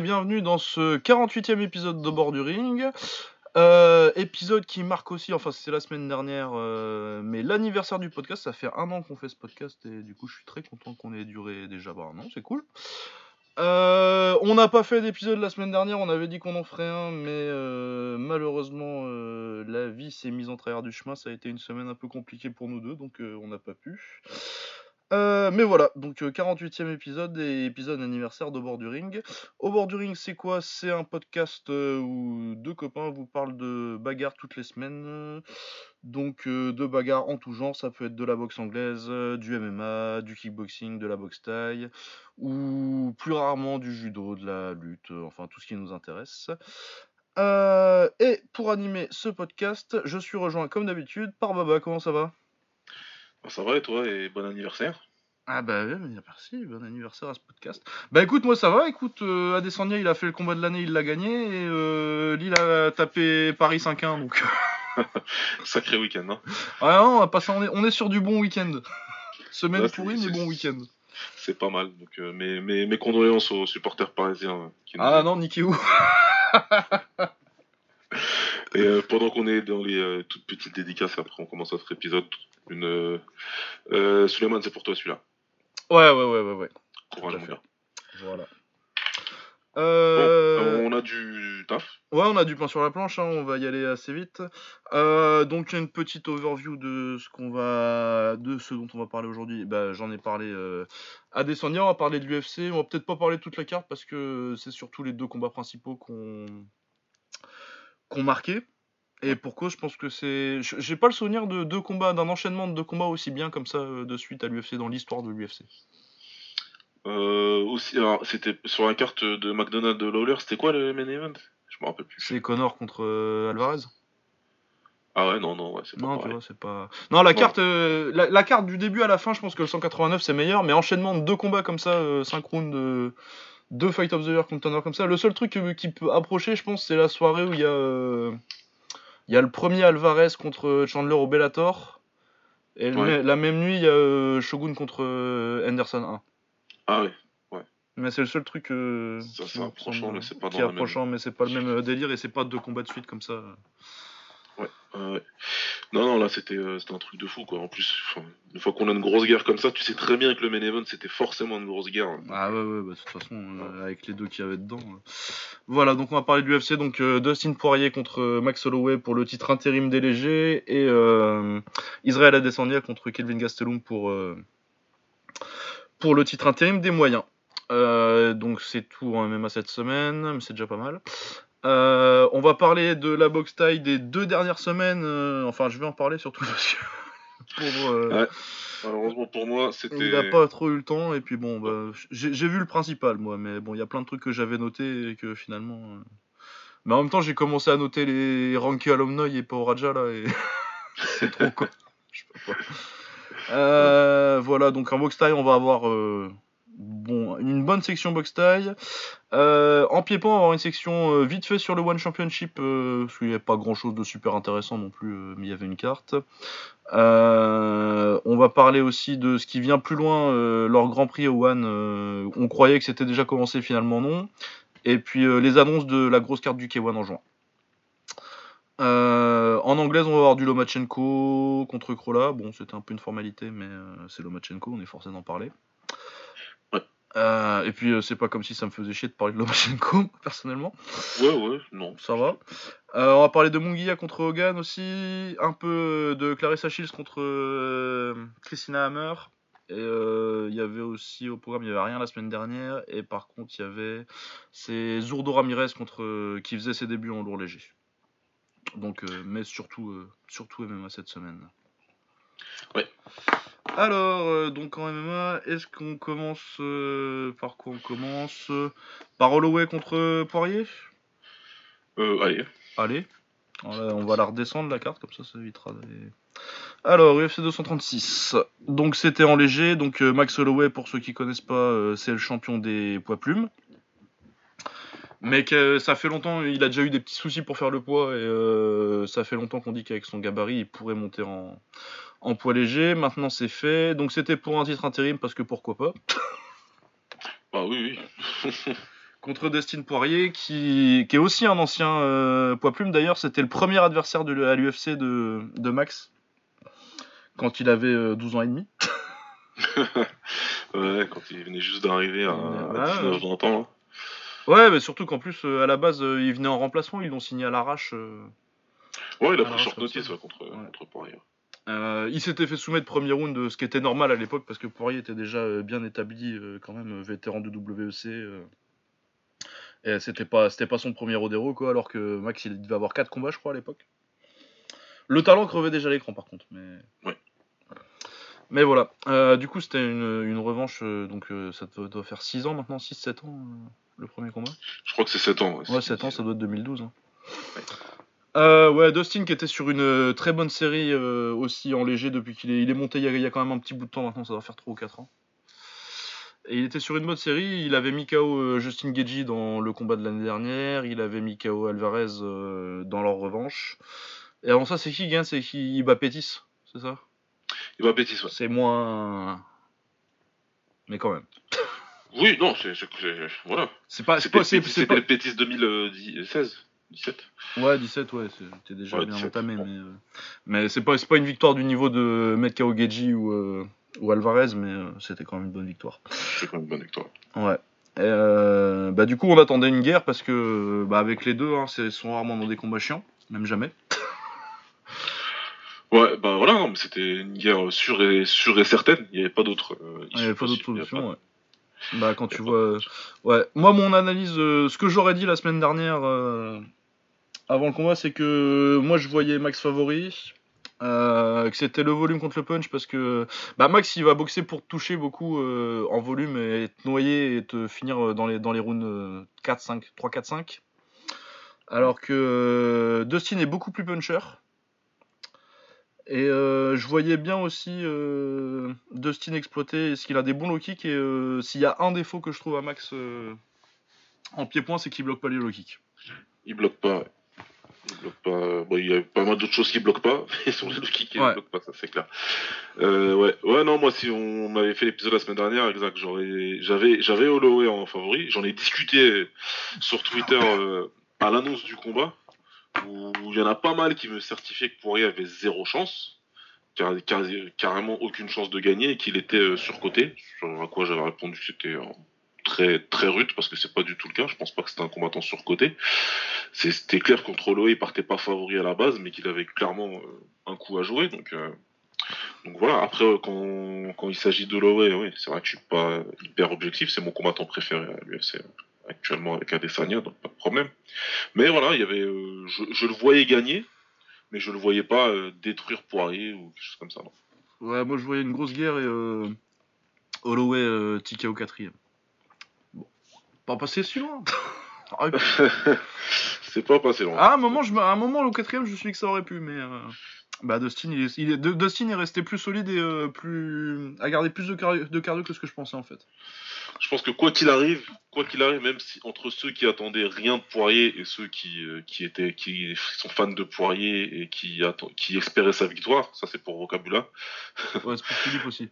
Bienvenue dans ce 48e épisode de Bord Ring. Euh, épisode qui marque aussi, enfin c'est la semaine dernière, euh, mais l'anniversaire du podcast. Ça fait un an qu'on fait ce podcast et du coup je suis très content qu'on ait duré déjà bah, un an, c'est cool. Euh, on n'a pas fait d'épisode la semaine dernière, on avait dit qu'on en ferait un, mais malheureusement la vie s'est mise en travers du chemin. Ça a été une semaine un peu compliquée pour nous deux, donc on n'a pas pu. Euh, mais voilà, donc euh, 48e épisode et épisode anniversaire de Bord Ring. Au Bord Ring, c'est quoi? C'est un podcast euh, où deux copains vous parlent de bagarres toutes les semaines. Donc euh, de bagarres en tout genre, ça peut être de la boxe anglaise, euh, du MMA, du kickboxing, de la boxe taille, ou plus rarement du judo, de la lutte, euh, enfin tout ce qui nous intéresse. Euh, et pour animer ce podcast, je suis rejoint comme d'habitude par Baba, comment ça va? Bah, ça va et toi et bon anniversaire. Ah bah mais merci, bon anniversaire à ce podcast. Bah écoute, moi ça va, écoute, euh, Adesanya il a fait le combat de l'année, il l'a gagné, et euh, Lille a tapé Paris 5-1, donc... Sacré week-end, hein. ouais, non, on, va passer, on, est, on est sur du bon week-end. Semaine c'est- pourrie, mais bon week-end. C'est pas mal. Donc, euh, mes, mes, mes condoléances aux supporters parisiens. euh, qui Ah non, niquez où Et euh, pendant qu'on est dans les euh, toutes petites dédicaces, après on commence notre épisode. Une euh, Suleiman, c'est pour toi celui-là. Ouais, ouais, ouais, ouais, ouais. Courage, mon gars. Voilà. Bon, on a du taf. Ouais, on a du pain sur la planche, hein, on va y aller assez vite. Euh, donc, une petite overview de ce qu'on va, de ce dont on va parler aujourd'hui. Bah, j'en ai parlé euh, à Descendia, on va parler de l'UFC. On va peut-être pas parler de toute la carte parce que c'est surtout les deux combats principaux qu'on qu'on marqué. Et pourquoi je pense que c'est. J'ai pas le souvenir de deux combats, d'un enchaînement de deux combats aussi bien comme ça euh, de suite à l'UFC dans l'histoire de l'UFC. Euh, aussi, alors, c'était sur la carte de McDonald's de Lawler. C'était quoi le main event? Je me rappelle plus. C'est Connor contre euh, Alvarez? Ah ouais, non, non, ouais, c'est pas Non, tu vois, c'est pas. Non, la carte, euh, la, la carte du début à la fin, je pense que le 189 c'est meilleur, mais enchaînement de deux combats comme ça, 5 rounds, de deux Fight of the Year contenders comme ça. Le seul truc euh, qui peut approcher, je pense, c'est la soirée où il y a, euh, il y a le premier Alvarez contre Chandler au Bellator, et Ouais. la même nuit, il y a euh, Shogun contre euh, Anderson 1. Ah ouais. Mais c'est le seul truc euh, Ça, c'est approchant, mais c'est pas qui dans est la même- approchant, mais c'est pas le même euh, délire et c'est pas deux combats de suite comme ça. Ouais, ouais. Non, non, là c'était euh, c'était un truc de fou quoi. En plus, une fois qu'on a une grosse guerre comme ça, tu sais très bien que le main event c'était forcément une grosse guerre. hein. Ah ouais, bah, de toute façon, euh, avec les deux qu'il y avait dedans. euh. Voilà, donc on va parler de l'UFC. Donc euh, Dustin Poirier contre Max Holloway pour le titre intérim des légers et Israël Adesanya contre Kelvin Gastelum pour, le titre intérim des moyens. Donc c'est tout en MMA cette semaine, mais c'est déjà pas mal. Euh, on va parler de la boxe taille des deux dernières semaines. euh, enfin, je vais en parler surtout parce que pour, euh, Ouais. Malheureusement pour moi, il c'était. n'a pas trop eu le temps, et puis bon, bah, j'ai vu le principal, moi, mais bon, il y a plein de trucs que j'avais notés et que finalement. Mais en même temps, j'ai commencé à noter les rankings alumni et pas au Raja, là, et c'est trop quoi. Je peux pas. Euh, voilà, donc en box taille, on va avoir bon, une bonne section box taille. Euh, en pied-point, on va avoir une section euh, vite fait sur le One Championship, euh, parce qu'il n'y a pas grand chose de super intéressant non plus, euh, mais il y avait une carte. On va parler aussi de ce qui vient plus loin, leur Grand Prix au One. on croyait que c'était déjà commencé, finalement non. Et puis les annonces de la grosse carte du K1 en juin. En anglaise, on va avoir du Lomachenko contre Krola. Bon, c'était un peu une formalité, mais c'est Lomachenko, on est forcé d'en parler. Euh, et puis, euh, c'est pas comme si ça me faisait chier de parler de Lomachenko, personnellement. Ouais, ouais, non. Ça va. Euh, on va parler de Munguia contre Hogan aussi. Un peu de Clarissa Shields contre Christina Hammer. Et il y avait aussi au programme, il n'y avait rien la semaine dernière. Et par contre, il y avait c'est Zurdo Ramirez contre, qui faisait ses débuts en lourd léger. Donc, mais surtout, surtout MMA cette semaine. Ouais. Alors, euh, donc en MMA, est-ce qu'on commence euh, par quoi on commence Par Holloway contre Poirier? Euh, allez. Allez, Voilà, on va la redescendre la carte, comme ça ça évitera des... Alors, UFC 236. Donc c'était en léger, donc euh, Max Holloway, pour ceux qui connaissent pas, euh, c'est le champion des poids plumes. Mais que ça fait longtemps, il a déjà eu des petits soucis pour faire le poids, et euh, ça fait longtemps qu'on dit qu'avec son gabarit, il pourrait monter en, en poids léger. Maintenant c'est fait, donc c'était pour un titre intérim, parce que pourquoi pas. Bah oui, oui. contre Dustin Poirier, qui, qui est aussi un ancien euh, poids plume. D'ailleurs, c'était le premier adversaire de, à l'UFC de, de Max quand il avait euh, 12 ans et demi. ouais, quand il venait juste d'arriver à, à 19-20 ans. hein. Ouais, mais surtout qu'en plus, euh, à la base, euh, il venait en remplacement, ils l'ont signé à l'arrache. euh. Ouais, il a pris short notice ouais, contre, contre Poirier. Euh, il s'était fait soumettre premier round, euh, ce qui était normal à l'époque, parce que Poirier était déjà euh, bien établi, quand même, vétéran de WEC. et c'était pas, c'était pas son premier rodéo, quoi, alors que Max, il devait avoir 4 combats, je crois, à l'époque. Le talent crevait déjà l'écran, par contre. Mais, Ouais. mais voilà. Euh, du coup, c'était une, une revanche, donc ça doit, doit faire 6 ans maintenant, 6-7 ans, le premier combat. Je crois que c'est 7 ans. Ouais, 7 ans, ça doit être 2012. hein. Euh, ouais, Dustin qui était sur une euh, très bonne série euh, aussi en léger depuis qu'il est, il est monté il y, a, il y a quand même un petit bout de temps maintenant, ça doit faire 3 ou 4 ans. Et il était sur une bonne série, il avait mis KO Justin Gagey dans le combat de l'année dernière, il avait mis KO Alvarez euh, dans leur revanche. Et avant ça, c'est qui gagne C'est qui il bat Pétis, c'est ça? Il va Bétis, ouais. C'est moins. Mais quand même. Oui, non, c'est. Voilà. C'est pas. C'est C'était pas. c'est- pas- le Bétis 2016 17 Ouais, 17, ouais, c'était déjà Ouais, bien 17, entamé, bon. mais, euh, mais c'est pas, c'est pas une victoire du niveau de Metcalf Geji ou, euh, ou Alvarez, mais euh, c'était quand même une bonne victoire. C'est quand même une bonne victoire. Ouais. Et, euh, bah, du coup, on attendait une guerre parce que, bah, avec les deux, hein, c'est- ils sont rarement dans des combats chiants, même jamais. Ouais, bah voilà, c'était une guerre sûre et, sûre et certaine. Il n'y avait pas d'autre. euh, Il n'y avait pas d'autre solution, ouais. Bah, quand tu vois. Ouais, moi, mon analyse, euh, ce que j'aurais dit la semaine dernière, euh, avant le combat, c'est que moi, je voyais Max favori. euh, que c'était le volume contre le punch parce que bah Max il va boxer pour te toucher beaucoup euh, en volume et te noyer et te finir euh, dans les, dans les rounds euh, 4, 5, 3, 4, 5 alors que euh, Dustin est beaucoup plus puncher et euh, je voyais bien aussi euh, Dustin exploiter est-ce qu'il a des bons low kicks et euh, s'il y a un défaut que je trouve à Max euh, en pied-point c'est qu'il bloque pas les low kicks Il bloque pas. ouais. Il bloque pas. Bon, il y a pas mal d'autres choses qui bloquent pas, mais sur les deux kicks, il Ouais. bloque pas, ça c'est clair. Euh, ouais, ouais, non, moi si on avait fait l'épisode la semaine dernière, exact, j'aurais, j'avais, j'avais Holloway en favori. J'en ai discuté sur Twitter euh, à l'annonce du combat, où il y en a pas mal qui me certifiaient que Poirier avait zéro chance. car- car- carrément aucune chance de gagner et qu'il était euh, surcoté. Sur à quoi j'avais répondu que c'était très rude parce que c'est pas du tout le cas. Je pense pas que c'était un combattant surcoté. C'était clair contre Holloway, il partait pas favori à la base, mais qu'il avait clairement euh, un coup à jouer. Donc euh, donc voilà. Après euh, quand, quand il s'agit d'Holloway, oui, c'est vrai que je suis pas hyper objectif. C'est mon combattant préféré à l'UFC actuellement avec Adesanya, donc pas de problème. Mais voilà, il y avait, je, le voyais gagner mais je le voyais pas euh, détruire Poirier ou quelque chose comme ça. Moi je voyais une grosse guerre et euh, Holloway TKO 4 bon pas passer si loin Ah, c'est pas passé loin. À un moment, je, à un moment, au quatrième, je me suis dit que ça aurait pu, mais euh, bah Dustin, il est, il est- de- Dustin est resté plus solide et euh, plus a gardé plus de cardio, de cardio que ce que je pensais en fait. Je pense que quoi qu'il arrive, quoi qu'il arrive, même si entre ceux qui attendaient rien de Poirier et ceux qui, euh, qui étaient qui sont fans de Poirier et qui qui espéraient sa victoire, ça c'est pour vocabulaire. Ouais, c'est pour Philippe aussi.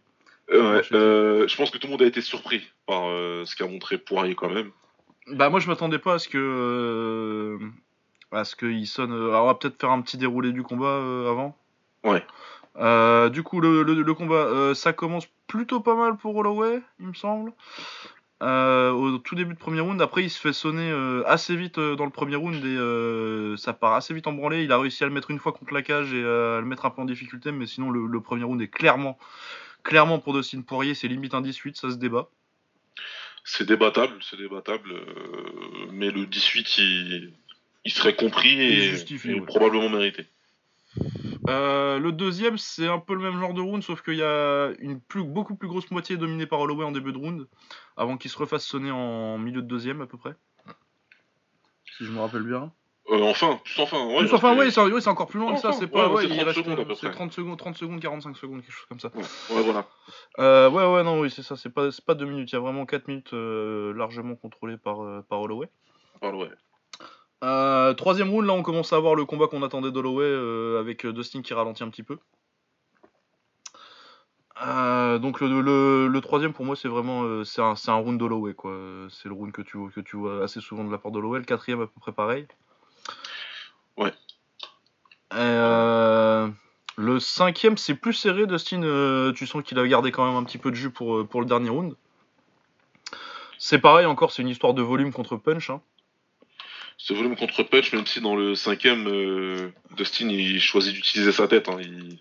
Euh, euh, je pense que tout le monde a été surpris par euh, ce qu'a montré Poirier quand même. Bah moi, je m'attendais pas à ce que à ce qu'il sonne. alors, on va peut-être faire un petit déroulé du combat avant. Ouais. Du coup, le, le- le combat, ça commence plutôt pas mal pour Holloway, il me semble. Au tout début de premier round, après il se fait sonner assez vite dans le premier round et ça part assez vite en branlée. Il a réussi à le mettre une fois contre la cage et à le mettre un peu en difficulté, mais sinon le, le premier round est clairement, clairement pour Dustin Poirier, c'est limite un 18, ça se débat. C'est débattable, c'est débattable, euh, mais le 18 il, il serait compris et, ouais. probablement mérité. Euh, le deuxième, c'est un peu le même genre de round, sauf qu'il y a une plus, beaucoup plus grosse moitié dominée par Holloway en début de round, avant qu'il se refasse sonner en milieu de deuxième à peu près. Si je me rappelle bien. Euh, enfin, plus enfin, ouais. Plus, enfin, ouais, c'est oui, c'est encore plus long que ça, c'est pas. ouais, il 30 reste- secondes à peu c'est près. 30 secondes, 30 secondes, 45 secondes, quelque chose comme ça. Ouais, voilà. Euh, ouais, ouais, non, oui, c'est ça, c'est pas, c'est pas 2 minutes, il y a vraiment 4 minutes euh, largement contrôlées par, par Holloway. Ouais. Euh, troisième round, là on commence à avoir le combat qu'on attendait d'Holloway avec Dustin qui ralentit un petit peu. Euh, donc le, le, le troisième pour moi c'est vraiment euh, c'est un, un round d'Holloway quoi. C'est le round que tu, vois- que tu vois assez souvent de la part d'Holloway. Le quatrième à peu près pareil. Ouais. Euh, le cinquième c'est plus serré. Dustin, euh, tu sens qu'il a gardé quand même un petit peu de jus pour, euh, pour le dernier round. C'est pareil encore, c'est une histoire de volume contre punch. hein. Ce volume contre punch, même si dans le cinquième, euh, Dustin il choisit d'utiliser sa tête. hein. Il,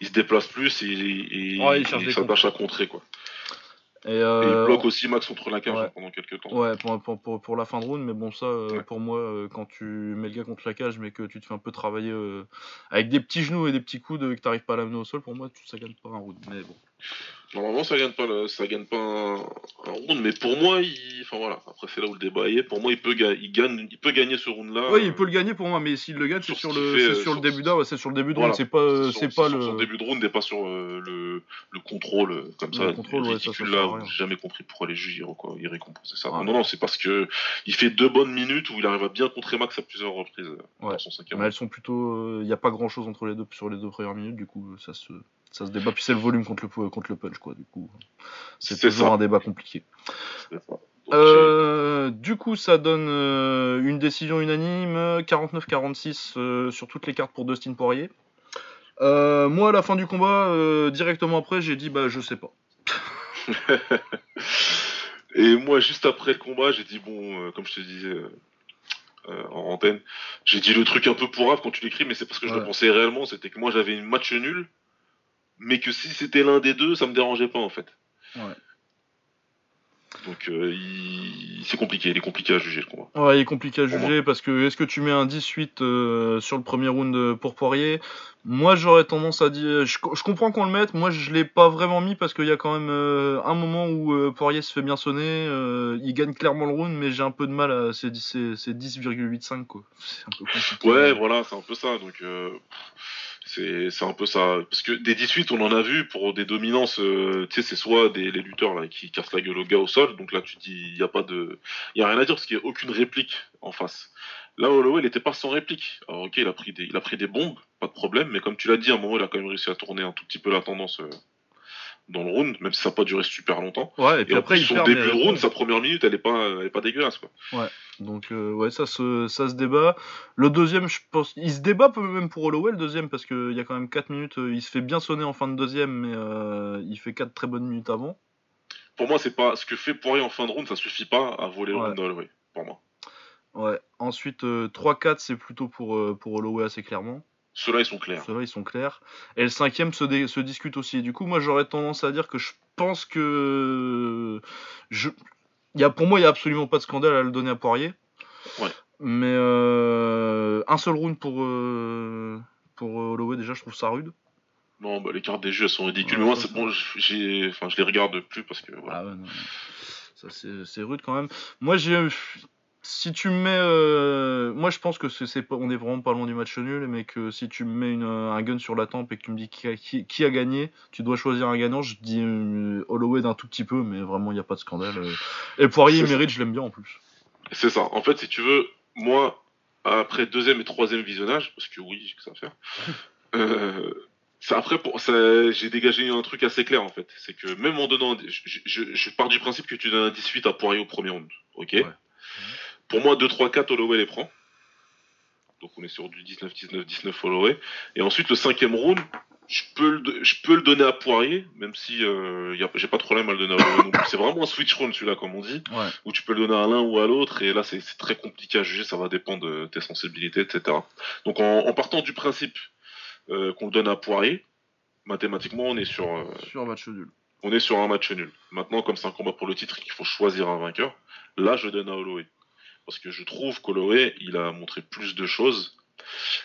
il se déplace plus et, et- Ouais, il il s'attache à contrer quoi. Et, Et euh, il bloque aussi Max contre la cage ouais. hein, pendant quelques temps. Ouais, pour, pour, pour, pour la fin de round, mais bon, ça, euh, Ouais. pour moi, euh, quand tu mets le gars contre la cage, mais que tu te fais un peu travailler euh, avec des petits genoux et des petits coudes, et que t'arrives pas à l'amener au sol, pour moi, tu, ça gagne pas un round. Mais bon. Normalement, ça gagne pas, le- ça gagne pas un, un round, mais pour moi, il, enfin voilà. Après, c'est là où le débat est. Pour moi, il peut, ga- il gagne, il peut gagner ce round-là. Oui, il peut le gagner pour moi, mais s'il le gagne, c'est sur ce le, fait, sur le début d'un, ouais, c'est sur le début de Voilà. round, c'est pas, euh, c'est pas le. début de round et pas sur euh, le, le contrôle euh, comme Le ça. contrôle, ouais, ça, ça là, j'ai jamais compris pourquoi les juges reco- ils récompensaient ça. Non, non, c'est parce que il fait deux bonnes minutes où il arrive à bien contrer Max à plusieurs reprises Ouais. dans son cinquième Mais round. elles sont plutôt. Il n'y a pas grand chose entre les deux sur les deux premières minutes, du coup, ça se, ça se débat. Puis c'est le volume contre le, contre le punch, quoi, du coup. C'est C'est toujours ça. un débat compliqué. Ça. Euh, du coup, ça donne euh, une décision unanime, 49-46 euh, sur toutes les cartes pour Dustin Poirier. Moi, à la fin du combat, directement après, j'ai dit bah je sais pas. Et moi, juste après le combat, j'ai dit, bon, comme je te disais euh, en antenne, j'ai dit le truc un peu pourrave quand tu l'écris, mais c'est parce que je le pensais réellement, c'était que moi j'avais une match nul, mais que si c'était l'un des deux, ça me dérangeait pas en fait. Ouais. Donc euh, il... c'est compliqué, il est compliqué à juger le combat. Ouais, il est compliqué à juger parce que est-ce que tu mets un 18 euh, sur le premier round euh, pour Poirier? Moi, j'aurais tendance à dire. Je, co- je comprends qu'on le mette. Moi, je l'ai pas vraiment mis parce qu'il y a quand même euh, un moment où Poirier se fait bien sonner. il gagne clairement le round, mais j'ai un peu de mal à. C'est 10,85 quoi. Un peu. Ouais, voilà, c'est un peu ça. Donc c'est un peu ça. Parce que des 18, on en a vu pour des dominances. euh, tu sais, c'est soit des les lutteurs qui cassent la gueule au gars au sol. Donc là, tu dis, il y a pas de, il a rien à dire parce qu'il y a aucune réplique en face. Là, Holloway, il était pas sans réplique. Alors ok, il a pris des, il a pris des bombes, pas de problème. Mais comme tu l'as dit, à un moment, il a quand même réussi à tourner un tout petit peu la tendance. euh, dans le round, même si ça n'a pas duré super longtemps. Ouais, et Et, puis en après, il son perd. début de round, sa première minute, elle est pas, elle est pas dégueulasse quoi. Donc euh, ouais, ça se, ça se débat. Le deuxième, je pense, il se débat même pour Holloway le deuxième parce qu'il y a quand même 4 minutes. euh, Il se fait bien sonner en fin de deuxième, mais euh, il fait 4 très bonnes minutes avant. Pour moi, c'est pas ce que fait Poirier en fin de round, ça suffit pas à voler le Ouais. round d'Holloway. Pour moi. Ouais. Ensuite, euh, 3-4, c'est plutôt pour, pour Holloway assez clairement. Ceux-là, ils sont clairs. Ceux-là, ils sont clairs. Et le cinquième se, dé- se discute aussi. Du coup, moi, j'aurais tendance à dire que je pense que. Je... Y a, pour moi, il n'y a absolument pas de scandale à le donner à Poirier. Ouais. Mais euh, un seul round pour, euh, pour Holloway, déjà, je trouve ça rude. Non, bah, les cartes des jeux, elles sont ridicules. Ouais, mais moi, c'est bon, j'ai, enfin, je les regarde plus parce que voilà. Ah ouais, non. non. Ça, c'est c'est rude quand même. Moi, j'ai. Si tu me mets. euh, Moi, je pense que c'est pas... on est vraiment pas loin du match nul, mais que si tu me mets une- un gun sur la tempe et que tu me dis qui a, qui- qui a gagné, tu dois choisir un gagnant. Je dis euh, Holloway d'un tout petit peu, mais vraiment, il n'y a pas de scandale. euh. Et Poirier, ça. mérite, je l'aime bien en plus. C'est ça. En fait, si tu veux, moi, après deuxième et troisième visionnage, parce que oui, j'ai que ça à faire. euh, après, pour, ça, j'ai dégagé un truc assez clair en fait. C'est que même en donnant, je, je- je pars du principe que tu donnes un 18 à Poirier au premier round, ok? Ouais. Pour moi, 2, 3, 4, Holloway les prend. Donc on est sur du 19, 19, 19 Holloway. Et ensuite, le cinquième round, je peux le, do- je peux le donner à Poirier, même si euh, j'ai pas de problème à le donner à Holloway. C'est vraiment un switch round celui-là, comme on dit Ouais. où tu peux le donner à l'un ou à l'autre, et là c'est très compliqué à juger, ça va dépendre de tes sensibilités, etc. Donc en, en partant du principe euh, qu'on le donne à Poirier, mathématiquement on est sur euh, Sur un match nul. on est sur un match nul. Maintenant, comme c'est un combat pour le titre et qu'il faut choisir un vainqueur, là je donne à Holloway. Parce que je trouve qu'Holloway, il a montré plus de choses.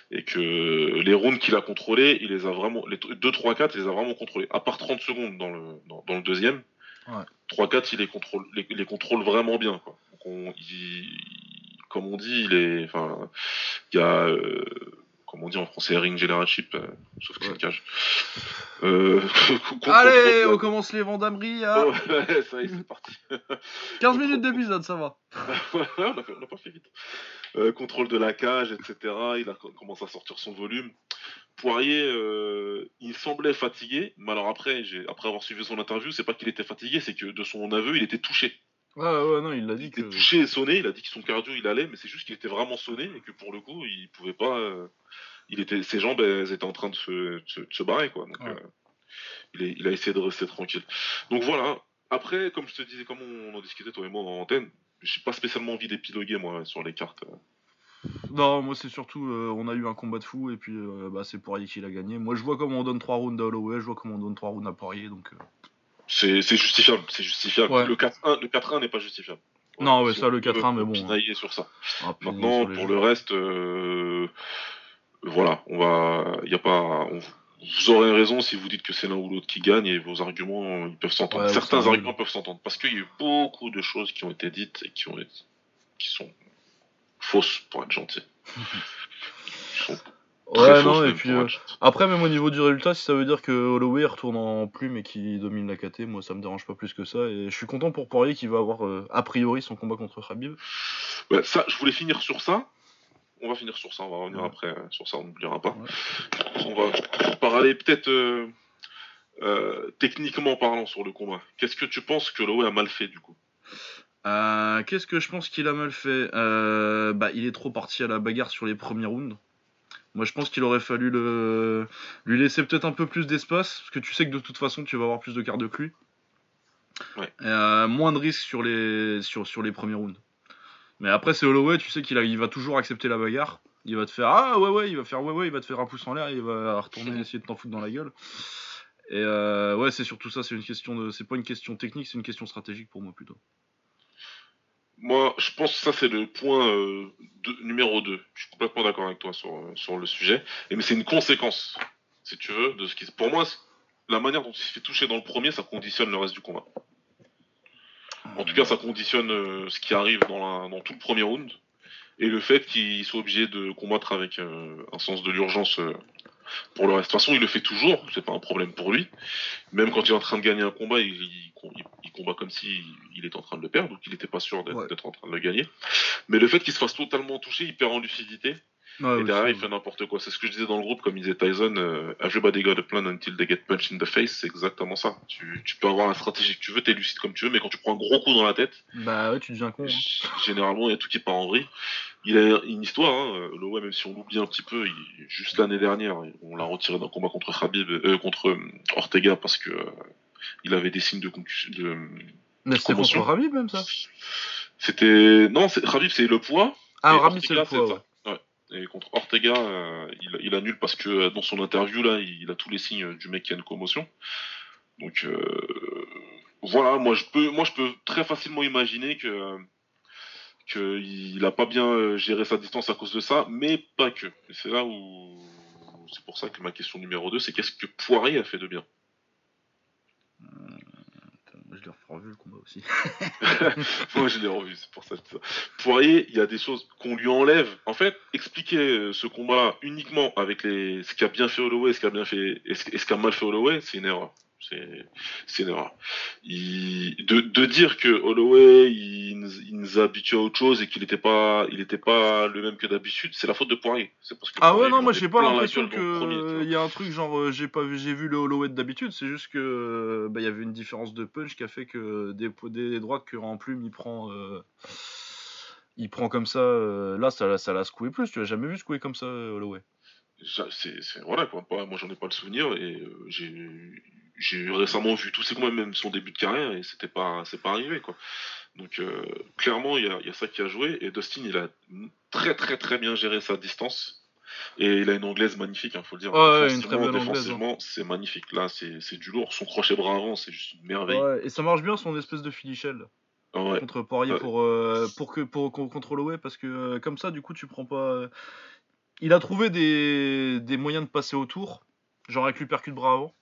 Et que les rounds qu'il a contrôlés, il les a vraiment. Les 2, 3, 4, il les a vraiment contrôlés. À part 30 secondes dans le, dans, dans le deuxième. Ouais. 3, 4, il les contrôle, les, les contrôle vraiment bien. Quoi. Donc on- il- comme on dit, il est. Enfin, il y a. euh, comme on dit en français, ring generalship, euh, sauf que c'est Ouais. une cage. Euh, Allez, on commence les à Oh, ouais, ça y est, c'est parti. 15 minutes d'épisode, ça va. Ouais, on a, fait- on a pas fait vite. Euh, contrôle de la cage, etc. Il a co- commencé à sortir son volume. Poirier, euh, il, semblait fatigué, mais alors après, après avoir suivi son interview, c'est pas qu'il était fatigué, c'est que de son aveu, il était touché. Ouais, ouais, non, il l'a dit Il que. était touché et sonné, il a dit que son cardio il allait, mais c'est juste qu'il était vraiment sonné et que pour le coup, il pouvait pas. euh, il était, ses jambes elles étaient en train de se, de se, de se barrer, quoi. Donc, Ouais. euh, il, est- il a essayé de rester tranquille. Donc voilà. Après, comme je te disais, comme on en discutait toi et moi en antenne, j'ai pas spécialement envie d'épiloguer moi sur les cartes. Non, moi c'est surtout, euh, on a eu un combat de fou et puis euh, bah, c'est Poirier qui l'a gagné. Moi je vois comment on donne 3 rounds à Holloway, je vois comment on donne 3 rounds à Poirier donc. euh, C'est justifiable, c'est justifiable. Ouais. Le 4-1 le 4-1 n'est pas justifiable. Non, ouais, ça, le peut 4-1, mais bon, pinailler sur ça. pas Maintenant, sur pour le reste, euh, voilà, on va, il y a pas, on- vous aurez raison si vous dites que c'est l'un ou l'autre qui gagne et vos arguments ils peuvent s'entendre. Ouais, Certains arguments peuvent s'entendre parce qu'il y a eu beaucoup de choses qui ont été dites et qui ont été, qui sont fausses pour être gentil. Sont très Ouais, non, et puis euh, après, même au niveau du résultat, si ça veut dire que Holloway retourne en plume et qu'il domine la KT, moi ça me dérange pas plus que ça. Et je suis content pour Poirier qui va avoir euh, a priori son combat contre Khabib. Ouais, ça, je voulais finir sur ça. On va finir sur ça, on va revenir Ouais. après euh, sur ça, on n'oubliera pas. Ouais. On va parler peut-être euh, euh, techniquement parlant sur le combat. Qu'est-ce que tu penses que Holloway a mal fait du coup? Euh, Qu'est-ce que je pense qu'il a mal fait? Euh, Bah, il est trop parti à la bagarre sur les premiers rounds. Moi, je pense qu'il aurait fallu le... lui laisser peut-être un peu plus d'espace, parce que tu sais que de toute façon, tu vas avoir plus de cartes de que lui. Ouais. Et, euh, moins de risques sur les... Sur, sur les premiers rounds. Mais après, c'est Holloway, tu sais qu'il a... il va toujours accepter la bagarre. Il va te faire Ah ouais, ouais, il va faire ouais, ouais, il va te faire un pouce en l'air, il va retourner essayer de t'en foutre dans la gueule. Et euh, ouais, c'est surtout ça, c'est une question de. C'est pas une question technique, c'est une question stratégique pour moi plutôt. Moi, je pense que ça c'est le point euh, numéro 2. Je suis complètement d'accord avec toi sur, euh, sur le sujet. Et mais c'est une conséquence, si tu veux, de ce qui. Pour moi, la manière dont il se fait toucher dans le premier, ça conditionne le reste du combat. En tout cas, ça conditionne euh, ce qui arrive dans, dans tout le premier round. Et le fait qu'il soit obligé de combattre avec un sens de l'urgence pour le reste. De toute façon, il le fait toujours, c'est pas un problème pour lui. Même quand il est en train de gagner un combat, il, il- il- il combat comme si il était en train de le perdre, donc il n'était pas sûr d'être Ouais. d'être en train de le gagner. Mais le fait qu'il se fasse totalement toucher, il perd en lucidité. Et derrière, il fait n'importe quoi. C'est ce que je disais dans le groupe, comme disait Tyson, euh, everybody got a plan until they get punched in the face. C'est exactement ça. Tu, tu peux avoir la stratégie que tu veux, t'es lucide comme tu veux, mais quand tu prends un gros coup dans la tête, Bah ouais, tu deviens con. hein. Généralement, il y a tout qui part en vrille. Il a une histoire, hein, même si on l'oublie un petit peu, il- juste l'année dernière, on l'a retiré d'un combat contre Khabib, euh, contre euh, Ortega parce que euh, il avait des signes de concussion. De... Mais c'était contre. Rabib même ça? C'était non, Khabib c'est le poids. Ah, et Rabib c'est le poids. Et contre Ortega, euh, il, annule parce que euh, dans son interview là, il, a tous les signes du mec qui a une commotion. Donc euh, voilà, moi je peux, moi je peux très facilement imaginer que qu'il a pas bien géré sa distance à cause de ça, mais pas que. Et c'est là où c'est pour ça que ma question numéro 2, c'est qu'est-ce que Poirier a fait de bien Putain, moi, Je l'ai revu le combat aussi. Moi, je l'ai revu, c'est pour ça. ça. Poirier, il y a des choses qu'on lui enlève. En fait, expliquer euh, ce combat uniquement avec les ce qu'a bien fait Holloway, ce qu'a bien fait et ce qu'a mal fait Holloway, c'est une erreur. C'est une erreur. Il- de, de dire que Holloway il, nous- il nous a habitués à autre chose et qu'il n'était pas il était pas le même que d'habitude, c'est la faute de Poirier. Parce que Ah ouais, non, il moi j'ai pas l'impression vois. qu'il y a un truc genre euh, j'ai pas vu, j'ai vu le Holloway d'habitude, c'est juste que bah, il y avait une différence de punch qui a fait que des, des droites que en plume il prend. euh, il prend comme ça, euh, là ça, l'a- ça l'a secoué plus, tu l'as jamais vu secouer comme ça Holloway. C'est voilà quoi moi j'en ai pas le souvenir et euh, j'ai j'ai récemment vu tous ses combats même son début de carrière et c'était pas c'est pas arrivé quoi donc euh, clairement il y a, y a ça qui a joué et Dustin il a très très très bien géré sa distance et il a une anglaise magnifique il faut le dire Ouais, ouais, une très Défensivement- belle anglaise, hein. défensivement c'est magnifique là c'est c'est du lourd son crochet bras avant c'est juste une merveille Ouais, et ça marche bien son espèce de finichel ouais. contre Poirier Ouais. pour, euh, pour, que, pour, con- contre Holloway parce que euh, comme ça du coup tu prends pas. euh, Il a trouvé des, des moyens de passer autour, genre avec l'uppercut bras avant.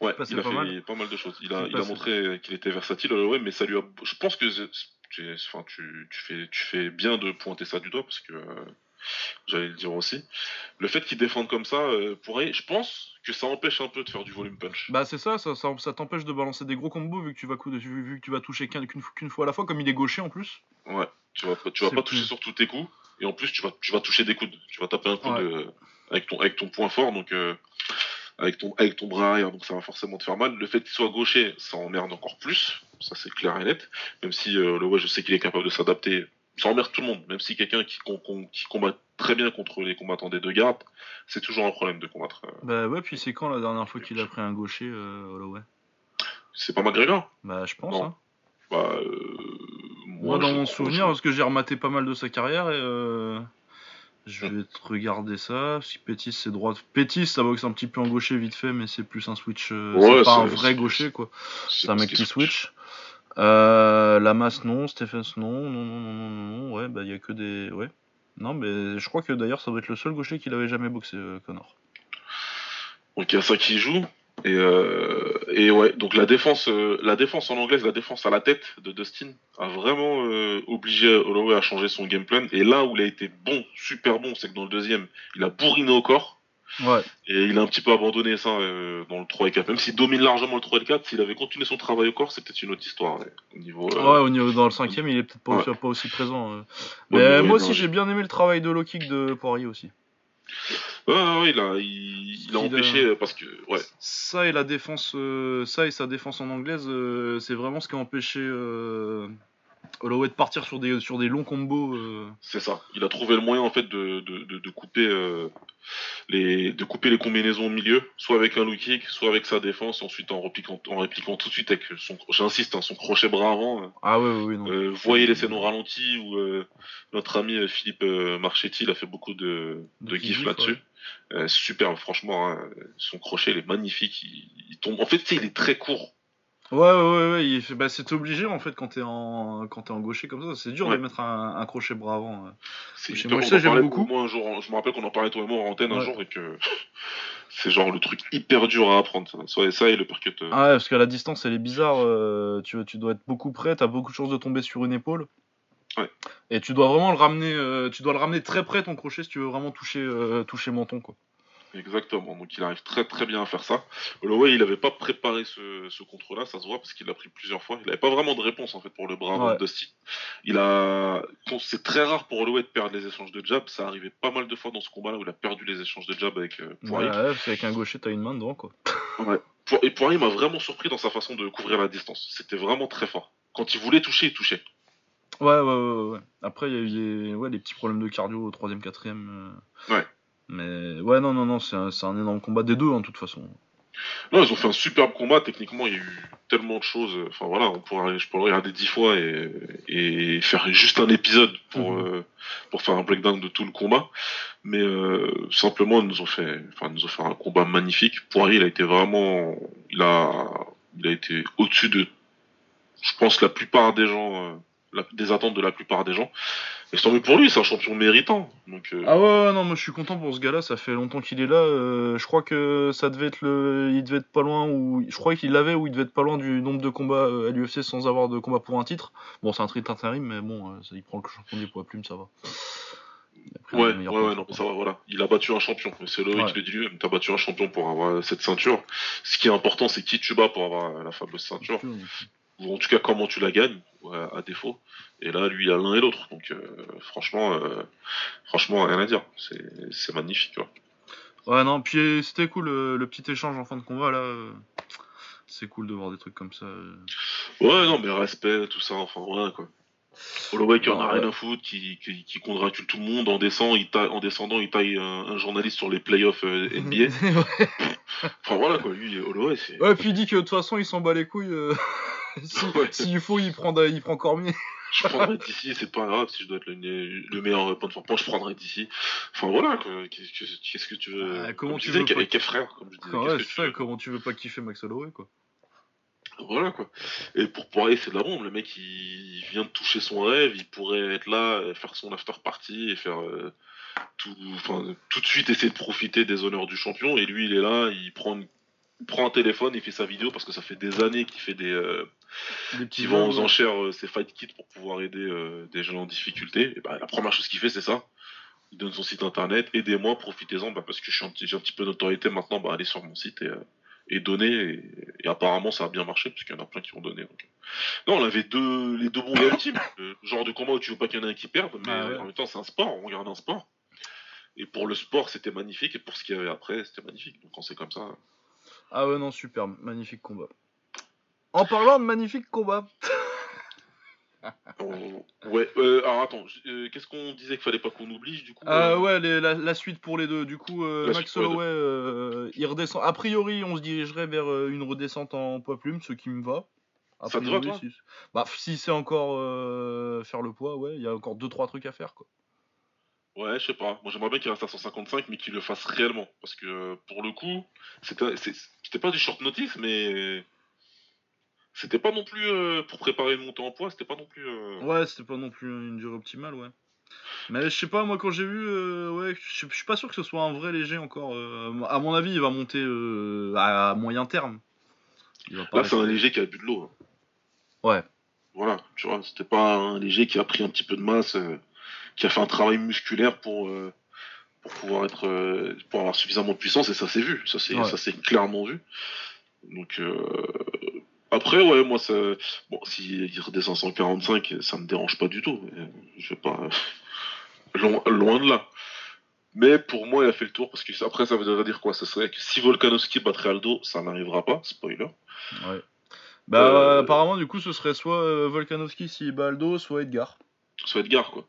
Ouais, il a pas fait mal. pas mal de choses. Il a, il montré qu'il était versatile, ouais, mais ça lui a. Je pense que tu, enfin, tu, tu fais, tu fais bien de pointer ça du doigt parce que euh, j'allais le dire aussi. Le fait qu'il défende comme ça euh, pourrait, je pense que ça empêche un peu de faire du volume punch. Bah c'est ça, ça, ça, ça t'empêche de balancer des gros combos vu que tu vas, vu, vu que tu vas toucher qu'un- qu'une fois à la fois, comme il est gaucher en plus. Ouais, tu vas, tu vas pas plus- toucher sur tous tes coups et en plus tu vas, tu vas toucher des coudes. Tu vas taper un coup Ouais. de, avec ton, avec ton point fort. Donc euh, avec ton, avec ton bras arrière, donc ça va forcément te faire mal. Le fait qu'il soit gaucher, ça emmerde encore plus, ça c'est clair et net. Même si euh, le ouais, je sais qu'il est capable de s'adapter, ça emmerde tout le monde. Même si quelqu'un qui, qui combat très bien contre les combattants des deux gardes, c'est toujours un problème de combattre. euh. Bah ouais, puis c'est quand la dernière fois qu'il a pris un gaucher, euh, Holloway? C'est pas McGregor Bah je pense, hein. Bah, euh, Moi, dans je mon souvenir, parce que j'ai rematé pas mal de sa carrière et euh, je vais te regarder ça. Si Pétis c'est droit. Pétis ça boxe un petit peu en gaucher vite fait, mais c'est plus un switch. euh, Ouais, c'est pas un vrai gaucher quoi. C'est un mec qui switch. Euh, la masse non, Stephens non, non, non, non, non, non, non. Ouais, bah il y a que des. Ouais. Non, mais je crois que d'ailleurs ça doit être le seul gaucher qu'il avait jamais boxé, euh, Connor. Donc il y a ça qui joue. Et, euh, et ouais, donc la défense, euh, la défense en anglaise, la défense à la tête de Dustin a vraiment euh, obligé Holloway à changer son game plan. Et là où il a été bon, super bon, c'est que dans le deuxième, il a bourriné au corps. Ouais. Et il a un petit peu abandonné ça dans le 3 et 4. Même s'il domine largement le 3 et le 4, s'il avait continué son travail au corps, c'est peut-être une autre histoire. ouais, au niveau, Ouais, au niveau, dans le cinquième, il est peut-être pas, Ouais. pas aussi présent. Mais moi aussi, j'ai bien aimé le travail de low kick de Poirier aussi. Ouais, ouais, il a, il, il a empêché euh, parce que, ouais, Ça et la défense, euh, ça et sa défense en anglaise, euh, c'est vraiment ce qui a empêché Holloway de partir sur des, sur des longs combos. euh. c'est ça. Il a trouvé le moyen en fait de, de, de, de couper euh, les, de couper les combinaisons au milieu, soit avec un low kick, soit avec sa défense, ensuite en répliquant, en répliquant tout de suite avec son, j'insiste, hein, son crochet bras avant. euh, Ah ouais, ouais, ouais, non. Euh, voyez les scènes au ralenti où notre ami Philippe Marchetti il a fait beaucoup de, De gifs là-dessus. Superbe, franchement. hein, son crochet, il est magnifique. Il, il tombe. En fait, il est très court. Ouais, ouais, ouais, ouais, il fait- bah, c'est obligé en fait quand t'es en, quand t'es en gaucher comme ça, c'est dur Ouais. de mettre un, un crochet bras avant. euh. C'est Chez hyper- moi, on en j'aime parlait, beaucoup. Moi, un jour, je me rappelle qu'on en parlait toi et moi en antenne un Ouais. jour et que c'est genre le truc hyper dur à apprendre. Ça. Soit ça et le percut. euh, Ah ouais, parce qu'à la distance, elle est bizarre. euh, tu, tu dois être beaucoup près, t'as beaucoup de chances de tomber sur une épaule. Ouais. Et tu dois vraiment le ramener, euh, tu dois le ramener très près ton crochet si tu veux vraiment toucher, euh, toucher menton quoi. Exactement, donc il arrive très très bien à faire ça. Holloway, il avait pas préparé ce, ce contre-là, ça se voit parce qu'il l'a pris plusieurs fois. Il avait pas vraiment de réponse en fait pour le bras Ouais. de Dusty. Il a, c'est très rare pour Holloway de perdre les échanges de jab. Ça arrivait pas mal de fois dans ce combat-là où il a perdu les échanges de jab avec euh, Ouais, Poirier. ouais, qu'avec un gaucher, t'as une main dedans quoi. Po- Et Poirier m'a vraiment surpris dans sa façon de couvrir la distance. C'était vraiment très fort. Quand il voulait toucher, il touchait. Ouais, ouais, ouais, ouais, ouais. Après, il y a eu des, ouais, des petits problèmes de cardio au troisième, quatrième. euh. Ouais. Mais ouais, non, non, non, c'est un, un énorme combat des deux, en toute façon. Non, ils ont fait un superbe combat. Techniquement, il y a eu tellement de choses. Enfin voilà, on pourrait, je pourrais regarder dix fois et, et faire juste un épisode pour Mhm. euh, pour faire un breakdown de tout le combat. Mais euh, simplement, ils nous ont fait, enfin, ils nous ont fait un combat magnifique. Poirier, il a été vraiment, il a, il a été au-dessus de, je pense, la plupart des gens, euh, la- des attentes de la plupart des gens. Et tant mieux pour lui, c'est un champion méritant. Donc euh, Ah ouais, non, moi je suis content pour ce gars-là, ça fait longtemps qu'il est là. euh, je crois que ça devait être le. Il devait être pas loin, ou. Je crois qu'il l'avait, ou il devait être pas loin du nombre de combats euh, à l'UFC sans avoir de combat pour un titre. Bon, c'est un titre intérim, mais bon, ça, il prend le champion des poids plumes, ça va. Ouais, ouais, ouais, non, ça va, voilà. Il a battu un champion. C'est Loïc Ouais. qui le dit lui-même. T'as battu un champion pour avoir cette ceinture. Ce qui est important, c'est qui tu bats pour avoir la fameuse ceinture. Ou en tout cas, comment tu la gagnes, à défaut. Et là, lui, il a l'un et l'autre. Donc, euh, franchement, euh, franchement, rien à dire. C'est c'est magnifique, quoi. Ouais, non, puis c'était cool le petit échange en fin de combat là. C'est cool de voir des trucs comme ça. Ouais, non, mais respect, tout ça, enfin, voilà, quoi. Holloway qui en a Ouais. rien à foutre, qui, qui, qui congratule tout le monde en, descend, il taille- en descendant, il taille un, un journaliste sur les playoffs euh, NBA. ouais. Enfin voilà quoi, lui, Holloway, c'est. ouais, puis il dit que de toute façon il s'en bat les couilles. euh, si-. S'il faut, il prend, il prend Cormier. Je prendrai d'ici, c'est pas grave, si je dois être le, le meilleur point de forme, je prendrai d'ici. Enfin voilà qu'est-ce que, tu veux. Ah, comment comme tu disais, veux pas- avec frère, comme je disais, Ouais, qu'est-ce c'est que tu ça, veux comment tu veux pas kiffer Max Holloway quoi. Voilà quoi. Et pour Poirier, c'est de la bombe. Le mec, il vient de toucher son rêve. Il pourrait être là, euh, faire son after party et faire euh, tout, enfin, tout de suite essayer de profiter des honneurs du champion. Et lui, il est là, il prend, une- prend un téléphone, il fait sa vidéo parce que ça fait des années qu'il fait des, euh, Des petits aux enchères euh, ses fight kits pour pouvoir aider euh, des gens en difficulté. Et bah, la première chose qu'il fait, c'est ça. Il donne son site internet, aidez-moi, profitez-en, bah, parce que un j'ai un petit peu d'autorité maintenant, bah, allez sur mon site et, euh, et donnez. Et, et apparemment, ça a bien marché, parce qu'il y en a plein qui ont donné. donc. Non, on avait deux, les deux bons gars ultimes. Le genre de combat où tu veux pas qu'il y en ait un qui perde, mais Ah ouais. en même temps, c'est un sport, on regarde un sport. Et pour le sport, c'était magnifique. Et pour ce qu'il y avait après, c'était magnifique. Donc quand c'est comme ça. Ah ouais, non, superbe. Magnifique combat. En parlant de magnifique combat. Ouais, euh, alors attends, euh, qu'est-ce qu'on disait qu'il fallait pas qu'on oublie du coup Ah euh, ouais, les- la, la suite pour les deux. Du coup, euh, Max Holloway, il redescend. A priori, on se dirigerait vers une redescente en poids plume, ce qui me va. A Ça te priori, va, toi? si, bah, si c'est encore faire le poids, ouais, il y a encore 2-3 trucs à faire. quoi. Ouais, je sais pas. Moi j'aimerais bien qu'il reste à 155, mais qu'il le fasse réellement. Parce que pour le coup, c'était pas du short notice, mais. C'était pas non plus. euh, pour préparer une montée en poids, c'était pas non plus. euh, Ouais, c'était pas non plus une durée optimale, ouais. Mais je sais pas, moi quand j'ai vu, euh, ouais, je suis pas sûr que ce soit un vrai léger encore. à mon avis, il va monter à moyen terme. Il va pas Là, c'est un léger qui a bu de l'eau. hein. Ouais. Voilà, tu vois, c'était pas un léger qui a pris un petit peu de masse, qui a fait un travail musculaire pour, euh, pour pouvoir être, euh, pour avoir suffisamment de puissance, et ça s'est vu, ça s'est Ouais. ça s'est clairement vu. Donc, euh, après, ouais, moi, ça, bon, s'il redescend à 145, ça me dérange pas du tout. Je vais pas, loin, loin de là. Mais pour moi, il a fait le tour, parce que après, ça voudrait dire quoi? Ça serait que si Volkanovski battrait Aldo, ça n'arrivera pas, spoiler. Ouais. Bah, Euh, apparemment, du coup, ce serait soit Volkanovski si Baldo, soit Edgar. Soit Edgar, quoi.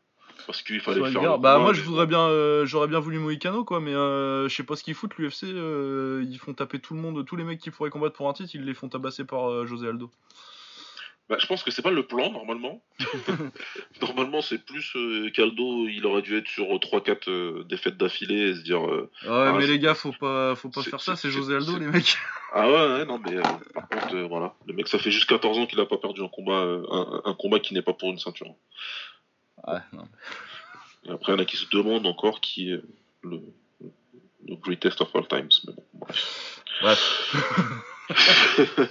Parce qu'il fallait faire. Le Bah, moi, mais- je voudrais bien, euh, j'aurais bien voulu Moïcano, quoi, mais euh, je sais pas ce qu'ils foutent, l'UFC. euh, ils font taper tout le monde, tous les mecs qui pourraient combattre pour un titre, ils les font tabasser par euh, José Aldo. Bah, je pense que c'est pas le plan normalement. normalement, c'est plus euh, qu'Aldo, il aurait dû être sur 3-4 euh, défaites d'affilée et se dire euh, Ouais, mais c'est- les gars, faut pas, faut pas faire ça, c'est- José Aldo, les mecs. Ah ouais, ouais, non, mais euh, par contre, voilà. Le mec, ça fait juste 14 ans qu'il a pas perdu un combat, un, un combat qui n'est pas pour une ceinture. Ouais, non. Et après, il y en a qui se demandent encore qui est le, le greatest of all times. Mais bon, bref. Bref.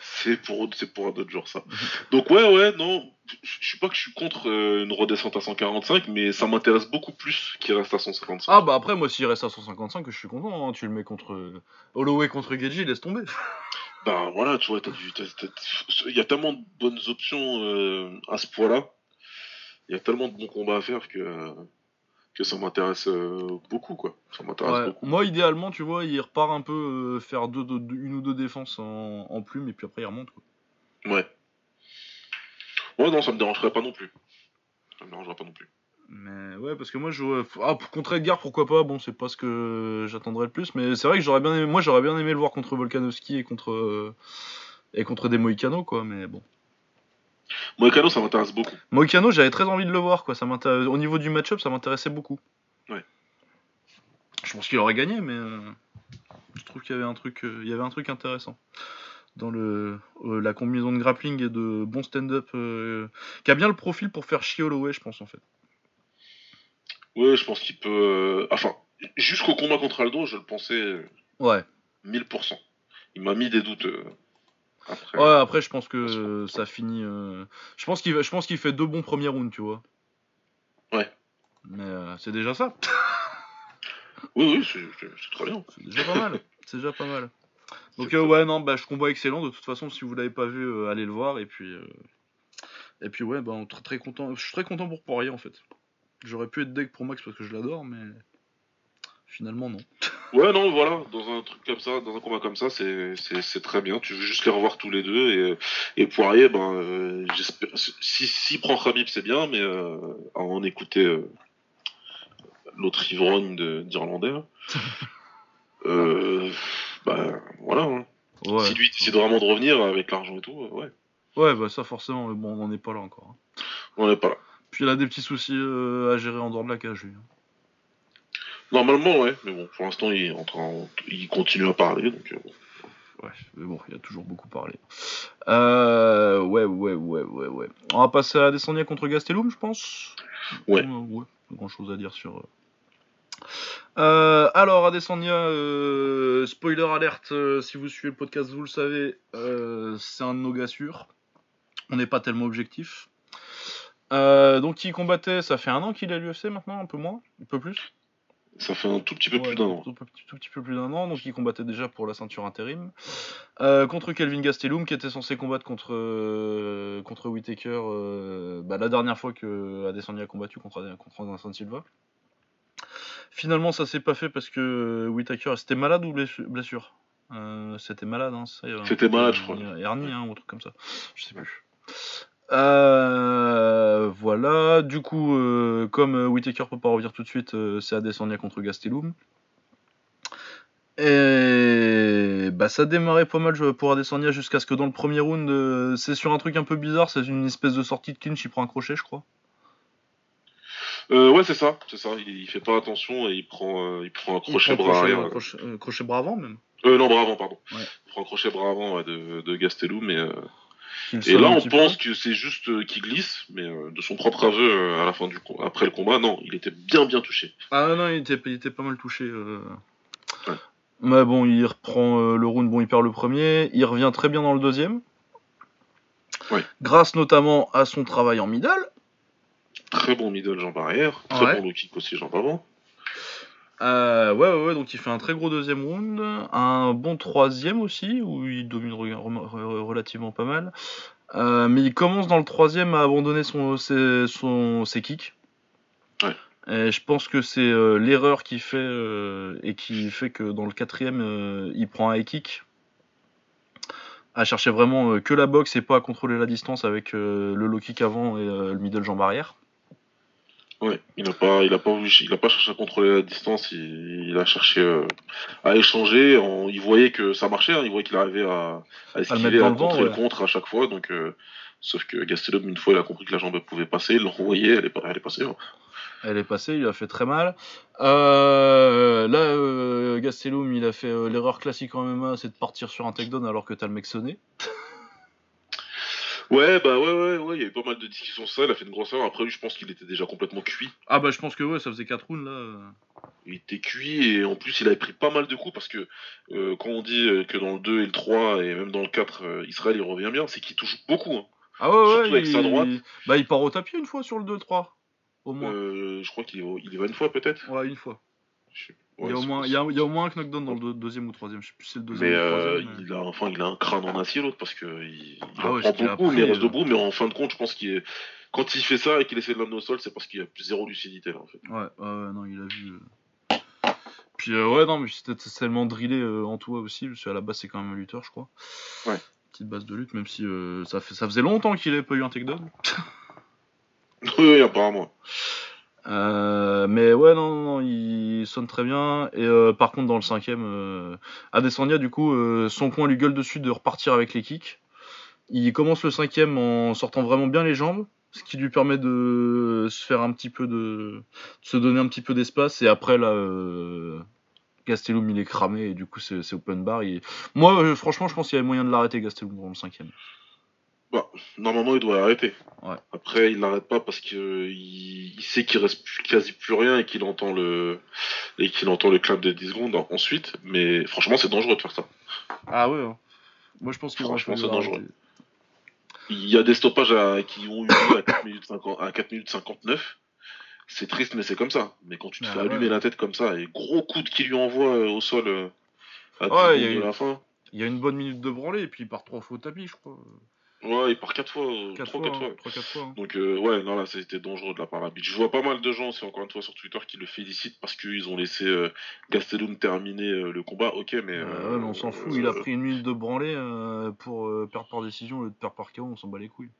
c'est pour pour un autre jour ça. Donc ouais ouais non, je suis pas que je suis contre euh, une redescente à 145, mais ça m'intéresse beaucoup plus qu'il reste à 155. Ah, bah après, moi, s'il reste à 155, je suis content. hein. Tu le mets contre. Holloway contre Geji, laisse tomber. Ben voilà, tu vois, il y a tellement de bonnes options euh, à ce poids-là. Il y a tellement de bons combats à faire que que ça m'intéresse euh, beaucoup quoi. Ça m'intéresse Ouais. beaucoup. Moi, idéalement, tu vois, il repart un peu euh, faire deux, deux- deux- une ou deux défenses en, en plume, et puis après, il remonte. Quoi. Ouais. Ouais non, ça me dérangerait pas non plus. Ça me dérangerait pas non plus. Mais ouais, parce que moi, je. Ah, pour- contre Edgar, pourquoi pas? Bon, c'est pas ce que j'attendrais le plus, mais c'est vrai que j'aurais bien aimé. Moi, j'aurais bien aimé le voir contre Volkanovski et contre. euh, Et contre des Moïcano, quoi, mais bon. Moïcano, ça m'intéresse beaucoup. Moïcano, j'avais très envie de le voir, quoi. Ça Au niveau du match-up, ça m'intéressait beaucoup. Ouais. Je pense qu'il aurait gagné, mais euh, je trouve qu'il y avait un truc, euh, il y avait un truc intéressant dans le euh, la combinaison de grappling et de bon stand-up, qui a bien le profil pour faire chier Holloway, je pense en fait. Ouais, je pense qu'il peut. Enfin, jusqu'au combat contre Aldo, je le pensais Ouais. 1000%. Il m'a mis des doutes. Après. Ouais. Après, je pense que ça finit. euh, Je pense qu'il, va- je pense qu'il fait deux bons premiers rounds, tu vois. Ouais. Mais euh, c'est déjà ça. Oui, oui, c'est très bien. C'est déjà pas mal. C'est déjà pas mal. Donc euh, ouais non bah je combat excellent de toute façon si vous l'avez pas vu allez le voir et puis et puis ouais bah on- très content je suis très content pour Poirier en fait j'aurais pu être deck pour Max parce que je l'adore mais finalement non Ouais, non, voilà, dans un truc comme ça, dans un combat comme ça, c'est très bien. Tu veux juste les revoir tous les deux. Et, et Poirier, ben, euh, j'espère. Si, si prend Khabib, c'est bien, mais euh, à en écouter euh, l'autre ivrogne de- d'Irlandais, euh, bah, voilà. hein. ouais Si lui décide vraiment de revenir avec l'argent et tout, ouais, ouais bah ça forcément mais bon on n'en est pas là encore hein. on n'est pas là. puis il a des petits soucis à gérer en dehors de la cage lui hein. Normalement, ouais, mais bon, pour l'instant, il, est en train- il continue à parler, donc euh, ouais mais bon il a toujours beaucoup parlé euh, ouais ouais ouais ouais ouais on va passer à Descendia contre Gastelum je pense Ouais. Euh, ouais pas grand chose à dire sur euh, Euh, alors, Adesanya, euh, spoiler alerte, euh, si vous suivez le podcast, vous le savez, euh, c'est un de nos gars sûrs. On n'est pas tellement objectif. Euh, donc, il combattait, ça fait un an qu'il est à l'UFC maintenant, un peu moins, un peu plus. Ça fait un tout petit peu Ouais, plus d'un an. Tout, tout- tout petit peu plus d'un an, donc il combattait déjà pour la ceinture intérim. Euh, contre Kelvin Gastelum, qui était censé combattre contre, euh, contre Whitaker euh, bah, la dernière fois que Adesanya a combattu contre, contre Anderson Silva. Finalement, ça s'est pas fait parce que Whitaker, c'était malade ou blessure? Euh, C'était malade, hein, C'était malade, je crois. Hernie, hein, ou un truc comme ça. Je sais plus. Euh, voilà, du coup, euh, comme Whitaker peut pas revenir tout de suite, c'est Adesanya contre Gastelum. Et bah ça démarrait pas mal pour Adesanya jusqu'à ce que dans le premier round, c'est sur un truc un peu bizarre, c'est une espèce de sortie de clinch, il prend un crochet, je crois. Euh, ouais, c'est ça, c'est ça. Il, fait pas attention et il prend, euh, il prend un crochet bras arrière. Euh, crochet, crochet, bras avant même. Euh, non, bras avant, pardon. Il prend un crochet bras avant de, de Gastelum, mais. Et là, on pense que c'est juste qu'il glisse, mais de son propre aveu à la fin du après le combat, non, il était bien bien touché. Ah non, il était, il était pas mal touché. Ouais. Mais bon, il reprend le round, bon, il perd le premier, il revient très bien dans le deuxième. Ouais. Grâce notamment à son travail en middle. Très bon middle Jean Barrière. Très bon low kick aussi Jean Pavant. Euh, ouais, ouais, ouais, donc il fait un très gros deuxième round, un bon troisième aussi, où il domine relativement pas mal. Euh, mais il commence dans le troisième à abandonner son, ses, son, ses kicks. Ouais. Et je pense que c'est euh, l'erreur qu'il fait et qui fait que dans le quatrième, il prend un high kick. À chercher vraiment que la boxe et pas à contrôler la distance avec le low kick avant et le middle jambe arrière. Ouais, il n'a pas, il a pas il a pas cherché à contrôler la distance, il, a cherché euh, à échanger. il voyait que ça marchait, hein, il voyait qu'il arrivait à, à esquiver, à, contrer le contre à chaque fois. Donc, euh, sauf que Gastelum, une fois, il a compris que la jambe pouvait passer, il l'a renvoyé, elle est, elle est passée. Hein. Elle est passée, il a fait très mal. Euh, là, Gastelum, il a fait l'erreur classique en MMA, c'est de partir sur un takedown alors que t'as le mec sonné. Ouais, bah ouais, ouais, ouais, il y a eu pas mal de discussions sur ça, il a fait une grosse erreur. Après, lui, je pense qu'il était déjà complètement cuit. Ah bah je pense que ouais, ça faisait 4 rounds là. Il était cuit et en plus, il avait pris pas mal de coups parce que euh, quand on dit euh, que dans le 2 et le 3 et même dans le 4, euh, Israël il revient bien, c'est qu'il touche beaucoup. Hein. Ah ouais, ouais, avec sa droite. Bah il part au tapis une fois sur le 2-3. Au moins. je crois qu'il y va une fois peut-être. Ouais, une fois. Il, y a au moins, il, y a, au moins un knockdown dans le deuxième ou troisième, je sais plus si c'est le deuxième mais, ou le troisième. Euh, il, a, enfin, il a un crâne en acier l'autre parce qu'il il ah ouais, prend beaucoup, mais il reste euh. debout. Mais en fin de compte, je pense qu'il est... quand il fait ça et qu'il essaie de l'amener au sol, c'est parce qu'il a zéro lucidité là en fait. Ouais, ouais, non, il a vu. Euh. Puis ouais, non, mais c'était tellement drillé en toi aussi, parce qu'à la base c'est quand même un lutteur, je crois. Ouais. Petite base de lutte, même si ça, fait, ça faisait longtemps qu'il avait pas eu un takedown. oui, apparemment. Euh, mais ouais, non, non, il sonne très bien. Et euh, par contre, dans le cinquième, euh, Adesanya, du coup, euh, son coin lui gueule dessus de repartir avec les kicks. Il commence le cinquième en sortant vraiment bien les jambes, ce qui lui permet de se faire un petit peu de, de se donner un petit peu d'espace. Et après, là, Gastelum, il est cramé et du coup, c'est open bar. Moi, franchement, je pense qu'il y avait moyen de l'arrêter, Gastelum, dans le cinquième. Bah, normalement, il doit arrêter. Après, il n'arrête pas parce qu'il il sait qu'il reste quasi plus rien et qu'il entend le et qu'il entend le clap des 10 secondes ensuite. Mais franchement, c'est dangereux de faire ça. Ah ouais. Hein. Moi, je pense que franchement, c'est dangereux. Il y a des stoppages qui ont eu lieu à 4 minutes, 50, à 4 minutes 59. C'est triste, mais c'est comme ça. Mais quand tu te ah fais allumer la tête comme ça et gros coup de qui lui envoie euh, au sol euh, à de la fin. Il y a une bonne minute de branlée et puis il part trois fois au tapis, je crois. Ouais, il part 4 fois, 3 fois, 4 fois. 3, 4 fois hein. Donc, euh, ouais, non, là, c'était dangereux de la part de la Je vois pas mal de gens, c'est encore une fois sur Twitter, qui le félicitent parce qu'ils ont laissé euh, Gastelum terminer euh, le combat. Ok, mais. ouais, mais on s'en fout, il a pris une minute de branlée pour perdre par décision au lieu de perdre par KO, on s'en bat les couilles.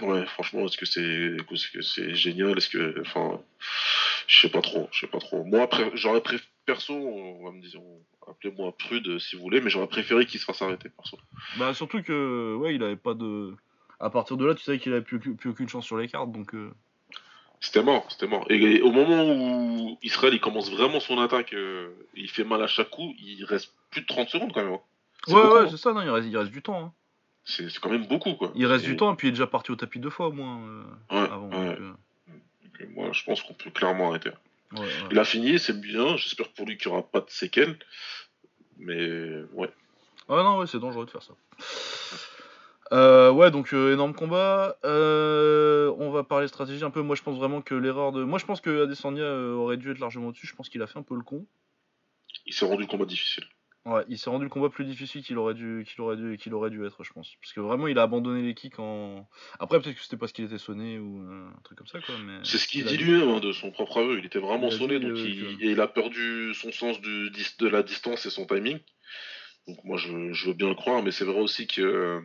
Ouais, franchement, est-ce que c'est est -ce c'est génial? Est-ce que. Enfin. Je sais pas trop, je sais pas trop. Moi, j'aurais préféré. Perso, on va me dire, appelez-moi prude si vous voulez, mais j'aurais préféré qu'il se fasse arrêter, perso. Bah, surtout que, ouais, il avait pas de. À partir de là, tu savais qu'il avait plus, plus, aucune chance sur les cartes, donc. Euh. C'était mort, c'était mort. Et, au moment où Israël il commence vraiment son attaque, euh, il fait mal à chaque coup, il reste plus de 30 secondes quand même. Hein. Ouais, ouais, hein. c'est ça, non, il reste, il reste du temps. Hein. C'est quand même beaucoup, quoi. Il reste du temps, et puis il est déjà parti au tapis deux fois au moins. Euh, avant, moi, je pense qu'on peut clairement arrêter. Il a fini, c'est bien. J'espère pour lui qu'il n'y aura pas de séquelles. Mais ouais. Ouais, non, ouais, c'est dangereux de faire ça. Euh, ouais, donc euh, énorme combat. Euh, on va parler stratégie un peu. Moi, je pense vraiment que l'erreur de. Moi, je pense que Adesanya aurait dû être largement dessus. Je pense qu'il a fait un peu le con. Il s'est rendu le combat difficile. Ouais, il s'est rendu le combat plus difficile qu'il aurait dû qu'il aurait dû qu'il aurait dû être, je pense. Parce que vraiment, il a abandonné les kicks en. Après, peut-être que c'était parce qu'il était sonné ou euh, un truc comme ça, quoi. Mais C'est ce qu'il dit lui-même hein, de son propre aveu. Il était vraiment Il sonné, dit, donc euh, il, que- et il a perdu son sens de, la distance et son timing. Donc moi je, je veux bien le croire, mais c'est vrai aussi que euh,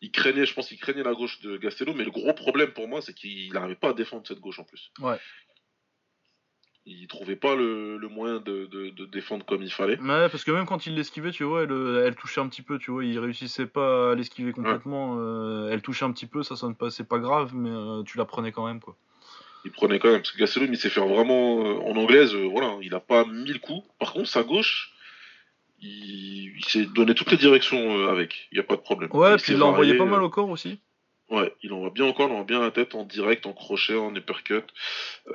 il craignait, je pense qu'il craignait la gauche de Gastello, mais le gros problème pour moi c'est qu'il n'arrivait pas à défendre cette gauche en plus. Ouais. Il trouvait pas le, le moyen de, de- de défendre comme il fallait. Ouais, parce que même quand il l'esquivait, tu vois, elle, euh, elle touchait un petit peu, tu vois, il réussissait pas à l'esquiver complètement. euh, elle touchait un petit peu, ça sonne pas, c'est pas grave, mais euh, tu la prenais quand même, quoi. Il prenait quand même, parce que Gastelum il sait faire vraiment euh, en anglaise, voilà, il a pas mille coups. Par contre sa gauche, il, il s'est donné toutes les directions avec, il y a pas de problème. Ouais, Il puis il l'a envoyé pas mal au corps aussi. Ouais, il envoie bien encore, il envoie bien la tête en direct, en crochet, en uppercut,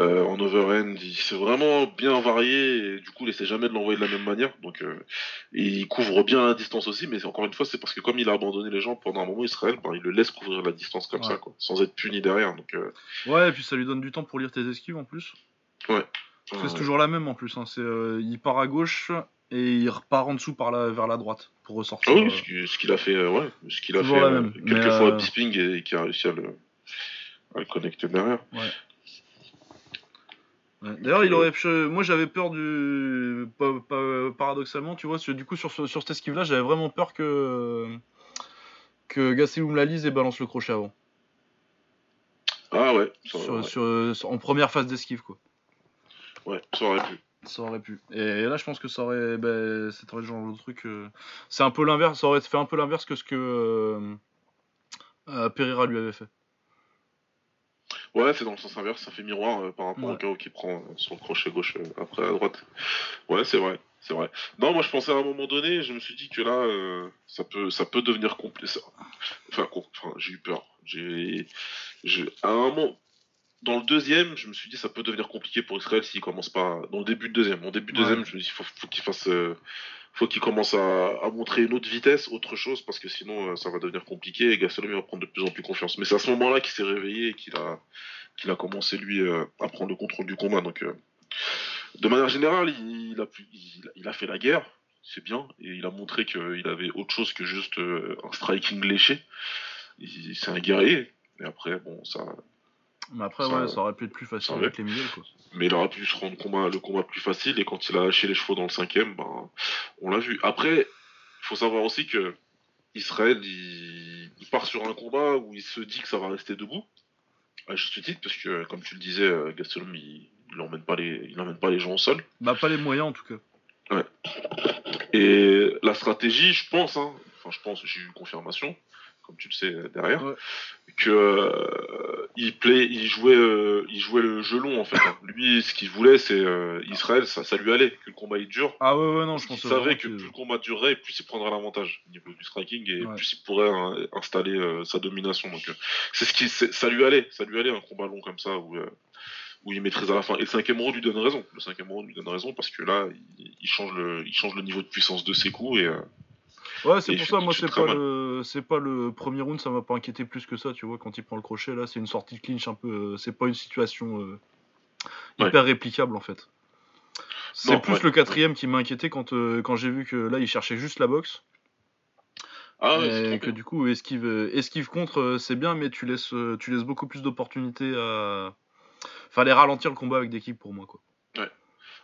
euh, en overhand. Il s'est vraiment bien varié et du coup, il essaie jamais de l'envoyer de la même manière. Donc, euh, il couvre bien la distance aussi, mais c'est- encore une fois, c'est parce que comme il a abandonné les gens pendant un moment, Israël, ben, il le laisse couvrir la distance comme Ouais. ça, quoi, sans être puni derrière. Donc, euh, Ouais, et puis ça lui donne du temps pour lire tes esquives en plus. Que c'est ouais. toujours la même en plus. Hein. C'est, euh, il part à gauche et il repart en dessous par la, vers la droite pour ressortir. Ah oui, euh. ce qui- ce qu'il a fait, euh, ouais, ce qu'il a fait la euh, même, quelques fois à Bisping et, qui a réussi à le, à le connecter derrière. Ouais. D'ailleurs, il aurait. Moi, j'avais peur du. paradoxalement, tu vois, du coup, sur, ce- sur cette esquive-là, j'avais vraiment peur que. que Gastelum la lise et balance le crochet avant. Ah ouais, ça, Sur- ouais. sur- sur- en première phase d'esquive, quoi. ouais, ça aurait pu. Ça aurait pu. Et là, je pense que ça aurait. Ben, c'est le genre de truc. euh, C'est un peu l'inverse. Ça aurait fait un peu l'inverse que ce que. euh, euh, Pereira lui avait fait. Ouais, c'est dans le sens inverse, ça fait miroir par rapport Ouais. au KO qui prend le crochet gauche après à droite. Ouais, c'est vrai, c'est vrai. Non, moi je pensais à un moment donné, je me suis dit que là, ça peut, ça peut devenir compliqué. Enfin, enfin, j'ai eu peur. J'ai, j'ai- à un moment, dans le deuxième, je me suis dit ça peut devenir compliqué pour Israël s'il commence pas dans le début de deuxième. En début de Ouais. deuxième, je me dis faut, faut qu'il fasse, euh, faut qu'il commence à, à montrer une autre vitesse, autre chose, parce que sinon euh, ça va devenir compliqué et Gastelum va prendre de plus en plus confiance. Mais c'est à ce moment-là qu'il s'est réveillé et qu'il a, qu'il a commencé lui euh, à prendre le contrôle du combat. Donc, de manière générale, il, il a, il, il a fait la guerre, c'est bien, et il a montré qu'il avait autre chose que juste un striking léché. C'est un guerrier. Et après, bon, ça, Mais après, Ça- ouais, ça aurait pu être plus facile avec les quoi. mais il aurait pu se rendre le combat, le combat plus facile et quand il a lâché les chevaux dans le cinquième, ben, on l'a vu. Après, il faut savoir aussi que Israël, il, il part sur un combat où il se dit que ça va rester debout, à juste titre, parce que comme tu le disais, euh, Gastelum, il, il emmène pas les, il emmène pas les gens au sol. Bah, pas les moyens en tout cas. Et la stratégie, je pense, hein, enfin je pense, j'ai eu confirmation, comme tu le sais euh, derrière, Ouais. que euh, il, il, jouait, euh, il jouait le jeu long en fait. hein. Lui, ce qu'il voulait, c'est euh, Israël, ça, ça lui allait, que le combat il dure. Ah ouais, ouais, non, je il pense savait que plus le combat durerait, plus il prendrait l'avantage au niveau du striking et Ouais. plus il pourrait hein, installer sa domination. Donc c'est ce qui, ça lui allait, ça lui allait un combat long comme ça où, où il maîtrise à la fin. Et le cinquième round lui donne raison. Le cinquième round lui donne raison parce que là, il, il change le, il change le niveau de puissance de ses coups et euh, Ouais, c'est pour ça, moi, c'est pas, mal. le... c'est pas le premier round, ça m'a pas inquiété plus que ça, tu vois, quand il prend le crochet, là, c'est une sortie de clinch un peu. euh, C'est pas une situation euh, Ouais. hyper réplicable, en fait. C'est plus ouais. le quatrième qui m'a inquiété quand, euh, quand j'ai vu que là, il cherchait juste la boxe. ah ouais, que bien. du coup, esquive, esquive contre, c'est bien, mais tu laisses, tu laisses beaucoup plus d'opportunités à. Fallait ralentir le combat avec des kicks pour moi, quoi.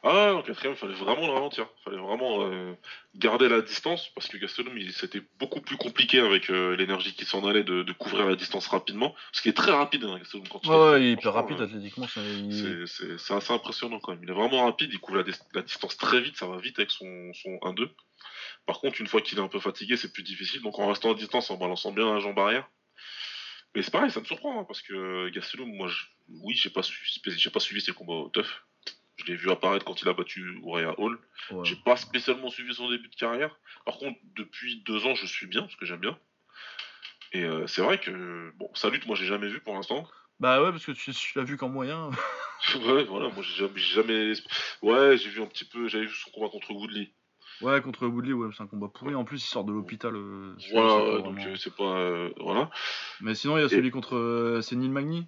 Ah, en quatrième, fallait vraiment le ralentir. Fallait vraiment euh, garder la distance parce que Gastelum, il- c'était beaucoup plus compliqué avec euh, l'énergie qui s'en allait de, de couvrir la distance rapidement. Ce qui est très rapide, hein, Gastelum, quand il Ouais, ouais, il est rapide euh, athlétiquement. il- C'est- assez impressionnant quand même. Il est vraiment rapide, il couvre la, dis- la distance très vite, ça va vite avec son, son 1-2. Par contre, une fois qu'il est un peu fatigué, c'est plus difficile. Donc en restant à distance, en balançant bien la jambe arrière. Mais c'est pareil, ça me surprend, hein, parce que Gastelum, moi, je- oui, j'ai pas, pas suivi ses combats au tough. Je l'ai vu apparaître quand il a battu Uriah Hall. ouais. J'ai pas spécialement suivi son début de carrière. Par contre, depuis deux ans, je suis bien, parce que j'aime bien. Et euh, c'est vrai que, bon, sa lutte, moi, j'ai jamais vu pour l'instant. Bah ouais, parce que tu, tu l'as vu qu'en moyen. ouais, voilà, moi, j'ai jamais. Ouais, j'ai vu un petit peu, j'avais vu son combat contre Woodley. Ouais, contre Woodley, ouais, c'est un combat pourri. En plus, il sort de l'hôpital. euh, Voilà, donc vraiment- euh, c'est pas. euh, voilà. Mais sinon, il y a celui contre. c'est Neil Magny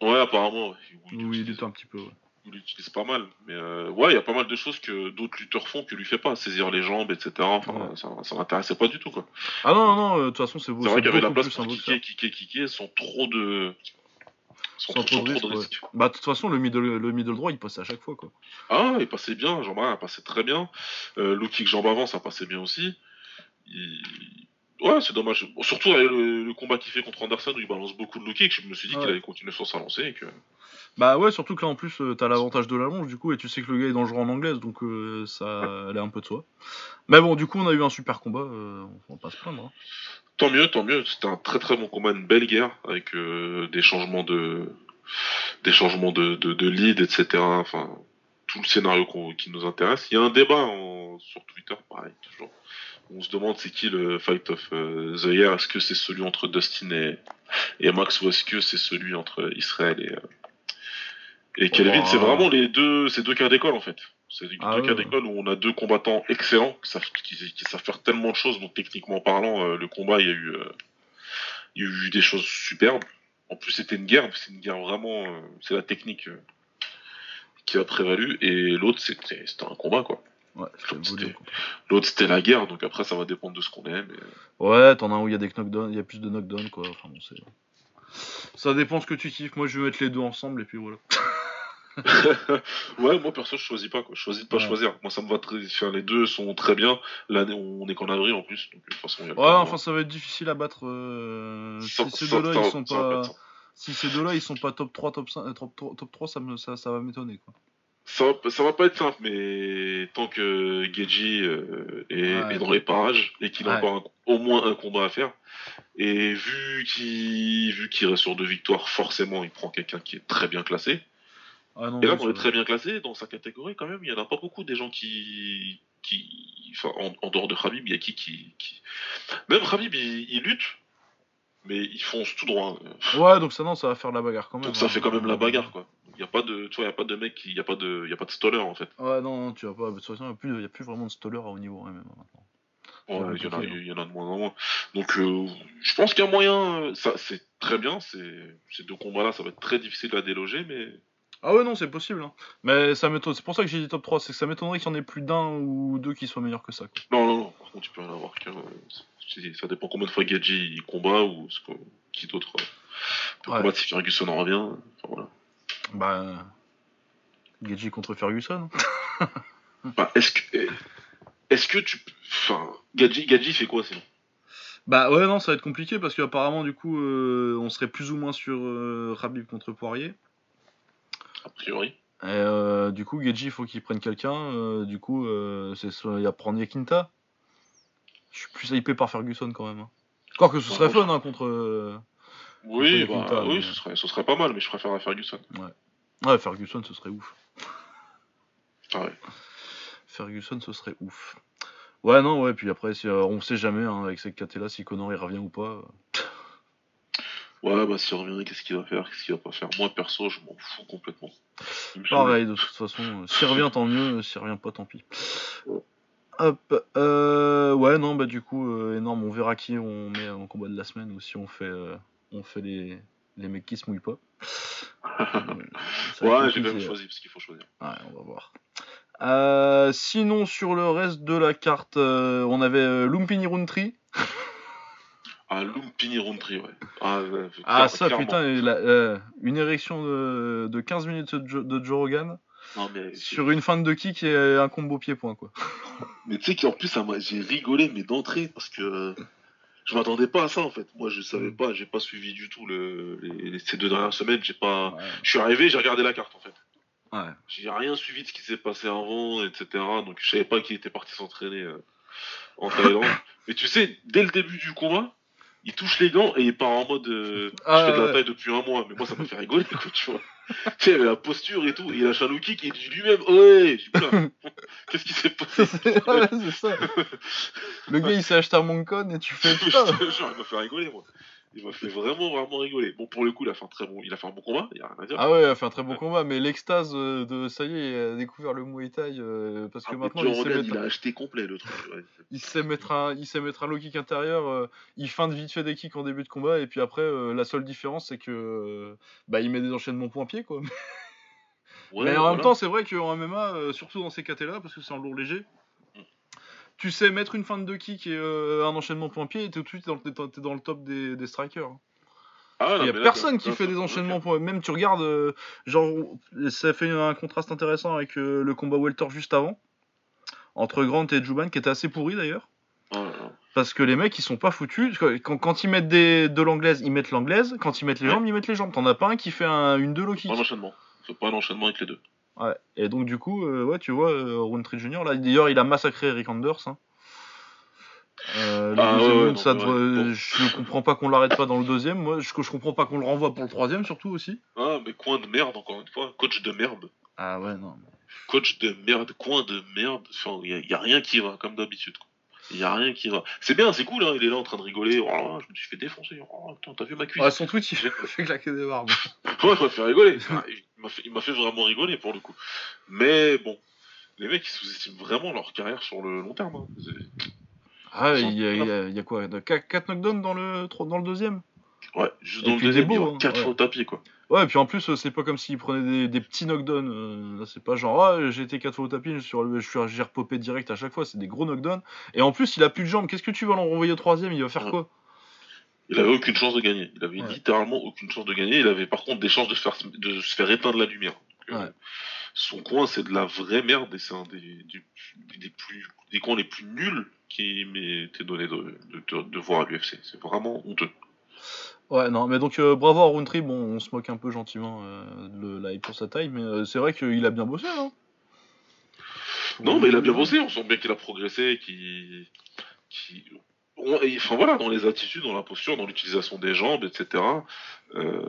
Ouais, apparemment. Oui, il lutte un petit peu, ouais. Il l'utilise pas mal. Mais euh, ouais, il y a pas mal de choses que d'autres lutteurs font que lui fait pas, saisir les jambes, etc. Enfin, ça, ça m'intéressait pas du tout quoi. Ah non, non, de toute façon, c'est C'est vrai qu'il y avait la place pour kicker, kicker, kicker, sans trop de. Sans, trop, de risques. Bah, de toute façon, le middle, le middle droit, il passait à chaque fois quoi. Ah, il passait bien, jambe arrière, passait très bien. Euh, le kick jambe avant, ça passait bien aussi. Ouais, c'est dommage. surtout avec le, combat qu'il fait contre Anderson où il balance beaucoup de low kick, je me suis dit qu'il allait continuer sur sa lancée et que. Bah ouais, surtout que là en plus euh, t'as l'avantage de la longe du coup et tu sais que le gars est dangereux en anglaise donc euh, ça allait un peu de soi. Mais bon, du coup on a eu un super combat, euh, on va pas se plaindre. Hein. Tant mieux, tant mieux. C'était un très très bon combat, une belle guerre avec des changements de des changements de, de, lead, etc. Enfin, tout le scénario qui nous intéresse. Il y a un débat sur Twitter, pareil, toujours. On se demande c'est qui le Fight of the Year? Est-ce que c'est celui entre Dustin et, et Max ou est-ce que c'est celui entre Israël et, et Kelvin, c'est vraiment les deux, ces deux cas d'école en fait. C'est deux ah cas d'école où on a deux combattants excellents qui savent, qui, savent, faire tellement de choses. Donc techniquement parlant, euh, le combat, il y a eu, euh, il y a eu des choses superbes. En plus, c'était une guerre, c'est une guerre vraiment, euh, c'est la technique qui a prévalu. Et l'autre, c'était, c'était un combat quoi. Ouais, l'autre c'était la guerre, donc après ça va dépendre de ce qu'on aime. Ouais, t'en as un où il y a des knockdowns, il y a plus de knockdowns quoi. Enfin bon, c'est. Ça dépend ce que tu kiffes. Moi, je vais mettre les deux ensemble et puis voilà. ouais, moi perso, je choisis pas quoi. Je choisis de pas choisir. Moi, ça me va très. Enfin, les deux sont très bien. L'année, on est qu'en avril en plus. Donc, de toute façon, ouais, enfin, ça va être difficile à battre. Euh, si ces deux-là, ils sont pas. Si ces deux-là, ils sont pas top 3, top 5, euh, top, top 3, ça, me, ça, ça va m'étonner quoi. Ça va, ça va pas être simple, mais tant que Geji euh, est, dans les parages et qu'il a encore au moins un combat à faire, et vu qu'il vu qu'il reste sur deux victoires, forcément, il prend quelqu'un qui est très bien classé. Ah et là, on est très bien classé dans sa catégorie quand même. Il y en a pas beaucoup des gens qui, qui, enfin, en, dehors de Khabib, il y a qui qui, même Khabib, il, lutte, mais il fonce tout droit. Ouais, donc ça non, ça va faire la bagarre quand même. Donc ça hein. fait quand même la bagarre quoi. Il y a pas de, tu vois, y a pas de mec, il y a pas de, y a pas de stoller en fait. Ouais, non, tu vas pas. De toute façon, il y a plus, il y a plus vraiment de stoller à haut niveau hein, même maintenant. Ouais, il y, en a, il y en a de moins en moins. Donc, euh, je pense qu'il y a moyen. Ça, c'est très bien. Ces deux combats-là, ça va être très difficile à déloger, mais ah ouais, non, c'est possible. Hein. Mais ça m'étonne. C'est pour ça que j'ai dit top 3. C'est que ça m'étonnerait qu'il y en ait plus d'un ou deux qui soient meilleurs que ça. Non, non, non. Contre, tu peux en avoir qu'un. Ça dépend combien de fois Gadji il combat ou ce qui d'autre. Peut ouais. combattre si Ferguson en revient. Enfin, voilà. Bah. Gadji contre Ferguson. bah, est-ce que. Est-ce que tu. Enfin. Gadji, Gadji fait quoi sinon? Bah ouais non ça va être compliqué parce qu'apparemment du coup euh, on serait plus ou moins sur euh, Rabib contre Poirier a priori. Euh, du coup, Geji, il faut qu'il prenne quelqu'un. Euh, du coup, euh, c'est il y a prendre Yakinta. Je suis plus hypé par Ferguson quand même. Hein. Encore que ce serait fun hein, contre. oui, bah, oui ce, serait, ce serait pas mal, mais je préfère Ferguson. Ouais. ouais, Ferguson, ce serait ouf. Ah ouais. Ferguson, ce serait ouf. Ouais, non, ouais, puis après, on sait jamais hein, avec cette KT là si Connor il revient ou pas. Ouais, bah s'il revient, qu'est-ce qu'il va faire Qu'est-ce qu'il va pas faire? Moi, perso, je m'en fous complètement. Pareil, de toute façon. Euh, s'il revient, tant mieux. S'il revient pas, tant pis. Hop. Euh, ouais, non, bah du coup, euh, énorme. On verra qui on met en combat de la semaine ou si on fait, on fait les, les mecs qui se mouillent pas. ouais, j'ai même choisi parce qu'il faut choisir. Ouais, on va voir. sinon, sur le reste de la carte, on avait Lumpini Runtri. Ah, Lumpini Roundtree, ouais. Ah, ah ça, putain, euh, une érection de, de, 15 minutes de, Joe Rogan. Sur une fin de kick et un combo pied-point, quoi. mais tu sais qu'en plus, j'ai rigolé, mais d'entrée, parce que je m'attendais pas à ça, en fait. Moi, je savais mm. pas, j'ai pas suivi du tout le, ces deux dernières semaines. J'ai pas. Je suis arrivé, j'ai regardé la carte, en fait. Ouais. J'ai rien suivi de ce qui s'est passé avant, etc. Donc, je savais pas qui était parti s'entraîner euh, en Thaïlande. mais tu sais, dès le début du combat, il touche les gants et il part en mode euh, ah, je fais de la taille depuis un mois mais moi ça m'a fait rigoler quoi tu vois tu sais la posture et tout et il lâche un il dit lui-même ouais qu'est-ce qui s'est passé ouais, c'est ça. Le gars il s'est acheté un Moncon et tu fais putain. il m'a fait rigoler moi il m'a fait vraiment, vraiment rigoler. Bon, pour le coup, il a fait un très bon, il a fait un bon combat, il y a rien à dire. Ah ouais, il a fait un très bon combat, mais l'extase euh, de ça y est, il a découvert le Muay Thai euh, parce que ah, maintenant il, sait mettre... il a acheté complet le truc. il sait mettre un, il sait mettre un low kick intérieur. Euh, il feinte vite fait des kicks en début de combat et puis après, la seule différence c'est que bah il met des enchaînements point pied quoi. Ouais, mais en voilà. même temps, c'est vrai qu'en MMA, euh, surtout dans ces catés-là, parce que c'est un lourd léger. Tu sais mettre une fin de kick et euh, un enchaînement point-pied et t'es tout de suite dans le, t'es- dans le top des, des strikers. Ah, Il non, y a personne qui là, fait des enchaînements point Même tu regardes, euh, genre, ça fait un contraste intéressant avec euh, le combat Welter juste avant, entre Grant et Juban, qui était assez pourri d'ailleurs. Ah, ah. Parce que les mecs ils sont pas foutus. Quand, quand ils mettent des, de l'anglaise, ils mettent l'anglaise. Quand ils mettent les Ouais. jambes, ils mettent les jambes. T'en as pas un qui fait un- une deux low kick. Pas d'enchaînement. Faut pas un enchaînement avec les deux. Ouais. Et donc du coup, euh, ouais, tu vois, euh, Roundtree Junior, là d'ailleurs il a massacré Eric Anders. Hein. Euh, Ah, ouais, non, ça bon. Je comprends pas qu'on l'arrête pas dans le deuxième. Moi, je, je comprends pas qu'on le renvoie pour le troisième, surtout aussi. Ah, mais coin de merde, encore une fois. Coach de merde. Ah ouais, non. Coach de merde, coin de merde. Enfin, il y, a- y a rien qui va, comme d'habitude. Il y a rien qui va. C'est bien, c'est cool, hein. Il est là en train de rigoler. Oh là je me suis fait défoncer. Oh, t'as vu ma cuisse Ouais, son tweet, il fait claquer des barbes. Ouais, il m'a fait rigoler. Ah, il m'a fait, m'a vraiment rigoler pour le coup. Mais bon, les mecs ils sous-estiment vraiment leur carrière sur le long terme. hein. Ah, il y, a- il y a- il y a quoi? 4 knockdowns dans le, dans le deuxième? Ouais, juste dans le deuxième, des il beaux, va hein, 4 ouais. fois au tapis quoi. Ouais, et puis en plus, euh, c'est pas comme s'il prenait des, des petits knockdowns. euh, c'est pas genre, ah, j'ai été 4 fois au tapis, je suis, relevé- je suis j'ai repopé direct à chaque fois. C'est des gros knockdowns. Et en plus, il a plus de jambes. Qu'est-ce que tu vas l'en renvoyer au troisième? Il va faire Ouais. quoi? Il avait aucune chance de gagner. Il avait Ouais. littéralement aucune chance de gagner. Il avait par contre des chances de, faire, de se faire éteindre la lumière. Donc, euh. Son coin, c'est de la vraie merde et c'est un des, des, des plus, des coins les plus nuls qui m'était donné de, de, de, de voir à l'UFC. C'est vraiment honteux. Ouais, non, mais donc euh, bravo à Roundtree. Bon, on se moque un peu gentiment euh, de la pour sa taille, mais euh, c'est vrai qu'il a bien bossé. Hein. Non, mais il a bien bossé. On sent bien qu'il a progressé, qu'il. on- et, Enfin voilà, dans les attitudes, dans la posture, dans l'utilisation des jambes, etc. euh,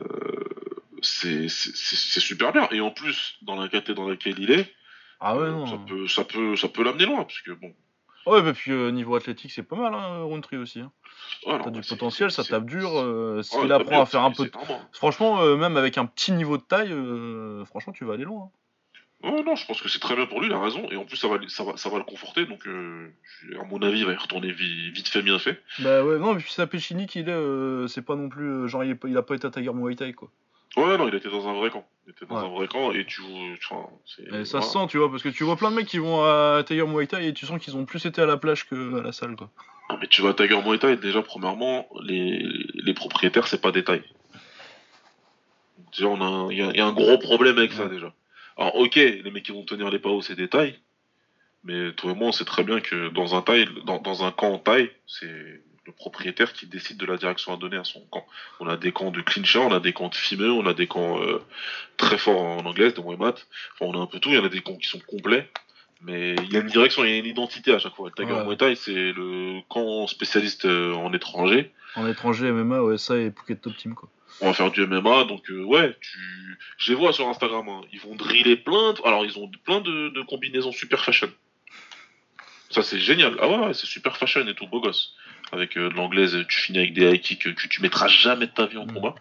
c'est super bien. Et en plus, dans la catégorie dans laquelle il est, Ah ouais, non. ça peut, ça peut, ça peut l'amener loin, parce que bon. Ouais, bah puis euh, niveau athlétique, c'est pas mal, hein, Roundtree aussi. Hein. T'as du potentiel, ça tape dur. euh, ça apprend à faire un peu. énorme. Franchement, euh, même avec un petit niveau de taille, franchement, tu vas aller loin. hein. Ouais, non, je pense que c'est très bien pour lui, il a raison. Et en plus, ça va, ça va, ça va le conforter. Donc, à mon avis, il va y retourner vi- vite fait, bien fait. Bah ouais, non, mais puis ça Péchini qu'il est, c'est pas non plus. genre, il, est pas- il a pas été à Tiger Muay Thai, quoi. Ouais, non, il était dans un vrai camp. Il était dans Ouais. un vrai camp et tu. Enfin, c'est. Et ça voilà. se sent, tu vois, parce que tu vois plein de mecs qui vont à Tiger Muay Thai et tu sens qu'ils ont plus été à la plage que à la salle, quoi. Non, mais tu vas à Tiger Muay Thai, déjà, premièrement, les, les propriétaires, c'est pas des tailles. Déjà, on a il y, a- il y a un gros problème avec ça, déjà. Alors, ok, les mecs qui vont tenir les paos, c'est des tailles. Mais toi et moi, on sait très bien que dans un taille, dans, dans un camp en taille, c'est le propriétaire qui décide de la direction à donner à son camp. On a des camps de clincher, on a des camps de fimeux, on a des camps euh, très forts en anglaise, de Muay Mat. Enfin, on a un peu tout, il y en a des camps qui sont complets. Mais il y a une direction, il y a une identité à chaque fois. Le Tiger Ouais. Muay Thai, c'est le camp spécialiste euh, en étranger. En étranger, MMA, ça et Phuket Top Team, quoi. On va faire du MMA, donc euh, ouais, tu... je les vois sur Instagram. hein. Ils vont driller plein de... Alors, ils ont plein de, de combinaisons super fashion. Ça, c'est génial. Ah ouais, c'est super fashion et tout, beau gosse. Avec euh, de l'anglaise, tu finis avec des high kicks que, tu mettras jamais de ta vie en Mm. combat.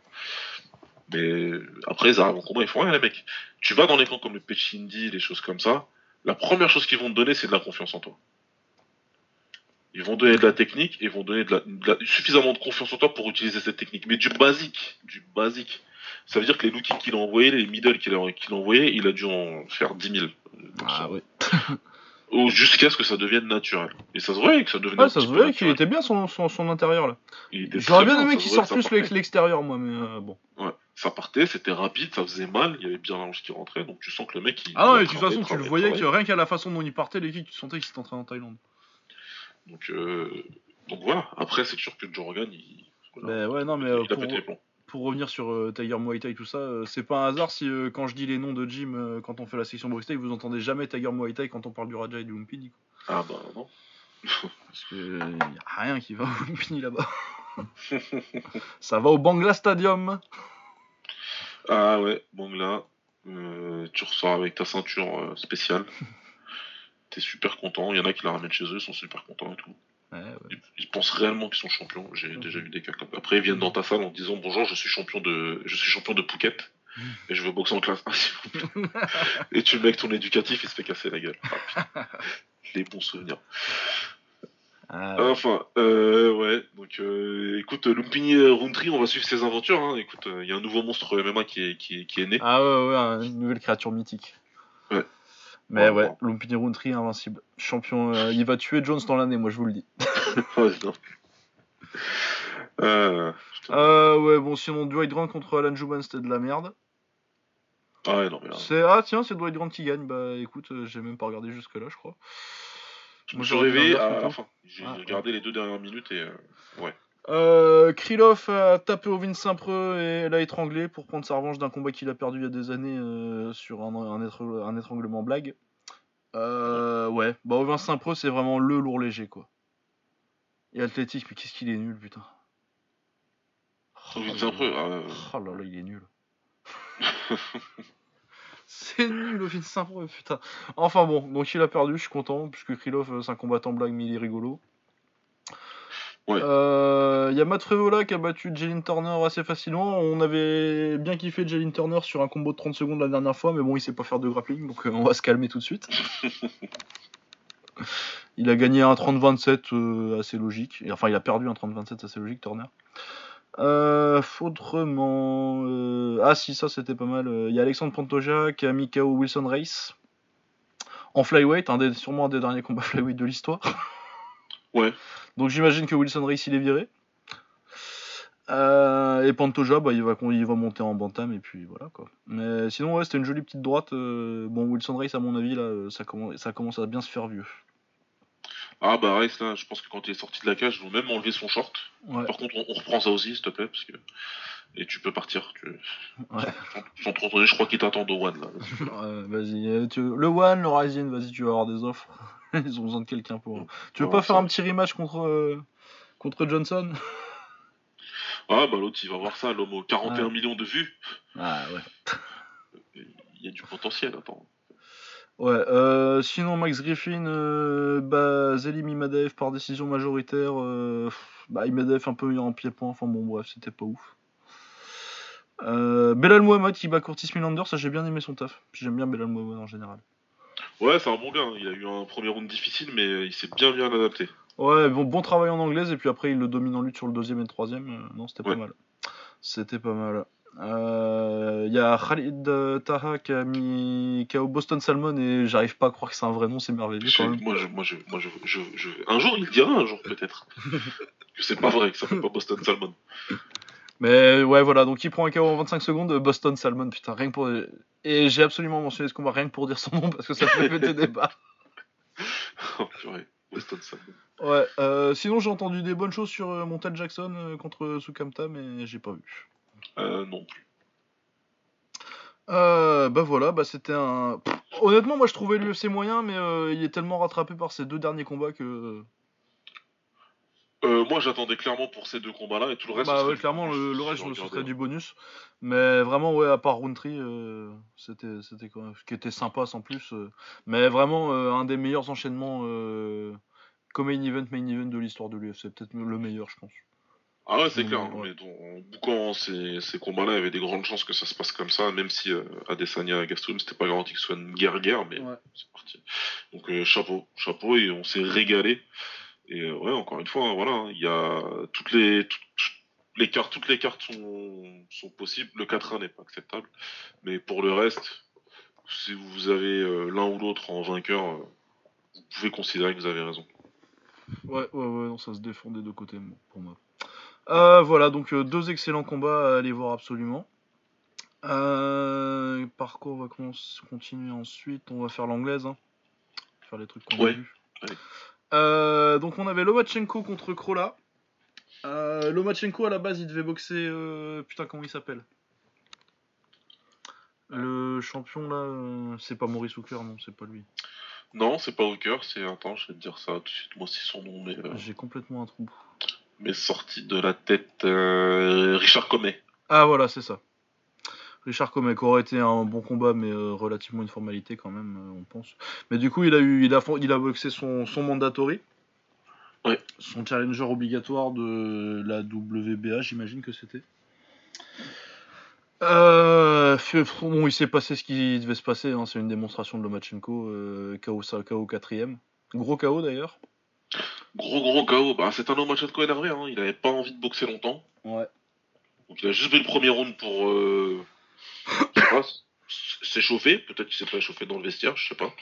Mais après, ils arrivent en combat, ils font rien, les mecs. Tu vas dans les camps comme le Pechindi, les choses comme ça. La première chose qu'ils vont te donner, c'est de la confiance en toi. Ils vont donner de la technique et ils vont donner de la, de la- suffisamment de confiance en toi pour utiliser cette technique. Mais du basique, du basique. Ça veut dire que les low kicks qu'il a envoyés, les middle qu'il a, qu'il a envoyés, il a dû en faire 10 000. Ah ouais. Ou jusqu'à ce que ça devienne naturel. Et ça se voyait que ça devenait Ouais, ça se voyait qu'il était bien son, son, son intérieur, là. J'aurais bien aimé qu'il sorte plus l'extérieur, moi, mais euh, bon. Ouais, ça partait, c'était rapide, ça faisait mal, il y avait bien la hanche qui rentrait, donc tu sens que le mec il. Ah non, mais de toute façon, tu le voyais que rien qu'à la façon dont il partait, les kicks, tu sentais qu'il s'était entraîné en Thaïlande. Donc, euh, donc voilà, après c'est sûr que Joe Rogan il. voilà, Mais ouais, non, mais il euh, a pour, pété les plombs. Pour revenir sur euh, Tiger Muay Thai, tout ça, euh, c'est pas un hasard si euh, quand je dis les noms de euh, quand on fait la section Bruxelles, vous entendez jamais Tiger Muay Thai quand on parle du Raja et du Lumpini. quoi. Ah bah non. Parce que y a rien qui va au Lumpini là-bas. ça va au Bangla Stadium. Ah ouais, euh, tu ressors avec ta ceinture spéciale. T'es super content, il y en a qui la ramènent chez eux, ils sont super contents et tout. Ouais, ouais. Ils, pensent réellement qu'ils sont champions. J'ai déjà eu des cas comme ça. Après, ils viennent dans ta salle en disant bonjour, je suis champion de, je suis champion de Phuket Mhm. et je veux boxer en classe. Ah, s'il vous plaît. et tu le mec ton éducatif, il se fait casser la gueule. Ah. Les bons souvenirs. Ah, ouais. Enfin, euh, ouais. Donc, euh, écoute. Lumpini Roundtree, on va suivre ses aventures. Hein. Écoute, il y a un nouveau monstre MMA qui est, qui qui est né. Ah ouais, ouais, une nouvelle créature mythique. Ouais. Mais ouais, Lumpini Roundtree invincible. Champion, il va tuer Jones dans l'année, moi je vous le dis. ouais, non. Euh, euh, ouais, bon, sinon, Dwight Grant contre Alan Juban, c'était de la merde. Ah ouais, non, mais C'est... Ah tiens, c'est Dwight Grant qui gagne. Bah écoute, euh, j'ai même pas regardé jusque-là, je crois. Je me suis réveillé à Enfin, J'ai ah, regardé les deux dernières minutes et... Euh, ouais. Euh, Krylov a tapé Ovin Saint-Preux et l'a étranglé pour prendre sa revanche d'un combat qu'il a perdu il y a des années euh, sur un, un, étranglement blague. Euh, ouais, bah Ovin Saint-Preux c'est vraiment le lourd léger quoi. Et athlétique, mais qu'est-ce qu'il est nul putain. Ovin Saint-Preux, ah, oh là là, il est nul. c'est nul au Saint-Preux, putain. Enfin bon, donc il a perdu, je suis content, puisque Krylov euh, c'est un combattant blague, mais il est rigolo. Il euh, y a Matt Frevola qui a battu Jalen Turner assez facilement. On avait bien kiffé Jalen Turner sur un combo de 30 secondes la dernière fois, mais bon, il sait pas faire de grappling, donc euh, on va se calmer tout de suite. il a gagné un 30-27 assez logique. enfin, il a perdu un 30-27 assez logique, Turner. Euh, autrement. Euh, ah, si, ça c'était pas mal. Il y a Alexandre Pantoja qui a mis KO Wilson Race. En flyweight, un des, sûrement un des derniers combats flyweight de l'histoire. Ouais. Donc j'imagine que Wilson Race il est viré. Euh, et Pantoja, bah, il, va, il va monter en bantam et puis voilà quoi. Mais sinon, ouais, c'était une jolie petite droite. Euh, bon, Wilson Race, à mon avis, là, ça commence, ça commence à bien se faire vieux. Ah bah Rice là, je pense que quand il est sorti de la cage, ils vont même enlever son short. Par contre, on, reprend ça aussi, s'il te plaît, parce que et tu peux partir. Tu... Ouais. Sans, trop je crois qu'il t'attend au One là. vas-y, euh, le One, le Rising, vas-y, tu vas avoir des offres. Ils ont besoin de quelqu'un pour. Tu veux pas faire un petit rematch contre euh, contre Johnson Ah bah l'autre il va voir ça, l'homme aux 41 millions de vues. Ah ouais. Il y a du potentiel, attends. Ouais, euh, sinon Max Griffin, euh, bah, Zelim Imadev par décision majoritaire, euh, bah, Imadev un peu en pied-point, enfin bon bref, c'était pas ouf. Euh, Belal Mohamed qui bat Curtis Milander, ça j'ai bien aimé son taf, j'aime bien Belal Mohamed en général. Ouais, c'est un bon gars, hein. il a eu un premier round difficile mais il s'est bien bien adapté. Ouais, bon, bon travail en anglaise et puis après il le domine en lutte sur le deuxième et le troisième, non c'était pas mal. C'était pas mal. Il euh, y a Khalid Taha qui a mis KO Boston Salmon et j'arrive pas à croire que c'est un vrai nom, c'est merveilleux quand même. Moi, je, moi, je, moi je, un jour il dira, un jour peut-être, que c'est pas vrai, que ça fait pas Boston Salmon. Mais ouais, voilà, donc il prend un KO en 25 secondes, Boston Salmon, putain, rien que pour. Et j'ai absolument mentionné ce combat rien que pour dire son nom parce que ça fait péter des barres. oh purée, Boston Salmon. Ouais, euh, sinon j'ai entendu des bonnes choses sur euh, Montel Jackson euh, contre Sukamta, mais j'ai pas vu. Euh, non plus. Euh, bah voilà, bah c'était un. honnêtement, moi je trouvais l'UFC moyen, mais euh, il est tellement rattrapé par ces deux derniers combats que. Moi j'attendais clairement pour ces deux combats-là et tout le reste. Bah ouais, clairement, le, reste ce serait du bonus. Mais vraiment, ouais, à part Roundtree, c'était, c'était quoi Ce qui était sympa sans plus. mais vraiment, un des meilleurs enchaînements comme main event, main event de l'histoire de l'UFC. Peut-être le meilleur, je pense. Ah ouais, c'est clair. Hein, mais en bouquant ces, ces combats-là, il y avait des grandes chances que ça se passe comme ça, même si euh, Adesanya et Gastelum, c'était pas garanti que ce soit une guerre-guerre, mais c'est parti. Donc euh, chapeau, chapeau, et on s'est régalé. Et euh, ouais, encore une fois, voilà, hein, il y a toutes les, les cartes, toutes les cartes sont, sont possibles. Le 4-1 n'est pas acceptable, mais pour le reste, si vous avez euh, l'un ou l'autre en vainqueur, vous pouvez considérer que vous avez raison. Ouais, ouais, ouais, non, ça se défend des deux côtés pour moi. Euh, voilà, donc euh, deux excellents combats à aller voir absolument. Euh, par quoi on va continuer ensuite? On va faire l'anglaise. Hein. Faire les trucs qu'on a vus. donc on avait Lomachenko contre Krola. Lomachenko à la base il devait boxer. putain, comment il s'appelle? Le champion là, c'est pas Maurice Hooker, non, c'est pas lui. Non, c'est pas Hooker, c'est. Attends, je vais te dire ça tout de suite, moi aussi son nom, mais. J'ai complètement un trou mais sorti de la tête euh, Richard Comet. Ah voilà, c'est ça. Richard Comet, aurait été un bon combat, mais euh, relativement une formalité quand même, euh, on pense. Mais du coup, il a eu, il a, il a boxé son, son mandatory. Ouais. Son challenger obligatoire de la WBA, j'imagine que c'était. bon, il s'est passé ce qui devait se passer, hein, c'est une démonstration de Lomachenko, KO, KO 4 Gros KO d'ailleurs. Gros gros KO. Bah, c'est un Lomachenko énervé. Hein. Il avait pas envie de boxer longtemps. Ouais. Donc il a juste fait le premier round pour. Euh... je sais pas, s'échauffer. Peut-être qu'il s'est pas échauffé dans le vestiaire, je sais pas.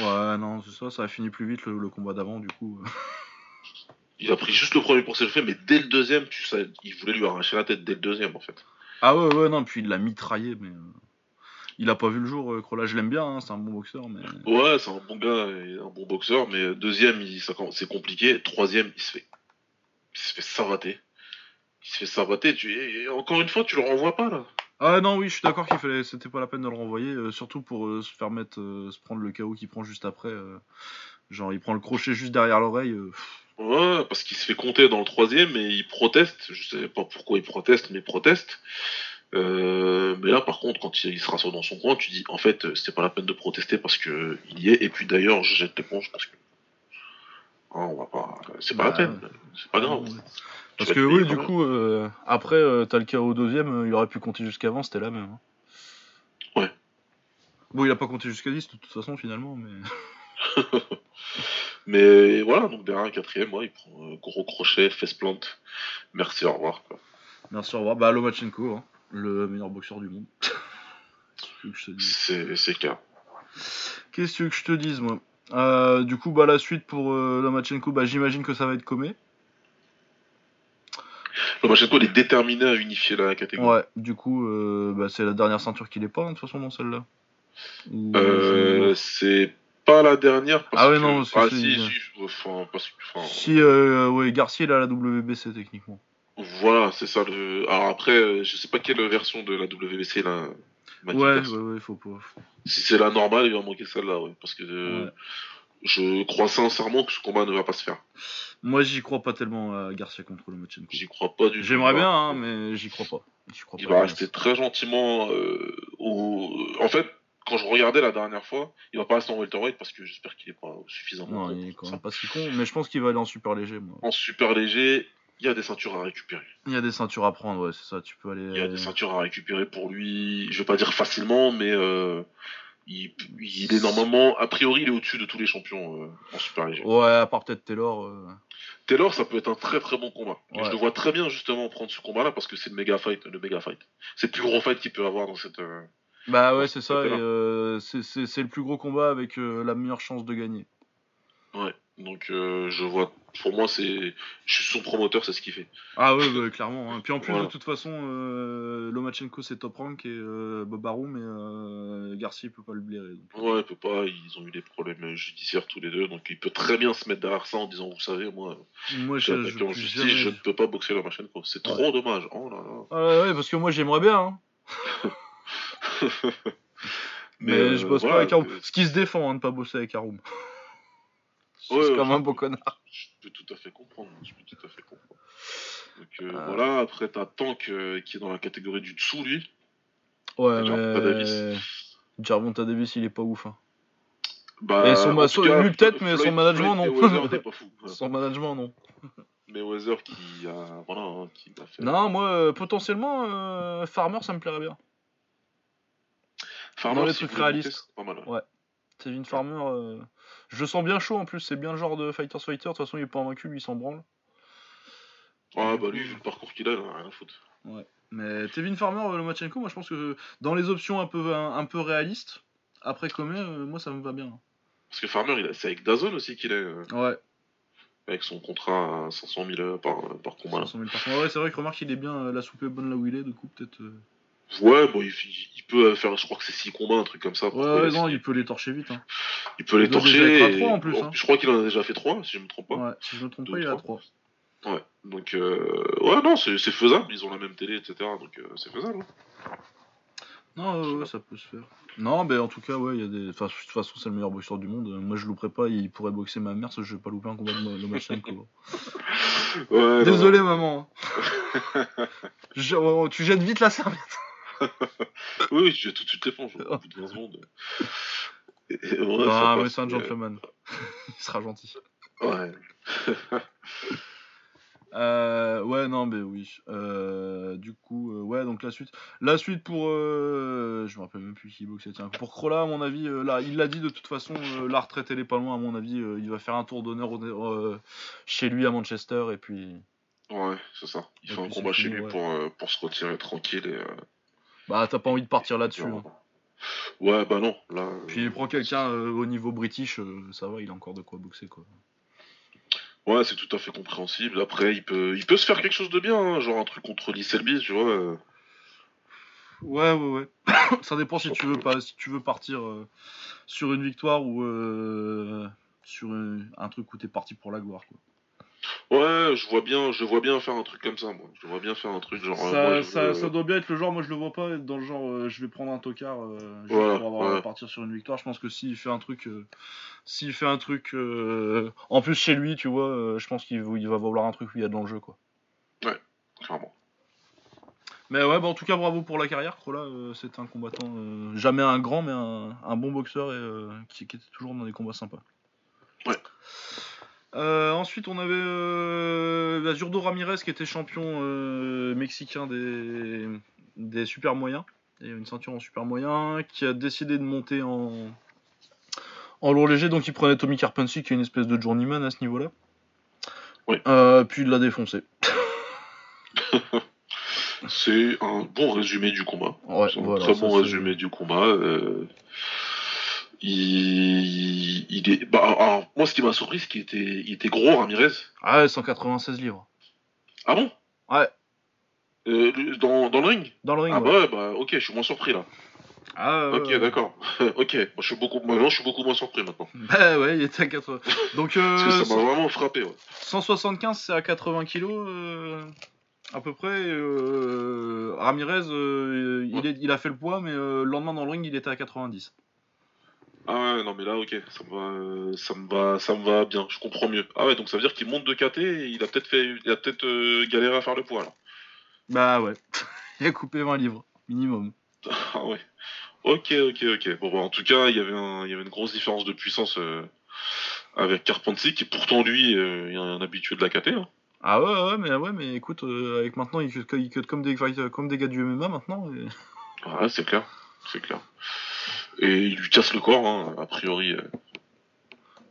Ouais, non, c'est ça. Ça a fini plus vite le, le combat d'avant, du coup. il a pris juste le premier pour s'échauffer, mais dès le deuxième, tu sais, il voulait lui arracher la tête dès le deuxième, en fait. Ah ouais, ouais, non, puis il l'a mitraillé, mais. euh, Il a pas vu le jour, euh, Crolla. Je l'aime bien, hein, c'est un bon boxeur, mais. Ouais, c'est un bon gars et un bon boxeur, mais deuxième, il- c'est compliqué. Troisième, il se fait, il se fait savater. Il se fait savater. Tu, et encore une fois, tu le renvoies pas là. Ah non, oui, je suis d'accord qu'il fallait, c'était pas la peine de le renvoyer, euh, surtout pour euh, se faire mettre, euh, se prendre le KO qu'il prend juste après. genre, il prend le crochet juste derrière l'oreille. Ouais, parce qu'il se fait compter dans le troisième et il proteste. Je sais pas pourquoi il proteste, mais il proteste. Mais là, par contre, quand il, il se rassoit dans son coin, tu dis en fait, c'était pas la peine de protester parce que il y est. Et puis d'ailleurs, je jette l'éponge parce que. Ah, on va pas. C'est pas Bah, la peine. C'est pas grave. ouais. Parce que oui, du coup, euh, après, euh, t'as le KO au deuxième, euh, il aurait pu compter jusqu'avant, c'était la même. hein. Ouais. Bon, il a pas compté jusqu'à 10 de toute façon, finalement, mais. Mais voilà, donc derrière un quatrième, ouais, il prend un gros crochet, fesse plante. Merci, au revoir. quoi. Merci, au revoir. Bah, Lomachenko, hein, le meilleur boxeur du monde. Qu'est-ce que je te dis C'est clair. Qu'est-ce que je te dise, moi? Euh, Du coup, bah, la suite pour Lomachenko, bah, j'imagine que ça va être Comé. Lomachenko, il est déterminé à unifier la catégorie. Ouais, du coup, euh, bah, c'est la dernière ceinture qu'il est pas, hein, de toute façon, dans celle-là. Ou- Euh, c'est pas la dernière parce Ah ouais, que... non, c'est- ah, c'est- si, si, enfin, parce que... enfin, Si, euh, ouais, Garcia, il a la WBC, techniquement. Voilà, c'est ça. Le... Alors après, euh, je sais pas quelle version de la WBC là. Mathieu Ouais, ouais, ouais, faut pas. Si c'est la normale, il va manquer celle-là, ouais. Parce que euh, Ouais. Je crois sincèrement que ce combat ne va pas se faire. Moi, j'y crois pas tellement à Garcia contre Lomachenko. J'y crois pas du tout. J'aimerais bien, hein, mais j'y crois pas. Crois Il pas va rester très gentiment euh, au... En fait, quand je regardais la dernière fois, il va pas rester en welterweight parce que j'espère qu'il est pas suffisamment Non, il est quand même pas si con, mais je pense qu'il va aller en super léger, moi. En super léger, il y a des ceintures à récupérer. Il y a des ceintures à prendre, ouais, c'est ça, tu peux aller. Il y a des ceintures à récupérer pour lui, je vais pas dire facilement, mais euh, il, il est normalement, a priori, il est au-dessus de tous les champions euh, en super léger. Ouais, à part peut-être Taylor. euh, Taylor, ça peut être un très très bon combat. Et je le vois très bien justement prendre ce combat-là parce que c'est le méga fight, le méga fight. C'est le plus gros fight qu'il peut avoir dans cette. euh, Bah ouais, c'est c'est ça, euh, c'est- c'est c'est le plus gros combat avec euh, la meilleure chance de gagner. Ouais. Donc euh, je vois, pour moi c'est, je suis son promoteur, c'est ce qu'il fait. Ah ouais, bah, clairement. hein. Puis en plus, Voilà. de toute façon, euh, Lomachenko c'est top rank et euh, Bob Arum, mais Garcia il peut pas le blairer. donc. Ouais, il peut pas, ils ont eu des problèmes judiciaires tous les deux, donc il peut très bien se mettre derrière ça en disant, vous savez, moi, Moi, je en justice, jamais- je ne peux pas boxer la machine. C'est trop dommage. Oh là là. Ah ouais, parce que moi j'aimerais bien, hein. mais, euh, je bosse pas avec Arum. Ce qui se défend, hein, de pas bosser avec Arum. Ouais, c'est ouais, comme un beau connard. Je peux tout à fait comprendre. Je peux tout à fait comprendre. Donc euh, Ah. voilà, après t'as Tank euh, qui est dans la catégorie du dessous, lui. Ouais, mais. Gervonta Davis, il est pas ouf. Hein. Bah, Et son ma- tout lui, cas, peut-être, mais Floyd- son management, Floyd non. Pas fou. Son management, non. Mayweather qui a, voilà, hein, qui a fait. Non, moi, euh, potentiellement, euh, Farmer, ça me plairait bien. Farmer, les si c'est pas mal. Ouais. Kevin Farmer, euh, je le sens bien chaud en plus, c'est bien le genre de Fighters Fighter, de toute façon il est pas invaincu, lui il s'en branle. Ah bah lui, vu le parcours qu'il a, il en a rien à foutre. Mais Tevin Farmer, euh, Lomachenko, moi je pense que dans les options un peu, un, un peu réalistes, après Comé, euh, moi ça me va bien. Parce que Farmer, il a- c'est avec Dazon aussi qu'il est, euh, Ouais, avec son contrat à 500 000 euh, par, par combat. là. 500 000 par contre. Ouais, c'est vrai que remarque il est bien, euh, la soupe est bonne là où il est, du coup peut-être. Ouais, bon, il, il peut faire, je crois que c'est 6 combats, un truc comme ça. Ouais, ouais, il- non, il peut les torcher vite. Hein. il peut les il torcher. et- trois, en plus, hein. Je crois qu'il en a déjà fait 3, si je me trompe pas. Ouais, si je me trompe Deux, pas, il trois. 3. Ouais, donc euh, ouais, non, c'est faisable, ils ont la même télé, etc. Donc euh, c'est faisable. hein. Non, ouais, ouais, ça peut se faire. Non, mais en tout cas, ouais, il y a des. Enfin, de toute façon, c'est le meilleur boxeur du monde. Moi, je louperais pas, il pourrait boxer ma mère, que je vais pas louper un combat de. Ouais, non, Désolé, maman. Je- oh, tu jettes vite la serviette. Oui, je vais tout de suite l'éponge au bout de 20 secondes. Et- et ah, mais c'est un gentleman. il sera gentil. Ouais. Euh, ouais, non, mais oui. Euh, du coup, euh, ouais, donc la suite. La suite pour. euh, je me rappelle même plus qui boxait. Tiens, pour Crolla, à mon avis, euh, là, il l'a dit de toute façon, euh, la retraite, elle est pas loin, à mon avis. euh, il va faire un tour d'honneur euh, chez lui à Manchester, et puis. Ouais, c'est ça. Il fait un combat chez lui ouais. pour, euh, pour se retirer tranquille et. Bah, t'as pas envie de partir là-dessus. hein. Ouais, bah non, là. euh, Puis il prend quelqu'un euh, au niveau british, euh, ça va, il a encore de quoi boxer, quoi. Ouais, c'est tout à fait compréhensible. Après, il peut, il peut se faire quelque chose de bien, hein, genre un truc contre Lee Selby, tu vois. euh. Ouais, ouais, ouais. ça dépend si tu veux pas, si tu veux partir euh, sur une victoire ou euh, sur une- un truc où t'es parti pour la gloire, quoi. Ouais, je vois bien, je vois bien faire un truc comme ça, moi. Je vois bien faire un truc genre. euh, Ça, moi, je ça- veux- ça doit bien être le genre, moi je le vois pas être dans le genre euh, je vais prendre un tocard euh, juste Voilà, pour avoir, ouais. partir sur une victoire. Je pense que s'il fait un truc, euh, s'il fait un truc en plus chez lui, tu vois, je pense qu'il il va vouloir un truc où il y a de l'enjeu quoi. Clairement. Mais ouais, bah en tout cas bravo pour la carrière, Crolla, euh, c'est un combattant, euh, jamais un grand mais un, un bon boxeur et euh, qui, qui était toujours dans des combats sympas. Ouais. Euh, ensuite, on avait euh, bah, Zurdo Ramirez qui était champion euh, mexicain des, des super moyens. Et une ceinture en super moyen qui a décidé de monter en, en lourd léger. Donc il prenait Tommy Carpentier qui est une espèce de journeyman à ce niveau-là. Oui. Puis il l'a défoncé. C'est un bon résumé du combat. Ouais, un très bon résumé du combat. Il, il est. Bah, alors, moi, ce qui m'a surpris, c'est qu'il était, il était gros, Ramirez. Ah ouais, 196 livres. Ah bon? Ouais. Euh, dans, dans le ring? Dans le ring. Ah ouais. bah ouais, bah ok, je suis moins surpris là. Ah, ouais, ok, d'accord. ok, moi, je suis beaucoup, maintenant, je suis beaucoup moins surpris maintenant. Bah ouais, il était à 80. Donc euh, Parce que ça m'a vraiment frappé. Ouais. 175 c'est à 80 kilos euh, à peu près. Ramirez, il, Ouais. est- il a fait le poids, mais le lendemain dans le ring, il était à 90. Ah ouais, non mais là, ok, ça me va, euh, ça me va, ça me va bien. Je comprends mieux. Ah ouais, donc ça veut dire qu'il monte de KT et il a peut-être fait, il a peut-être euh, galéré à faire le poids là. Bah ouais, il a coupé 20 livres, minimum. Ah ouais. Ok, ok, ok. Bon, bah, en tout cas, il y avait, un, il y avait une grosse différence de puissance euh, avec Carpentier, qui pourtant lui euh, est un habitué de la KT. Hein. Ah ouais, ouais, mais, ouais, mais écoute, avec maintenant, il cut, il cut comme, des, comme des gars du MMA maintenant. et- Ouais, c'est clair, c'est clair. Et il lui casse le corps, hein, a priori. euh.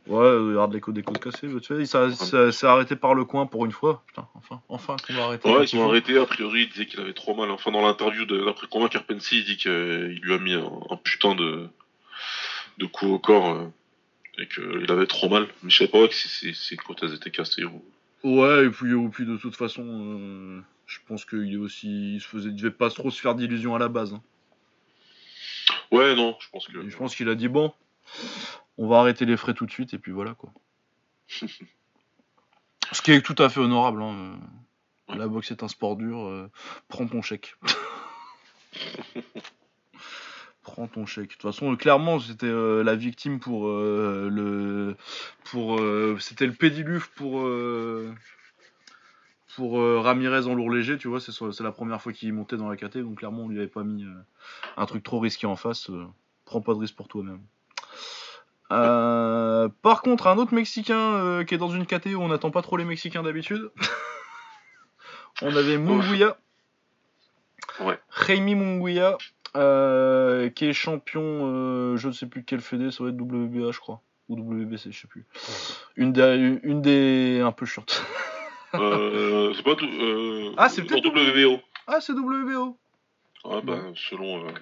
Ouais, regarde les côtes des côtes cassées, tu sais, ça, ça- c'est arrêté par le coin pour une fois. Putain, enfin, enfin qu'on va arrêter. Ouais, ils il ont faut. arrêté, a priori, il disait qu'il avait trop mal. Enfin, dans l'interview de l'après combat, Carpentier, il dit qu'il lui a mis un, un putain de, de coup au corps euh, et qu'il avait trop mal. Mais je sais pas si ses, côtes elles étaient cassées ou. Ouais, et puis, puis de toute façon, euh, je pense qu'il est aussi, il se faisait, il devait pas trop se faire d'illusions à la base. hein. Ouais, non, je pense que. Et je pense qu'il a dit bon, on va arrêter les frais tout de suite et puis voilà quoi. Ce qui est tout à fait honorable. hein, La boxe est un sport dur. euh, prends ton chèque. prends ton chèque. De toute façon, euh, clairement, c'était euh, la victime pour euh, le, pour, euh, c'était le pédiluve pour. Pour euh, Ramirez en lourd léger, tu vois, c'est la première fois qu'il montait dans la KT, donc clairement on lui avait pas mis euh, un truc trop risqué en face. euh, prends pas de risque pour toi-même. Par contre, un autre Mexicain qui est dans une KT où on n'attend pas trop les Mexicains d'habitude. on avait Munguia. Ouais. Jaime Munguia, qui est champion, je ne sais plus quel fédé, ça va être WBA, je crois. Ou WBC, je sais plus. Une des, une des un peu chiante. Euh, c'est pas tout. Euh, Ah, c'est peut-être WBO. ah, c'est WBO. Ah, bah, selon euh,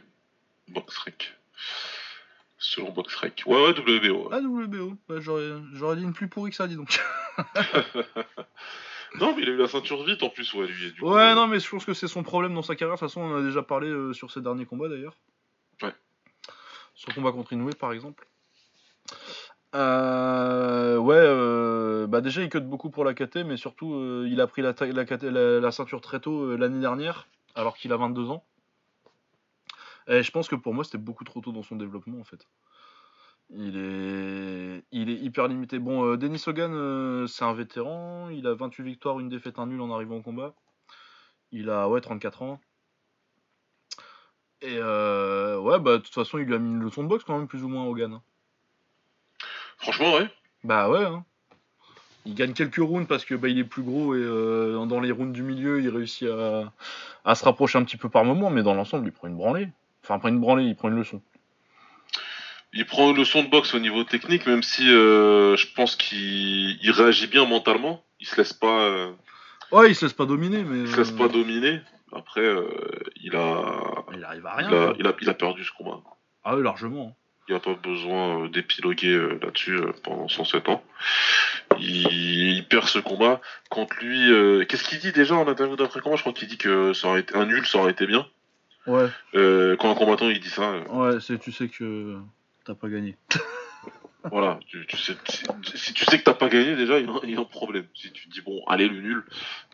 Boxrec. Selon Boxrec. Ouais, ouais, WBO. ouais. Ah, WBO. Bah, j'aurais, dit une plus pourrie que ça, dis donc. non, mais il a eu la ceinture vite en plus, ouais, lui. du coup, Ouais, euh, non, mais je pense que c'est son problème dans sa carrière. De toute façon, on en a déjà parlé sur ses derniers combats d'ailleurs. Ouais. Sur le combat contre Inoue, par exemple. Euh, ouais, euh, bah déjà il cut beaucoup pour la KT, mais surtout euh, il a pris la, ceinture très tôt euh, l'année dernière, alors qu'il a 22 ans. Et je pense que pour moi c'était beaucoup trop tôt dans son développement en fait. Il est, il est hyper limité. Bon, euh, Denis Hogan, c'est un vétéran. Il a 28 victoires, une défaite, un nul en arrivant au combat. Il a ouais 34 ans. Et ouais, bah de toute façon, il lui a mis une leçon de boxe quand même, plus ou moins, Hogan. hein. Franchement, ouais. Bah ouais. Hein. il gagne quelques rounds parce que bah, il est plus gros et euh, dans les rounds du milieu, il réussit à, à se rapprocher un petit peu par moment, mais dans l'ensemble, il prend une branlée. Enfin, pas une branlée, il prend une leçon. Il prend une leçon de boxe au niveau technique, même si euh, je pense qu'il il réagit bien mentalement. Il se laisse pas. euh, Ouais, il se laisse pas dominer, mais. il se laisse pas dominer. Après, il a, Il arrive à il rien. a, il a, il a perdu ce combat. Ah oui, largement. Il n'y a pas besoin euh, d'épiloguer euh, là-dessus euh, pendant 107 ans. Il, il perd ce combat. Contre lui, euh, qu'est-ce qu'il dit déjà en interview d'après combat? Je crois qu'il dit que ça aurait été un nul, ça aurait été bien. Ouais, Euh, quand un combattant il dit ça, euh, ouais, c'est, tu sais que t'as pas gagné. voilà, tu, tu sais, si, tu sais que t'as pas gagné déjà, il y, a, il y a un problème. Si tu te dis bon, allez le nul,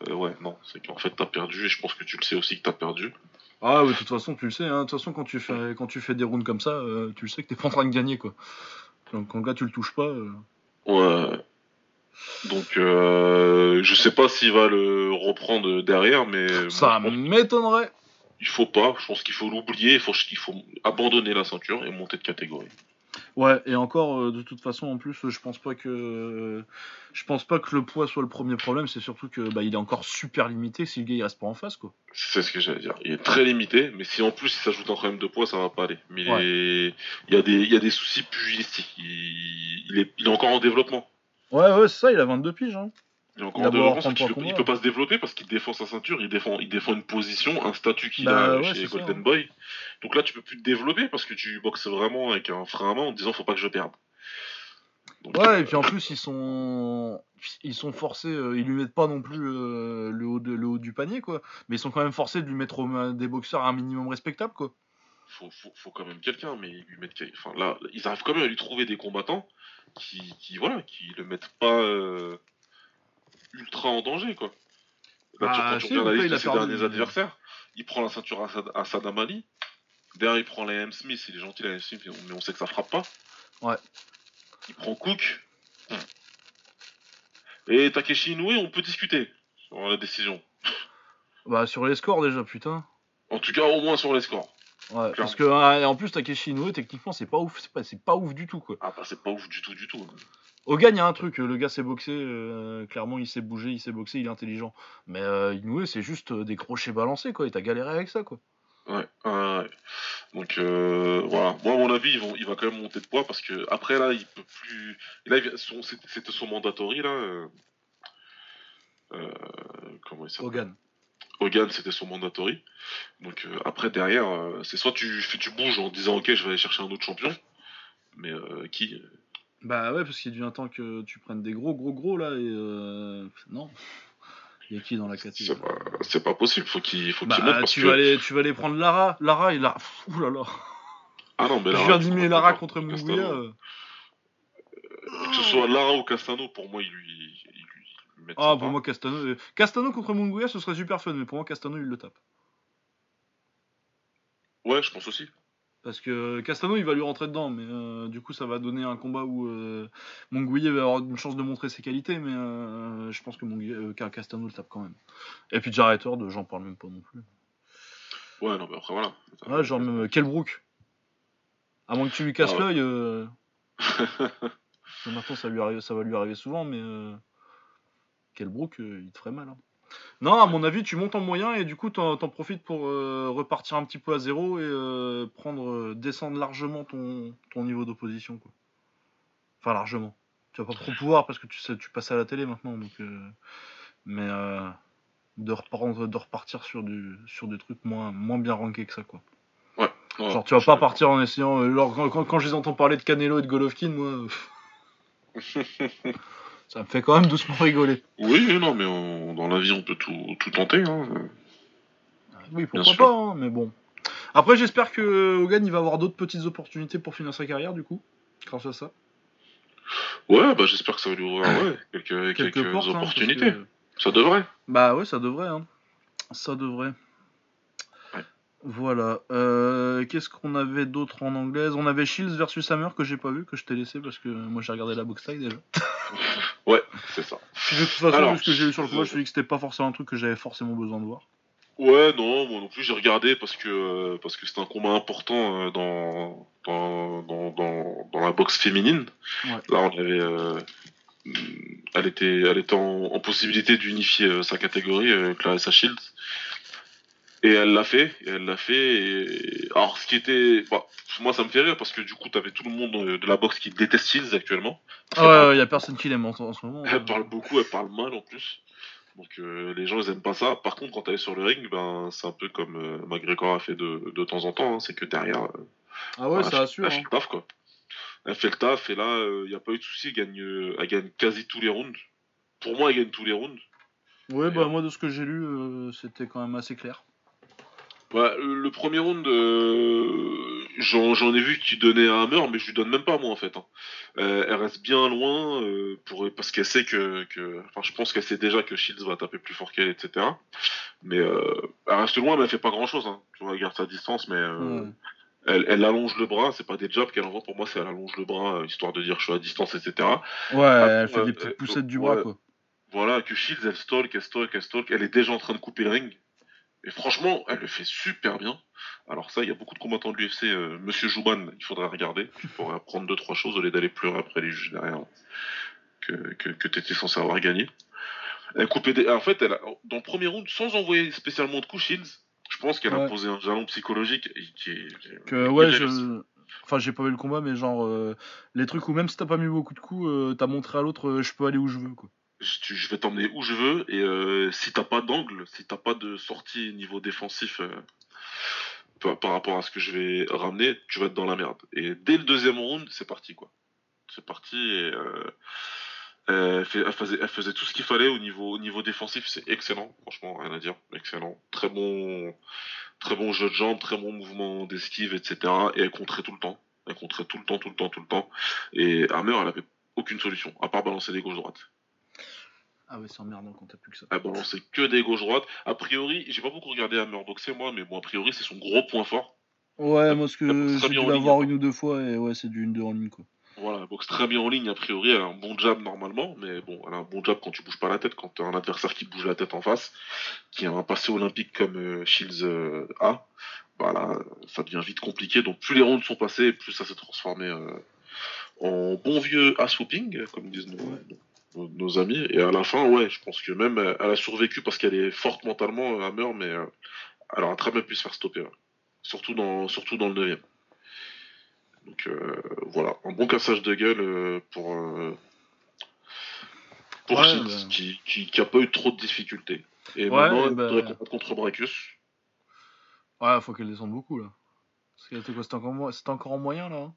ouais, non, c'est qu'en fait t'as perdu et je pense que tu le sais aussi que t'as perdu. Ah oui, de toute façon, tu le sais. Hein. De toute façon, quand tu fais, quand tu fais des rounds comme ça, euh, tu le sais que t'es pas en train de gagner, quoi. Donc, quand le gars, tu le touches pas. euh, Ouais. Donc euh, je sais pas s'il va le reprendre derrière, mais Ça m'étonnerait. Il faut pas, je pense qu'il faut l'oublier, il faut, il faut abandonner la ceinture et monter de catégorie. Ouais, et encore, euh, de toute façon, en plus, euh, je pense pas que, je pense pas que le poids soit le premier problème. C'est surtout que, bah, il est encore super limité si le gars il reste pas en face, quoi. C'est ce que j'allais dire. Il est très limité, mais si en plus il s'ajoute un problème de poids, ça va pas aller. Mais il, Ouais. est- il, y a des, il y a des soucis pugilistiques. Il, il est, il est encore en développement. Ouais, ouais, c'est ça. Il a 22 piges. Hein. Il en peut, il peut pas se développer parce qu'il défend sa ceinture, il défend, il défend une position, un statut qu'il Bah a ouais, chez ça, Golden hein. Boy. Donc là, tu peux plus te développer parce que tu boxes vraiment avec un frein à main en te disant faut pas que je perde. Donc, Ouais, euh, et puis en plus, ils sont, ils sont forcés. euh, ils lui mettent pas non plus euh, le haut de, le haut du panier, quoi. Mais ils sont quand même forcés de lui mettre au des boxeurs à un minimum respectable, quoi. faut, faut, faut quand même quelqu'un, mais ils lui mettent, enfin là, ils arrivent quand même à lui trouver des combattants qui, qui voilà, qui le mettent pas ultra en danger quoi. Là, tu- quand tu regardes la liste de ses derniers adversaires, il prend la ceinture à, Sad- à Ali. Derrière, il prend la M. Smith, il est gentil la M. Smith, mais on sait que ça frappe pas. Ouais. Il prend Cook. Et Takeshi Inoue, on peut discuter sur la décision. Bah sur les scores déjà, putain. En tout cas, au moins sur les scores. Ouais, parce que ah, en plus Takeshi Inoue, techniquement, c'est pas ouf, c'est pas, c'est pas ouf du tout, quoi. Ah bah c'est pas ouf du tout, du tout. Hogan, il y a un truc, le gars s'est boxé, euh, clairement il sait bouger, il sait boxer, il est intelligent. Mais euh, Inoue, c'est juste euh, des crochets balancés, quoi, et t'as galéré avec ça, quoi. Ouais, ouais, ouais. Donc euh, voilà. Moi, à mon avis, ils vont, il va quand même monter de poids parce que après là, il peut plus. là, son- c'était son mandatory là. euh, euh, comment il s'appelle? Hogan. Hogan, c'était son mandatory. Donc euh, après derrière, euh, c'est soit tu fais, tu bouges en disant ok, je vais aller chercher un autre champion. Mais euh, qui Bah ouais, parce qu'il devient temps que tu prennes des gros, gros, gros, là, et euh, non. Il y a qui dans la C'est catégorie pas, c'est pas possible. Faut qu'il, faut Bah, qu'il monte parce tu, que. vas aller, tu vas aller prendre Lara. Lara, il a. Ouh là là. Ah non, mais Je Lara, viens il faut d'imiter Lara contre. Munguia. euh. Que ce soit Lara ou Castano, pour moi, il lui, il lui, Ah, pour pas. moi, Castano. euh, Castano contre Munguia, ce serait super fun, mais pour moi, Castano, il le tape. Ouais, je pense aussi. Parce que Castano, il va lui rentrer dedans, mais euh, du coup, ça va donner un combat où euh, va avoir une chance de montrer ses qualités, mais euh, je pense que euh, Ca- Castano le tape quand même. Et puis Jarrett Hurd, j'en parle même pas non plus. Ouais, non, mais après, voilà. Ouais, genre même euh, Kelbrook. À moins que tu lui casses Ah ouais. l'œil. Maintenant, ça, lui arrive, ça va lui arriver souvent, mais euh, Kelbrook, il te ferait mal. hein. Non, à mon avis, tu montes en moyen et du coup, t'en t'en profites pour euh, repartir un petit peu à zéro et euh, prendre, euh, descendre largement ton, ton niveau d'opposition. quoi. Enfin, largement. Tu vas pas trop pouvoir parce que tu, sais, tu passes à la télé maintenant. Donc, euh, mais euh, de, reprendre, de repartir sur, du, sur des trucs moins, moins bien rankés que ça. quoi. Ouais, Genre, tu vas pas partir en essayant. genre, quand, quand, quand je les entends parler de Canelo et de Golovkin, moi. ça me fait quand même doucement rigoler. oui, non, mais on- dans la vie, on peut tout, tout tenter. Hein. Oui, pourquoi pas, hein, mais bon. Après, j'espère que Hogan il va avoir d'autres petites opportunités pour finir sa carrière, du coup, grâce à ça. Ouais, bah j'espère que ça va lui ouvrir ouais, quelques, quelques, Quelques portes, hein, opportunités. que- Ça devrait. Bah ouais, ça devrait, hein. Ça devrait. Voilà. Euh, Qu'est-ce qu'on avait d'autre en anglaise? On avait Shields versus Hammer que j'ai pas vu, que je t'ai laissé parce que moi j'ai regardé la box tag déjà. Ouais, c'est ça. Puis de toute façon, Alors, ce que j'ai vu sur le combat, je me suis dit que c'était pas forcément un truc que j'avais forcément besoin de voir. Ouais, non, moi non plus, j'ai regardé parce que parce que c'était un combat important euh, dans, dans, dans, dans, la boxe féminine. Ouais. Là, on avait euh, elle était, elle était en, possibilité d'unifier sa catégorie, Clarissa Shields. Et elle l'a fait, et elle l'a fait. Alors, ce qui était. Bah, moi, ça me fait rire parce que du coup, t'avais tout le monde de la boxe qui déteste Shields actuellement. Ah ouais, il y a personne qui l'aime en, ce moment. Elle parle beaucoup, elle parle mal en plus. Donc, euh, les gens, ils aiment pas ça. Par contre, quand elle est sur le ring, ben, c'est un peu comme euh, McGregor a fait de, de temps en temps. Hein, c'est que derrière. Euh, ah ouais, ça assure. Elle fait hein. le taf, quoi. Elle fait le taf, et là, il n'y a pas eu de souci. Elle gagne, elle gagne quasi tous les rounds. Pour moi, elle gagne tous les rounds. Ouais, bah, moi, de ce que j'ai lu, c'était quand même assez clair. Bah, le premier round, euh, j'en ai vu qui donnait à Hammer, mais je lui donne même pas moi en fait. Hein. Euh, elle reste bien loin euh, pour, parce qu'elle sait que, enfin, je pense qu'elle sait déjà que Shields va taper plus fort qu'elle, etc. Mais elle reste loin, mais elle fait pas grand chose. Hein. Tu vois, elle garde sa distance, mais elle, allonge le bras. C'est pas des jobs qu'elle envoie pour moi, c'est elle allonge le bras histoire de dire je suis à distance, etc. Ouais, elle fait des petites poussettes du bras quoi. Voilà, que Shields elle stalk, elle stalk, elle stalk. Elle est déjà en train de couper le ring. Et franchement, elle le fait super bien. Alors ça, il y a beaucoup de combattants de l'UFC. Euh, Monsieur Jouban, il faudra regarder. Tu pourrais apprendre deux trois choses au lieu d'aller pleurer après les juges derrière que, que, que tu étais censé avoir gagné. Elle coupait des... En fait, elle a... dans le premier round, sans envoyer spécialement de coups, Shields, je pense qu'elle a posé un jalon psychologique qui est... Que, ouais, je... Enfin, j'ai pas vu le combat, mais genre, euh, les trucs où même si t'as pas mis beaucoup de coups, euh, t'as montré à l'autre, je peux aller où je veux, quoi je, vais t'emmener où je veux et euh, si t'as pas d'angle, si t'as pas de sortie niveau défensif euh, par, rapport à ce que je vais ramener, tu vas être dans la merde. Et dès le deuxième round, c'est parti quoi. C'est parti et euh, elle, faisait, tout ce qu'il fallait au niveau, au niveau défensif, c'est excellent, franchement, rien à dire, excellent. Très bon, très bon jeu de jambes, très bon mouvement d'esquive, etc. Et elle contrait tout le temps. Elle contrait tout le temps, tout le temps, tout le temps. Et Hammer, elle avait aucune solution, à part balancer des gauches-droites. Ah ouais, c'est emmerdant quand t'as plus que ça. Ah bon, c'est que des gauches-droites. A priori, j'ai pas beaucoup regardé Hammer c'est moi, mais bon, a priori, c'est son gros point fort. Ouais, moi, ce que j'ai dû l'avoir une ou deux fois, et ouais, c'est du 1-2 en ligne, quoi. Voilà, boxe très bien en ligne, a priori, elle a un bon jab normalement, mais bon, elle a un bon jab quand tu bouges pas la tête, quand t'as un adversaire qui bouge la tête en face, qui a un passé olympique comme euh, Shields euh, a, voilà, ça devient vite compliqué, donc plus les rounds sont passés, plus ça s'est transformé euh, en bon vieux ass whooping, comme disent nos, nos, amis. Et à la fin, ouais, je pense que même euh, elle a survécu parce qu'elle est forte mentalement, à euh, meurt, mais euh, elle aurait très bien pu se faire stopper. Surtout, dans, surtout dans le 9 Donc voilà, un bon cassage de gueule pour, pour bah. qui, qui, a pas eu trop de difficultés. Et maintenant, elle bah... combattre contre Bracus. Ouais, faut qu'elle descende beaucoup là. C'était encore, encore en moyen là hein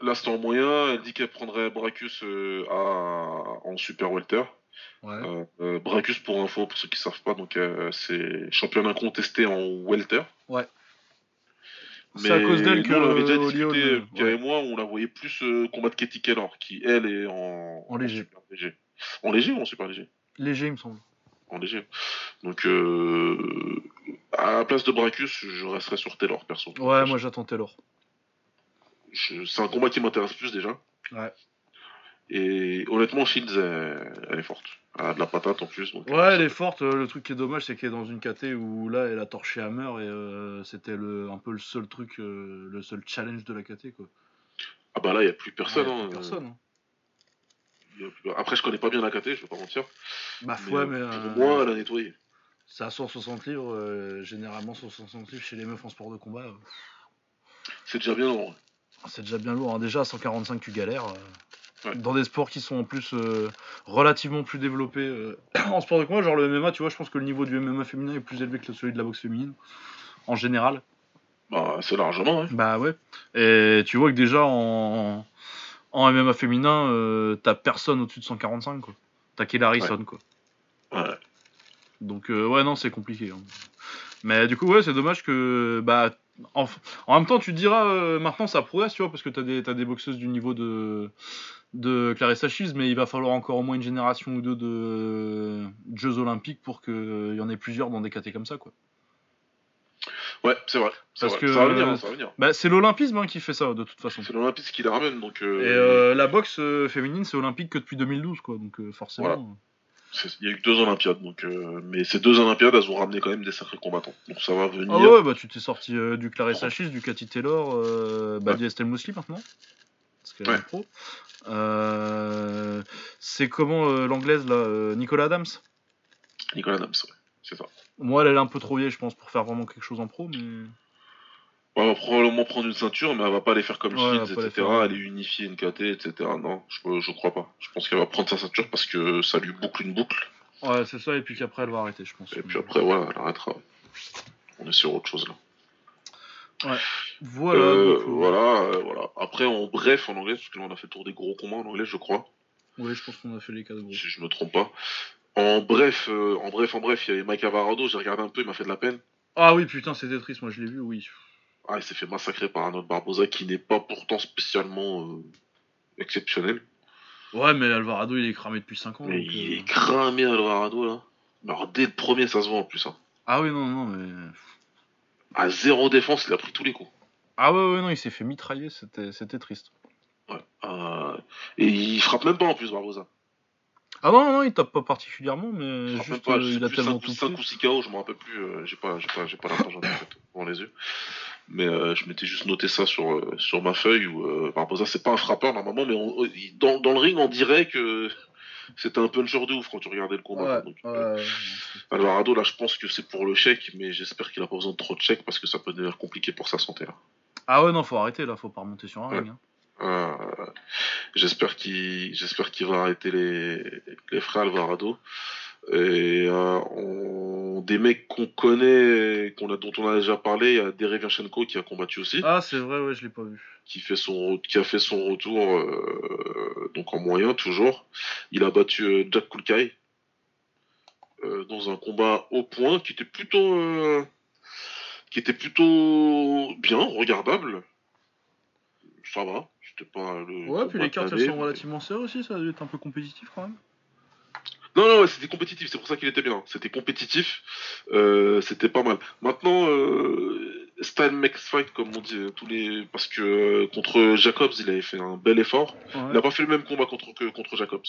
Là, c'est en moyen. Elle dit qu'elle prendrait Bracus euh, en super welter. Euh, euh, Bracus, pour info, pour ceux qui savent pas, donc c'est champion incontesté en welter. Ouais. C'est à cause d'elle que on avait déjà discuté, et moi, on la voyait plus combattre Katie Keller, qui elle est en, en léger. En, léger ou en super léger? Léger, il me semble. En léger. Donc, à la place de Bracus, je resterai sur Taylor, perso. Ouais, moi j'attends Taylor c'est un combat qui m'intéresse plus déjà. Ouais. Et honnêtement, Shields, elle, est forte. Elle a de la patate en plus. ouais, elle est forte. Euh, le truc qui est dommage, c'est qu'elle est dans une KT où là, elle a torché Hammer et euh, c'était le, un peu le seul truc, euh, le seul challenge de la KT. Quoi. Ah bah là, il n'y a plus personne. Hein. personne hein. Après, je connais pas bien la KT, je vais pas mentir. Bah, ouais, mais. Pour moi, elle a nettoyé. C'est à 160 livres, généralement 160 livres chez les meufs en sport de combat. C'est déjà bien long. C'est déjà bien lourd. Hein. Déjà, à 145, tu galères. Euh, dans des sports qui sont en plus euh, relativement plus développés euh, en sport de combat, genre le MMA, tu vois, je pense que le niveau du MMA féminin est plus élevé que celui de la boxe féminine, en général. Bah, c'est largement, ouais. Bah ouais. Et tu vois que déjà en, en MMA féminin, t'as personne au-dessus de 145, quoi. T'as Kelly Harrison, quoi. Ouais. Donc, ouais, non, c'est compliqué. Hein. Mais du coup, ouais, c'est dommage que bah, en, même temps, tu te diras, euh, maintenant ça progresse, tu vois, parce que t'as des, as des boxeuses du niveau de, de Clarissa Shields, mais il va falloir encore au moins une génération ou deux de, Jeux Olympiques pour qu'il y en ait plusieurs dans des KT comme ça, quoi. Ouais, c'est vrai. Parce que ça va venir, ça va venir. Bah, c'est l'olympisme hein, qui fait ça, de toute façon. C'est l'olympisme qui la ramène, donc. Euh, Et euh, la boxe féminine, c'est olympique que depuis 2012, quoi, donc forcément. Il y a eu deux Olympiades, donc, euh, mais ces deux Olympiades, elles ont ramené quand même des sacrés combattants. Donc ça va venir. Ah ouais, bah tu t'es sorti euh, du Clarissa Schiss, du Cathy Taylor, euh, bah, du Estelle Mousli maintenant. qu'elle est pro. c'est comment l'anglaise là, Nicolas Adams? Nicolas Adams, ouais, c'est ça. Moi, elle est un peu trop vieille, je pense, pour faire vraiment quelque chose en pro, mais. Elle va probablement prendre une ceinture, mais elle va pas les faire comme ouais, etc. Elle est unifiée une KT, etc. Non, je, je crois pas. Je pense qu'elle va prendre sa ceinture parce que ça lui boucle une boucle. Ouais, c'est ça, et puis qu'après elle va arrêter, je pense. Et puis après, voilà, elle arrêtera. On est sur autre chose là. Ouais. Voilà. Euh, voilà, euh, voilà. Après, en bref, en anglais, parce que là on a fait le tour des gros combats en anglais, je crois. Oui, je pense qu'on a fait les cas de gros. Si je me trompe pas. En bref, euh, en bref, en bref, il y avait Mike Avarado, j'ai regardé un peu, il m'a fait de la peine. Ah oui, putain, c'était triste, moi je l'ai vu, oui. Ah, il s'est fait massacrer par un autre Barbosa qui n'est pas pourtant spécialement euh, exceptionnel. Ouais, mais Alvarado, il est cramé depuis 5 ans. Mais il euh, est cramé, Alvarado, là. Alors, dès le premier, ça se voit en plus. Hein. Ah oui, non, non, mais. À zéro défense, il a pris tous les coups. Ah ouais, ouais, non, il s'est fait mitrailler, c'était triste. Ouais. Euh, et il frappe même pas en plus, Barbosa. Ah non, non, il tape pas particulièrement, mais juste, il a tellement 5, tout 5 ou 6 KO, je me rappelle plus, j'ai pas, pas, pas l'argent devant les yeux mais euh, je m'étais juste noté ça sur, euh, sur ma feuille où euh, Barbosa c'est pas un frappeur normalement mais dans, dans, le ring on dirait que c'était un puncher de ouf quand tu regardais le combat Alvarado là je pense que c'est pour le chèque mais j'espère qu'il a pas besoin de trop de chèques parce que ça peut devenir compliqué pour sa santé là. ah ouais non faut arrêter là faut pas remonter sur un ring hein. j'espère qu'il j'espère qu'il va arrêter les, les frères Alvarado et euh, on... des mecs qu'on connaît, qu'on a, dont on a déjà parlé, il y a Derevianchenko qui a combattu aussi. Ah, c'est vrai, ouais, je l'ai pas vu. Qui, fait son, qui a fait son retour, euh, donc en moyen toujours. Il a battu euh, Jack Kulkai dans un combat au point qui était plutôt, qui était plutôt bien, regardable. Ça va. C'était pas le. Ouais, puis les cartes elles sont relativement serrées aussi, ça doit être un peu compétitif quand même. Non, non, c'était compétitif, c'est pour ça qu'il était bien. C'était compétitif, euh, c'était pas mal. Maintenant, euh, style makes fight, comme on dit, tous les... parce que euh, contre Jacobs, il avait fait un bel effort. Il n'a pas fait le même combat contre, que contre Jacobs.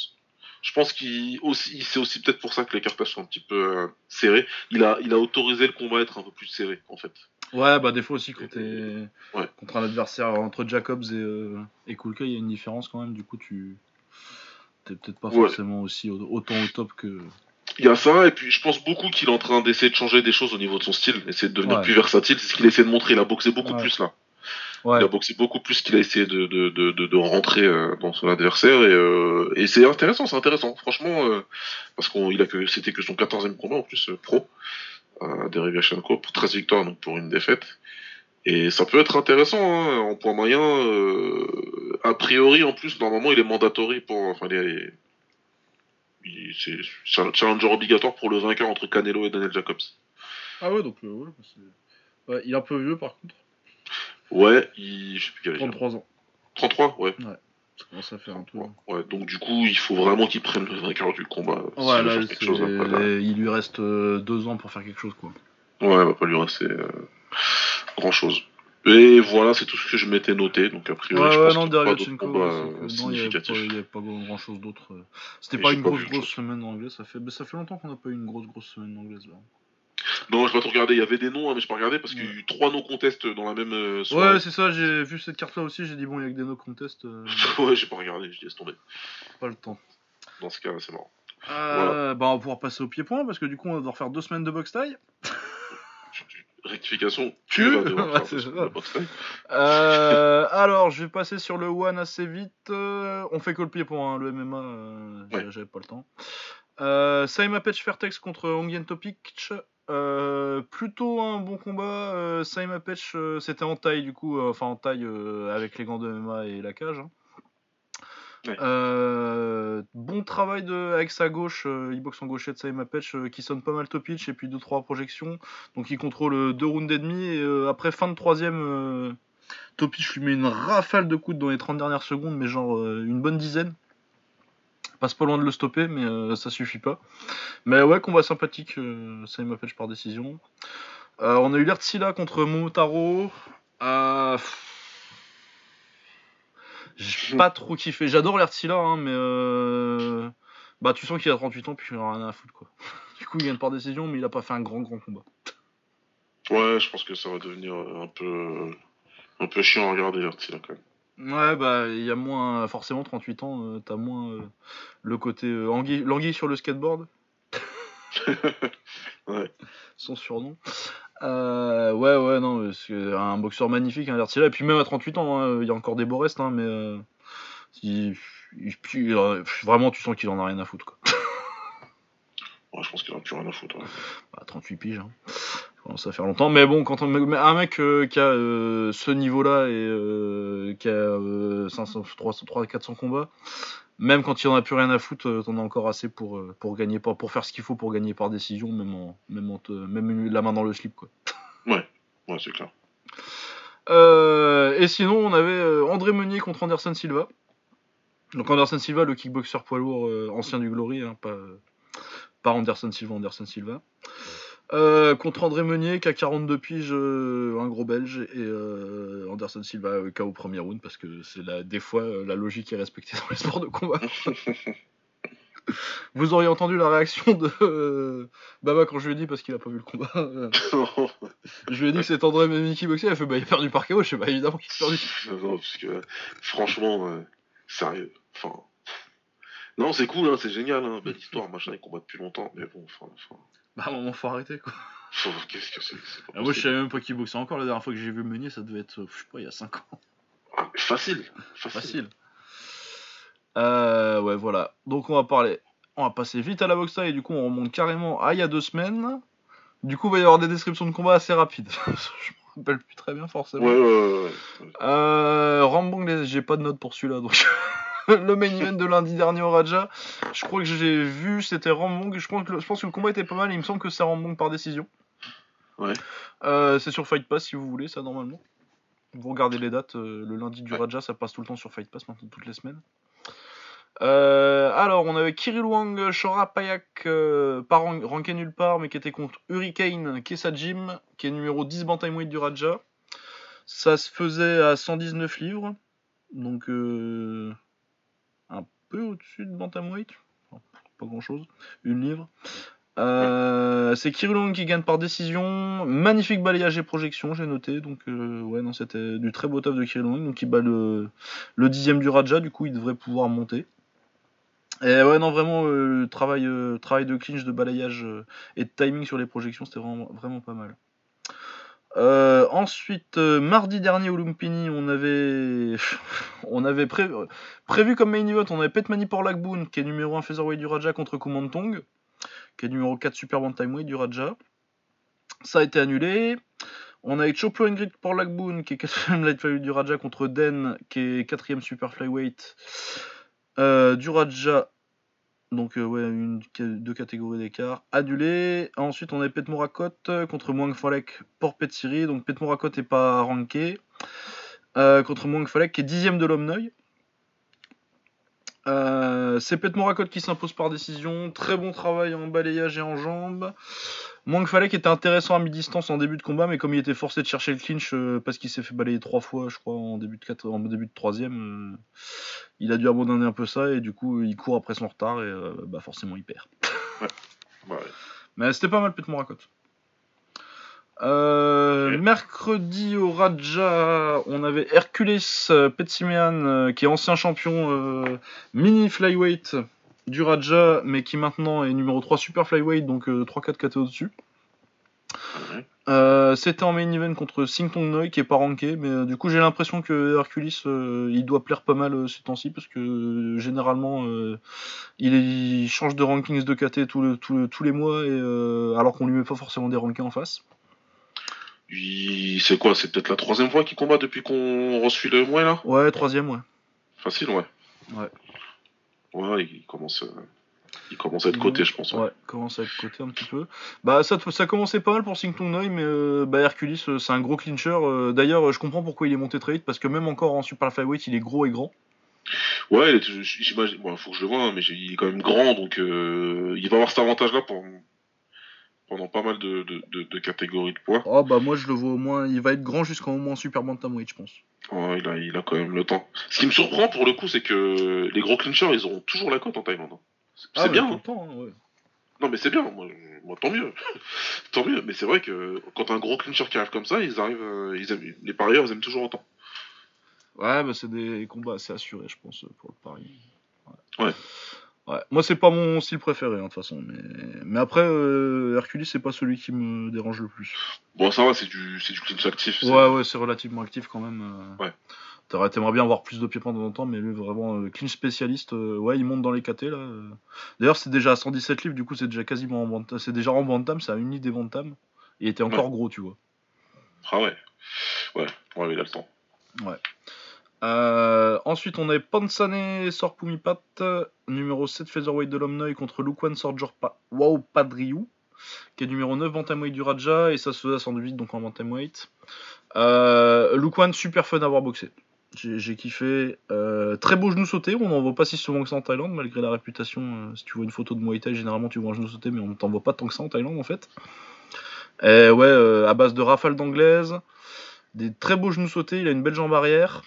Je pense qu'il aussi, c'est aussi peut-être pour ça que les cartages sont un petit peu euh, serrés. Il a, il a autorisé le combat à être un peu plus serré, en fait. Ouais, bah des fois aussi quand t'es contre un adversaire entre Jacobs et, euh, et Kulka, il y a une différence quand même. Du coup, tu t'es peut-être pas forcément aussi autant au top que. Il y a ça, et puis je pense beaucoup qu'il est en train d'essayer de changer des choses au niveau de son style, essayer de devenir plus versatile. C'est ce qu'il essaie de montrer. Il a boxé beaucoup plus là. Il a boxé beaucoup plus qu'il a essayé de, de, de, de rentrer euh, dans son adversaire et, euh, et c'est intéressant, c'est intéressant, franchement, euh, parce qu'il a que c'était que son 14e combat en plus pro, euh, Derivachenko pour 13 victoires donc pour une défaite. Et ça peut être intéressant hein, en point moyen. Euh, a priori, en plus, normalement, il est mandatory pour. Enfin, il est, c'est un challenger obligatoire pour le vainqueur entre Canelo et Daniel Jacobs. Ah ouais, donc euh, ouais, il est un peu vieux par contre. Ouais, il. Je sais plus quel 33 ans. 33, ouais. Ouais. Ça commence à faire un peu. Ouais, donc du coup, il faut vraiment qu'il prenne le vainqueur du combat. Ouais, là, il lui reste euh, deux ans pour faire quelque chose, quoi. Ouais, il va pas lui rester grand chose. Et voilà, c'est tout ce que je m'étais noté. Donc, a priori, je pense non, derrière non, il n'y avait, pas grand chose d'autre. Euh. C'était pas une grosse, grosse semaine d'anglais. Ça fait, ça fait longtemps qu'on n'a pas eu une grosse, grosse semaine d'anglaise là. Non, je vais pas tout regarder. Il y avait des noms, hein, mais je pas regardé parce qu'il y a eu trois no contests dans la même euh, soirée. Ouais, c'est ça. J'ai vu cette carte là aussi. J'ai dit, bon, il y a que des no contests. Euh... ouais, j'ai pas regardé. Je laisse tomber. Pas le temps. Dans ce cas, c'est marrant. Euh, Bah, on va pouvoir passer au pied-point parce que du coup, on va devoir faire deux semaines de box taille rectification, tu vas devoir euh, alors, je vais passer sur le one assez vite. Euh, on fait que le pied pour hein, le MMA, euh, j'avais pas le temps. Euh, Saima Pech Fairtex contre Ongien Topic. plutôt un bon combat. Saima Pech, c'était en taille du coup, enfin en taille avec les gants de MMA et la cage. Hein. Euh, bon travail de, avec sa gauche, euh, il en gauchette, ça Patch, euh, qui sonne pas mal top et puis 2-3 projections. Donc il contrôle 2 rounds et demi. Et après fin de troisième, Topitch lui met une rafale de coudes dans les 30 dernières secondes, mais genre une bonne dizaine. Passe pas loin de le stopper, mais ça suffit pas. Mais ouais, combat sympathique, euh, Saima Patch par décision. on a eu l'Ertzila contre Momotaro. Euh, j'ai pas trop kiffé. J'adore l'Ertila, hein, mais euh... bah tu sens qu'il a 38 ans puis il a rien à foutre quoi. Du coup, il gagne par décision, mais il a pas fait un grand grand combat. Ouais, je pense que ça va devenir un peu un peu chiant à regarder l'Ertila quand même. Ouais, bah, il y a moins. Forcément, 38 ans, euh, t'as moins euh, le côté euh, anguille, l'anguille sur le skateboard. Ouais. Son surnom. Euh, ouais, ouais, non, c'est un boxeur magnifique, un Vertila. Et puis même à 38 ans, hein, il y a encore des beaux restes, hein, mais. euh, il- il- puis, euh, vraiment, tu sens qu'il en a rien à foutre, quoi. Ouais, je pense qu'il en a plus rien à foutre. ouais. Bah, 38 piges, hein. Ça commence à faire longtemps. Mais bon, quand on, un mec euh, qui a ce niveau-là et qui a euh, 500, 300, 300, 400 combats, même quand il en a plus rien à foutre, euh, t'en as encore assez pour, euh, pour gagner par, pour faire ce qu'il faut pour gagner par décision, même en, même en te- même la main dans le slip, quoi. Ouais, c'est clair. Euh, et sinon, on avait André Meunier contre Anderson Silva. Donc Anderson Silva, le kickboxer poids lourd ancien du Glory, hein, pas, pas Anderson Silva, Anderson Silva. Euh, contre André Meunier qui a 42 piges, euh, un gros belge, et euh, Anderson Silva euh, KO au premier round parce que c'est des fois la logique est respectée dans les sports de combat. Vous auriez entendu la réaction de Baba quand je lui ai dit parce qu'il a pas vu le combat. je lui ai dit que c'est André Meunier qui boxait, il a fait bah il a perdu par KO, je sais bah évidemment qu'il a perdu. non, parce que franchement, sérieux. Enfin. Non, c'est cool, hein, c'est génial, hein, belle histoire, machin, ils combattent depuis longtemps, mais bon, enfin, Bah à un moment faut arrêter quoi. qu'est-ce que c'est Ah, moi je savais même pas qui boxait encore la dernière fois que j'ai vu Meunier, ça devait être, euh, je sais pas, il y a 5 ans. Ah, facile, facile. Facile. Euh, ouais, voilà. Donc on va parler. On va passer vite à la boxe et du coup on remonte carrément à il y a deux semaines. Du coup, il va y avoir des descriptions de combat assez rapides. je me rappelle plus très bien forcément. Ouais, ouais, ouais, ouais. Euh, Rambong, les- j'ai pas de note pour celui-là. Donc le main event de lundi dernier au Raja. Je crois que j'ai vu, c'était Rambong. Je, crois que le- je pense que le combat était pas mal. Il me semble que c'est Rambong par décision. Ouais. Euh, c'est sur Fight Pass si vous voulez, ça normalement. Vous regardez les dates, euh, le lundi du Ouais. Raja, ça passe tout le temps sur Fight Pass maintenant, toutes les semaines. Euh, alors, on avait Kirill Wang, Shora Payak, euh, pas ran- ranké nulle part, mais qui était contre Hurricane Kesajim, qui est numéro 10 Bantamweight du Raja. Ça se faisait à 119 livres, donc euh, au-dessus de Bantamweight, pas grand-chose, une livre. Euh, c'est Kirill Wang qui gagne par décision. Magnifique balayage et projection, j'ai noté. Donc, euh, ouais, c'était du très beau taf de Kirill Wang. Donc, il bat le, dixième du Raja. Du coup, il devrait pouvoir monter. Et ouais, non, vraiment, euh, travail, de clinch, de balayage et de timing sur les projections, c'était vraiment pas mal. Euh, ensuite, euh, mardi dernier au Lumpini, on avait, prévu comme main event, on avait Petmani pour Lagboon, qui est numéro 1 featherweight du Raja contre Kumantong, qui est numéro 4 super bantamweight du Raja. Ça a été annulé. On a Choplo Ingrid pour Lagboon, qui est 4ème light flyweight du Raja, contre Den, qui est 4ème super flyweight euh, du Raja. Donc, euh, deux catégories d'écart. Annulé. Ensuite, on a Pet Morakot euh, contre Mwang Falek pour Pet Siri. Donc, Pet Morakot n'est pas ranké. Euh, contre Mwang Falek, qui est 10ème de l'Omnoy. Euh, c'est Pet Morakot qui s'impose par décision. Très bon travail en balayage et en jambes. Mwang Falek était intéressant à mi-distance en début de combat, mais comme il était forcé de chercher le clinch euh, parce qu'il s'est fait balayer trois fois, je crois, en début de, quatre, en début de troisième, euh, il a dû abandonner un peu ça et du coup il court après son retard et bah forcément il perd. Ouais. Mais c'était pas mal Pet Morakot. Euh. Mercredi au Raja, on avait Hercules euh, Petsimian, euh, qui est ancien champion euh, mini flyweight du Raja, mais qui maintenant est numéro 3 super flyweight, donc euh, 3-4 KT au-dessus. Euh, C'était en main event contre Sing Tong Noi, qui est pas ranké, mais euh, du coup j'ai l'impression que Hercules, euh, il doit plaire pas mal ces temps-ci, parce que généralement il, est- il change de rankings de KT tous le- tous le- tous les mois, et, alors qu'on lui met pas forcément des rankings en face. Il- C'est quoi C'est peut-être la troisième fois qu'il combat depuis qu'on reçut le mois là Ouais, troisième, ouais. Facile, ouais. Ouais. Ouais, il commence, euh, il commence à être coté, je pense. ouais. Ouais, commence à être coté un petit peu. Bah ça, ça commençait pas mal pour Sing Tong Noi, mais euh, bah, Hercules, euh, c'est un gros clincher. D'ailleurs, je comprends pourquoi il est monté très vite, parce que même encore en super flyweight, il est gros et grand. Ouais, il est- j'imagine. Bon, faut que je le voie, hein, mais il est quand même grand, donc euh, il va avoir cet avantage-là pour- pendant pas mal de, de, de- de catégories de poids. Oh bah moi je le vois au moins, il va être grand jusqu'en au moins super bantamweight, je pense. Ouais, il, a, il a quand même le temps. Ce qui me surprend pour le coup, c'est que les gros clinchers, ils auront toujours la cote en Thaïlande. hein. C'est Ah, bien. tout hein. le temps, hein, ouais. Non, mais c'est bien. Moi, moi, tant mieux. tant mieux. Mais c'est vrai que quand un gros clincher qui arrive comme ça, ils arrivent, euh, ils aiment- les parieurs, ils aiment toujours autant. Ouais, bah c'est des combats assez assurés, je pense, pour le pari. Ouais. Ouais. Moi, c'est pas mon style préféré, hein, de toute façon. Mais, mais après, euh, Hercules, c'est pas celui qui me dérange le plus. Bon, ça va, c'est du, c'est du clinch actif. Ouais, ouais, c'est relativement actif quand même. euh. Ouais. T'aimerais bien avoir plus de pieds pendant longtemps, mais lui, vraiment, euh, clinch spécialiste, euh, ouais, il monte dans les KT là. D'ailleurs, c'est déjà à 117 livres, du coup, c'est déjà quasiment en bantam. C'est déjà en bantam, ça a uni des bantam. Il était encore gros, tu vois. Ah ouais. Ouais, ouais, il a le temps. Euh, ensuite, on avait Pansane Sorpumipat, numéro 7 Featherweight de l'Omnoy contre Lukwan Sorjor pa Wow Padriou, qui est numéro 9 Bantamweight du Raja, et ça se faisait à 108, donc en Bantamweight. Euh, Lukwan, super fun à voir boxer. J'ai kiffé. Euh, très beau genou sauté, on n'en voit pas si souvent que ça en Thaïlande, malgré la réputation. euh, si tu vois une photo de Muay Thai, généralement tu vois un genou sauté, mais on t'en voit pas tant que ça en Thaïlande en fait. Et ouais, à base de rafales d'anglaise, des très beaux genoux sautés, il a une belle jambe arrière.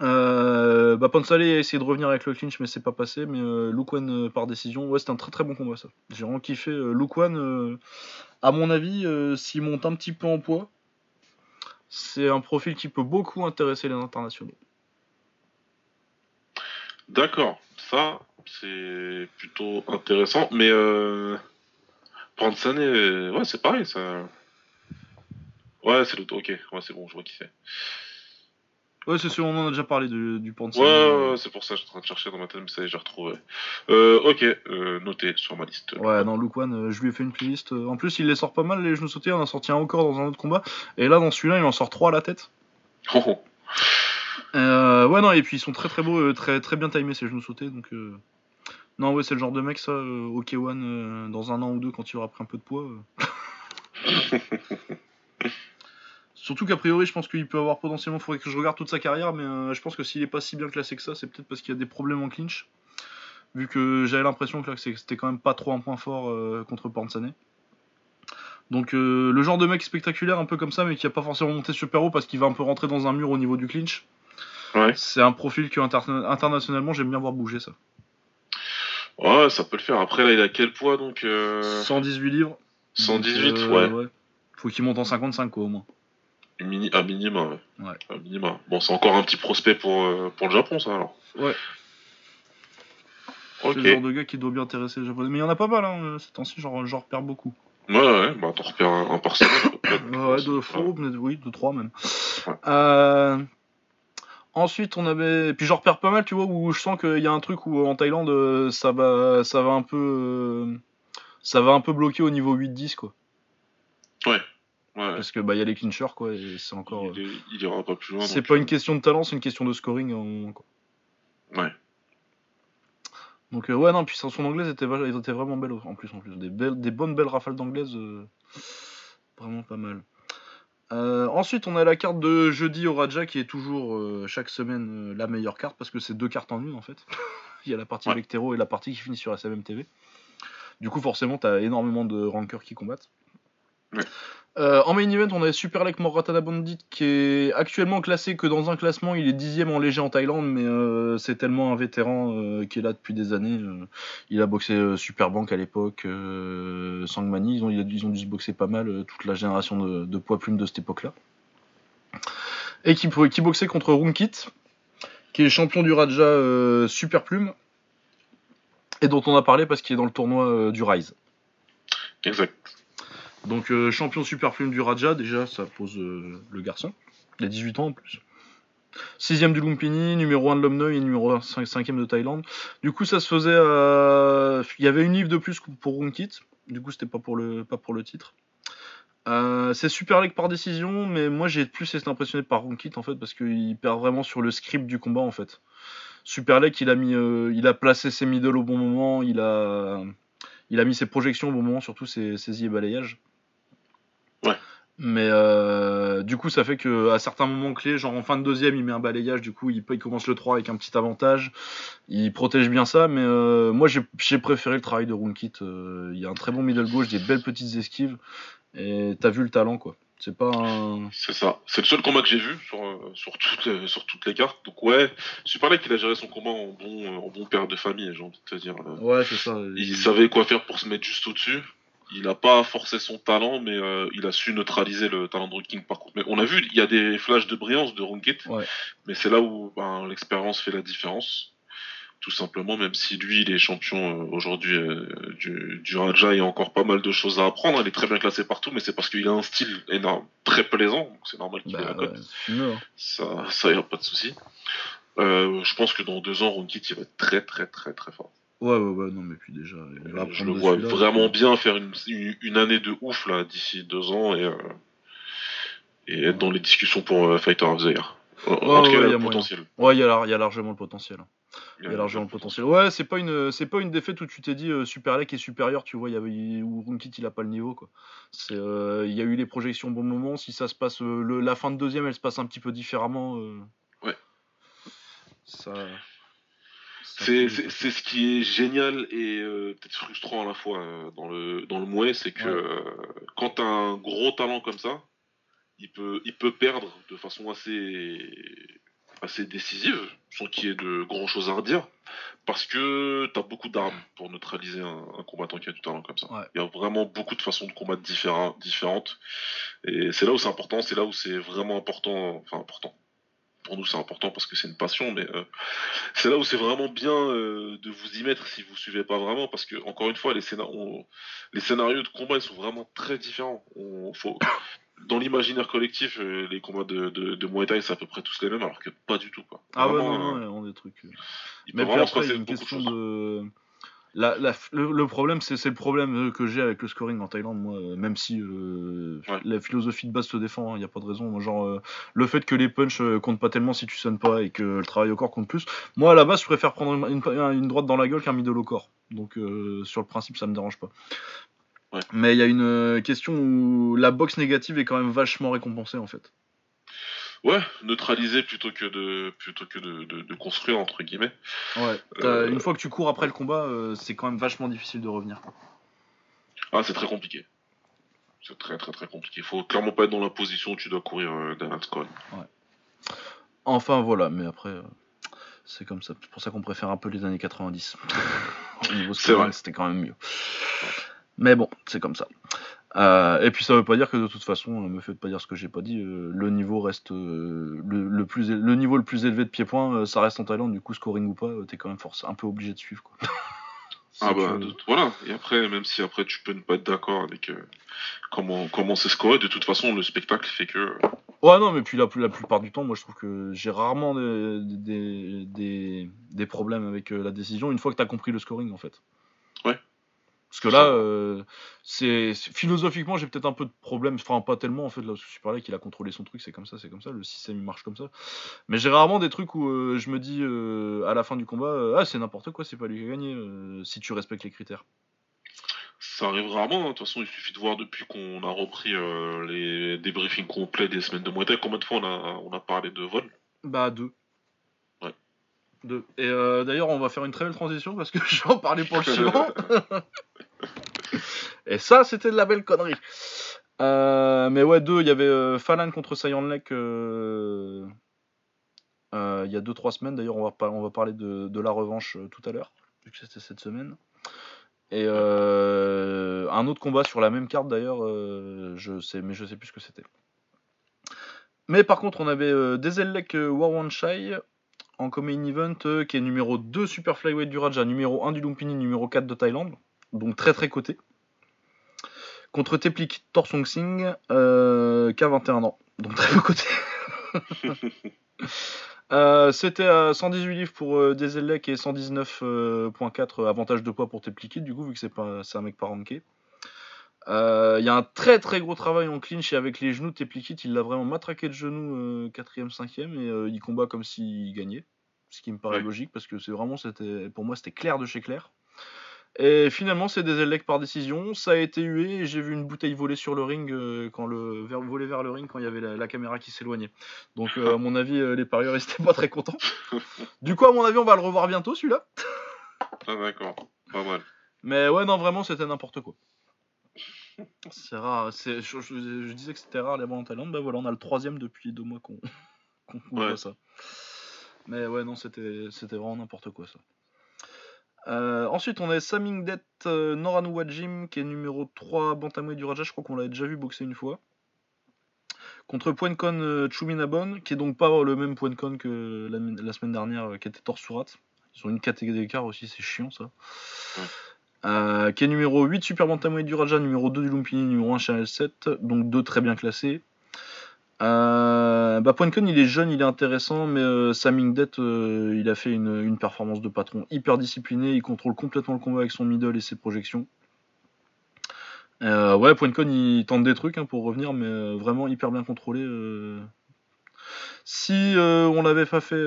Euh, bah, Pansale a essayé de revenir avec le clinch, mais c'est pas passé. Mais euh, euh, par décision, ouais, c'était un très très bon combat ça. J'ai vraiment kiffé. Euh, Lukwan, euh, à mon avis, s'il monte un petit peu en poids, c'est un profil qui peut beaucoup intéresser les internationaux. D'accord, ça, c'est plutôt intéressant. Mais euh, ça, ouais, c'est pareil, ça. Ouais, c'est l'auto, ok, c'est bon, je vois qui. Ouais, c'est sûr, on en a déjà parlé de- du Pansale. Ouais, ouais, ouais, c'est pour ça que je suis en train de chercher dans ma tête, mais ça y est, j'ai retrouvé. Euh, ok, euh, noté sur ma liste. Ouais, non, Lukwan, euh, je lui ai fait une playlist. euh, En plus, il les sort pas mal, les genoux sautés. Il en a sorti un encore dans un autre combat. Et là, dans celui-là, il en sort trois à la tête. Oh, oh. Euh, ouais, non, et puis ils sont très très beaux, euh, très, très bien timés ces genoux sautés. Donc, euh, non, ouais, c'est le genre de mec, ça, euh, au K1, euh, dans un an ou deux, quand il aura pris un peu de poids. Surtout qu'a priori, je pense qu'il peut avoir potentiellement. Faudrait que je regarde toute sa carrière, mais euh, je pense que s'il est pas si bien classé que ça, c'est peut-être parce qu'il y a des problèmes en clinch. Vu que j'avais l'impression que là, c'était quand même pas trop un point fort euh, contre Pansane. Donc euh, le genre de mec spectaculaire un peu comme ça mais qui a pas forcément monté super haut parce qu'il va un peu rentrer dans un mur au niveau du clinch. Ouais. C'est un profil que inter- internationalement j'aime bien voir bouger ça. Ouais, ça peut le faire. Après, là, il a quel poids donc euh, 118 livres. 118, Donc, euh, ouais. Faut qu'il monte en 55 quoi au moins. Mini, à minima, ouais. Ouais. À minima. Bon, c'est encore un petit prospect pour, euh, pour le Japon, ça, alors. Ouais. C'est le genre de gars qui doit bien intéresser les japonais. Mais il y en a pas mal hein, ces temps-ci, j'en j'en repère beaucoup. Ouais, ouais, bah, t'en repères un, un par semaine. peut-être. Ouais, deux Ouais. fois, peut-être, oui, deux, trois même. Ouais. Euh, Ensuite, on avait. Puis j'en repère pas mal, tu vois, où je sens qu'il y a un truc où en Thaïlande, euh, ça va, ça va un peu. euh, Ça va un peu bloquer au niveau 8-10, quoi. Ouais. Parce que bah, il y a les clinchers, quoi, et c'est encore. euh, Il, est- il ira pas plus loin. C'est pas euh, une question de talent, c'est une question de scoring. en- quoi. Ouais. Donc, euh, ouais, non, puis son anglaise était, était vraiment belle en plus. En plus. Des, belles, des bonnes belles rafales d'anglaise. euh, Vraiment pas mal. Euh, ensuite, on a la carte de jeudi au Raja qui est toujours euh, chaque semaine euh, la meilleure carte parce que c'est deux cartes en une en fait. Il y a la partie Ouais. avec Tero et la partie qui finit sur SMM TV. Du coup, forcément, t'as énormément de rankers qui combattent. Ouais. Euh, en main event, on a Super Lake Moratana Bandit qui est actuellement classé que dans un classement. Il est dixième en léger en Thaïlande, mais euh, c'est tellement un vétéran euh, qui est là depuis des années. euh, il a boxé euh, Super Bank à l'époque, Sangmani. Ils ont, ils ont dû se boxer pas mal, toute la génération de, de poids plumes de cette époque-là. Et qui, qui boxait contre Runkit, qui est champion du Raja Super Plume, et dont on a parlé parce qu'il est dans le tournoi du Rise. Exact. Donc euh, champion super plume du Raja, déjà ça pose euh, le garçon. Il a 18 ans en plus. Sixième du Lumpini, numéro 1 de l'Omnoy et numéro 5, cinquième de Thaïlande. Du coup ça se faisait à... Il y avait une livre de plus pour Runkit. Du coup c'était pas pour le pas pour le titre. Euh, c'est Super League par décision, mais moi j'ai plus été impressionné par Runkit en fait parce qu'il perd vraiment sur le script du combat en fait. Super League il a mis, euh, il a placé ses middle au bon moment, il a, il a mis ses projections au bon moment, surtout ses saisie et balayages. Ouais. Mais euh, du coup, ça fait que à certains moments clés, genre en fin de deuxième, il met un balayage, du coup, il, il commence le 3 avec un petit avantage. Il protège bien ça, mais euh, moi j'ai préféré le travail de Runkit. Euh, il y a un très bon middle gauche, des belles petites esquives, et t'as vu le talent quoi. C'est pas un. C'est ça. C'est le seul combat que j'ai vu sur, euh, sur, toutes, euh, sur toutes les cartes. Donc, ouais, Super Lake, il a géré son combat en bon, en bon père de famille, j'ai envie de te dire. Ouais, c'est ça. Il savait quoi faire pour se mettre juste au-dessus. Il n'a pas forcé son talent, mais euh, il a su neutraliser le talent de King par contre. Mais on a vu, il y a des flashs de brillance de Runkit, mais c'est là où ben, l'expérience fait la différence. Tout simplement, même si lui, il est champion euh, aujourd'hui euh, du, du, Raja, il y a encore pas mal de choses à apprendre. Il est très bien classé partout, mais c'est parce qu'il a un style énorme, très plaisant. C'est normal qu'il ait la cote. Ça, ça y a pas de souci. je pense que dans deux ans, Runkit, il va être très, très, très, très fort. Ouais, ouais, ouais, non, mais puis déjà. je le vois vraiment bien faire une, une, année de ouf là d'ici deux ans et, euh, et être dans les discussions pour euh, Fighter of the Year. En, tout cas, il y a le potentiel. Ouais, il y, a, largement le potentiel. Il y a, largement le potentiel. Ouais, c'est pas une, c'est pas une défaite où tu t'es dit euh, Super Lake est supérieur, tu vois, il y avait où Runkit il a pas le niveau quoi. Il y a eu les projections bon moment. Si ça se passe, le, la fin de deuxième, elle se passe un petit peu différemment. Ouais. Ça. C'est ce qui est génial et euh, peut-être frustrant à la fois euh, dans le dans le mouet, c'est que euh, quand t'as un gros talent comme ça, il peut il peut perdre de façon assez assez décisive, sans qu'il y ait de grand chose à redire, parce que t'as beaucoup d'armes pour neutraliser un, combattant qui a du talent comme ça. Il y a vraiment beaucoup de façons de combattre différentes, et c'est là où c'est important, c'est là où c'est vraiment important, enfin important pour nous c'est important parce que c'est une passion, mais euh, c'est là où c'est vraiment bien euh, de vous y mettre si vous suivez pas vraiment, parce que encore une fois les, les scénarios de combat ils sont vraiment très différents. On, faut... Dans l'imaginaire collectif, euh, les combats de, de, de Muay Thai c'est à peu près tous les mêmes, alors que pas du tout quoi. Ah ouais, non, non, on des trucs. Mais puis après, il y a une question de le, problème, c'est le problème euh, que j'ai avec le scoring en Thaïlande, moi, euh, même si euh, la philosophie de base se défend, il hein, n'y a pas de raison. Genre, le fait que les punchs comptent pas tellement si tu sonnes pas et que le travail au corps compte plus. Moi, à la base, je préfère prendre une, droite dans la gueule qu'un middle au corps. Donc, sur le principe, ça me dérange pas. Mais il y a une question où la boxe négative est quand même vachement récompensée en fait. Ouais, neutraliser plutôt que de plutôt que de, de, construire entre guillemets. Ouais. Euh, une fois que tu cours après le combat, euh, c'est quand même vachement difficile de revenir. Ah, c'est très compliqué. C'est très très très compliqué. Il faut clairement pas être dans la position où tu dois courir euh, derrière. Ouais. Enfin voilà, mais après c'est comme ça. C'est pour ça qu'on préfère un peu les années 90. Au niveau c'était quand même mieux. Mais bon, c'est comme ça. Euh, et puis ça veut pas dire que de toute façon, euh, me fait pas dire ce que j'ai pas dit, euh, le niveau reste le, plus le niveau le plus élevé de pied-point, ça reste en Thaïlande, du coup scoring ou pas, t'es quand même force un peu obligé de suivre quoi. ah bah voilà, et après même si après tu peux ne pas être d'accord avec comment comment c'est scoré, de toute façon le spectacle fait que Ouais non mais puis la, la plupart du temps moi je trouve que j'ai rarement des, des, des, problèmes avec la décision une fois que t'as compris le scoring en fait. Ouais. Parce que là, euh, c'est philosophiquement, j'ai peut-être un peu de problème. Enfin, pas tellement en fait. Là, je suis parlé qu'il a contrôlé son truc, c'est comme ça, c'est comme ça. Le système il marche comme ça. Mais j'ai rarement des trucs où euh, je me dis euh, à la fin du combat, ah c'est n'importe quoi, c'est pas lui qui a gagné. si tu respectes les critères. Ça arrive rarement. Hein. De toute façon, il suffit de voir depuis qu'on a repris les débriefings complets des semaines de Muay combien de fois on a, on a parlé de vol? Bah deux. Deux. Et d'ailleurs, on va faire une très belle transition parce que je vais en parler pour le suivant. Et ça, c'était de la belle connerie. Euh, mais ouais, deux, il y avait euh, Falan contre Saiyan Lek euh, il y a 2-3 semaines. D'ailleurs, on, va parler de, la revanche tout à l'heure, vu que c'était cette semaine. Et un autre combat sur la même carte d'ailleurs, mais je sais plus ce que c'était. Mais par contre, on avait Dezelek Warwanshai en main event, qui est numéro 2 Super Flyweight du Raja, numéro 1 du Lumpini, numéro 4 de Thaïlande donc très très coté. Contre Teplik Torsong Singh, euh, qui a 21 ans, donc très peu coté. Euh, c'était à 118 livres pour euh, et 119.4 euh, avantage de poids pour Teplikit, du coup, vu que c'est pas un mec pas ranké. Il y a un très très gros travail en clinch et avec les genoux, Teplikit il l'a vraiment matraqué de genoux 4ème, 5ème et il combat comme s'il gagnait. Ce qui me paraît logique parce que c'est vraiment, c'était, pour moi, c'était clair de chez clair. Et finalement, c'est des élects par décision. Ça a été hué et j'ai vu une bouteille voler sur le ring euh, quand le vers, voler vers le ring quand il y avait la, caméra qui s'éloignait. Donc, euh, à mon avis, euh, les parieurs n'étaient pas très contents. du coup, à mon avis, on va le revoir bientôt celui-là. ah d'accord, pas mal. Mais ouais, non, vraiment, c'était n'importe quoi. C'est rare. Je, je, disais que c'était rare les bons en Thaïlande. Ben voilà, on a le troisième depuis deux mois qu'on qu voit ça. Mais ouais, non, c'était vraiment n'importe quoi ça. Euh, ensuite, on a Samingdet euh, Noranu Wajim, qui est numéro 3 bantamweight du Raja. Je crois qu'on l'avait déjà vu boxer une fois. Contre Poincon euh, Chuminabon, qui est donc pas le même Poincon que la, la semaine dernière, qui était Torsurat. Ils ont une catégorie d'écart aussi, c'est chiant ça. Euh, qui est numéro 8 Super Bantamweight du Raja, numéro 2 du Lumpini, numéro 1 Channel 7, donc deux très bien classés. Euh, bah, il est jeune, il est intéressant, mais euh, euh, il a fait une, performance de patron hyper discipliné, il contrôle complètement le combat avec son middle et ses projections. Euh, ouais, Poincon, il tente des trucs hein, pour revenir, mais euh, vraiment hyper bien contrôlé. Si on l'avait pas fait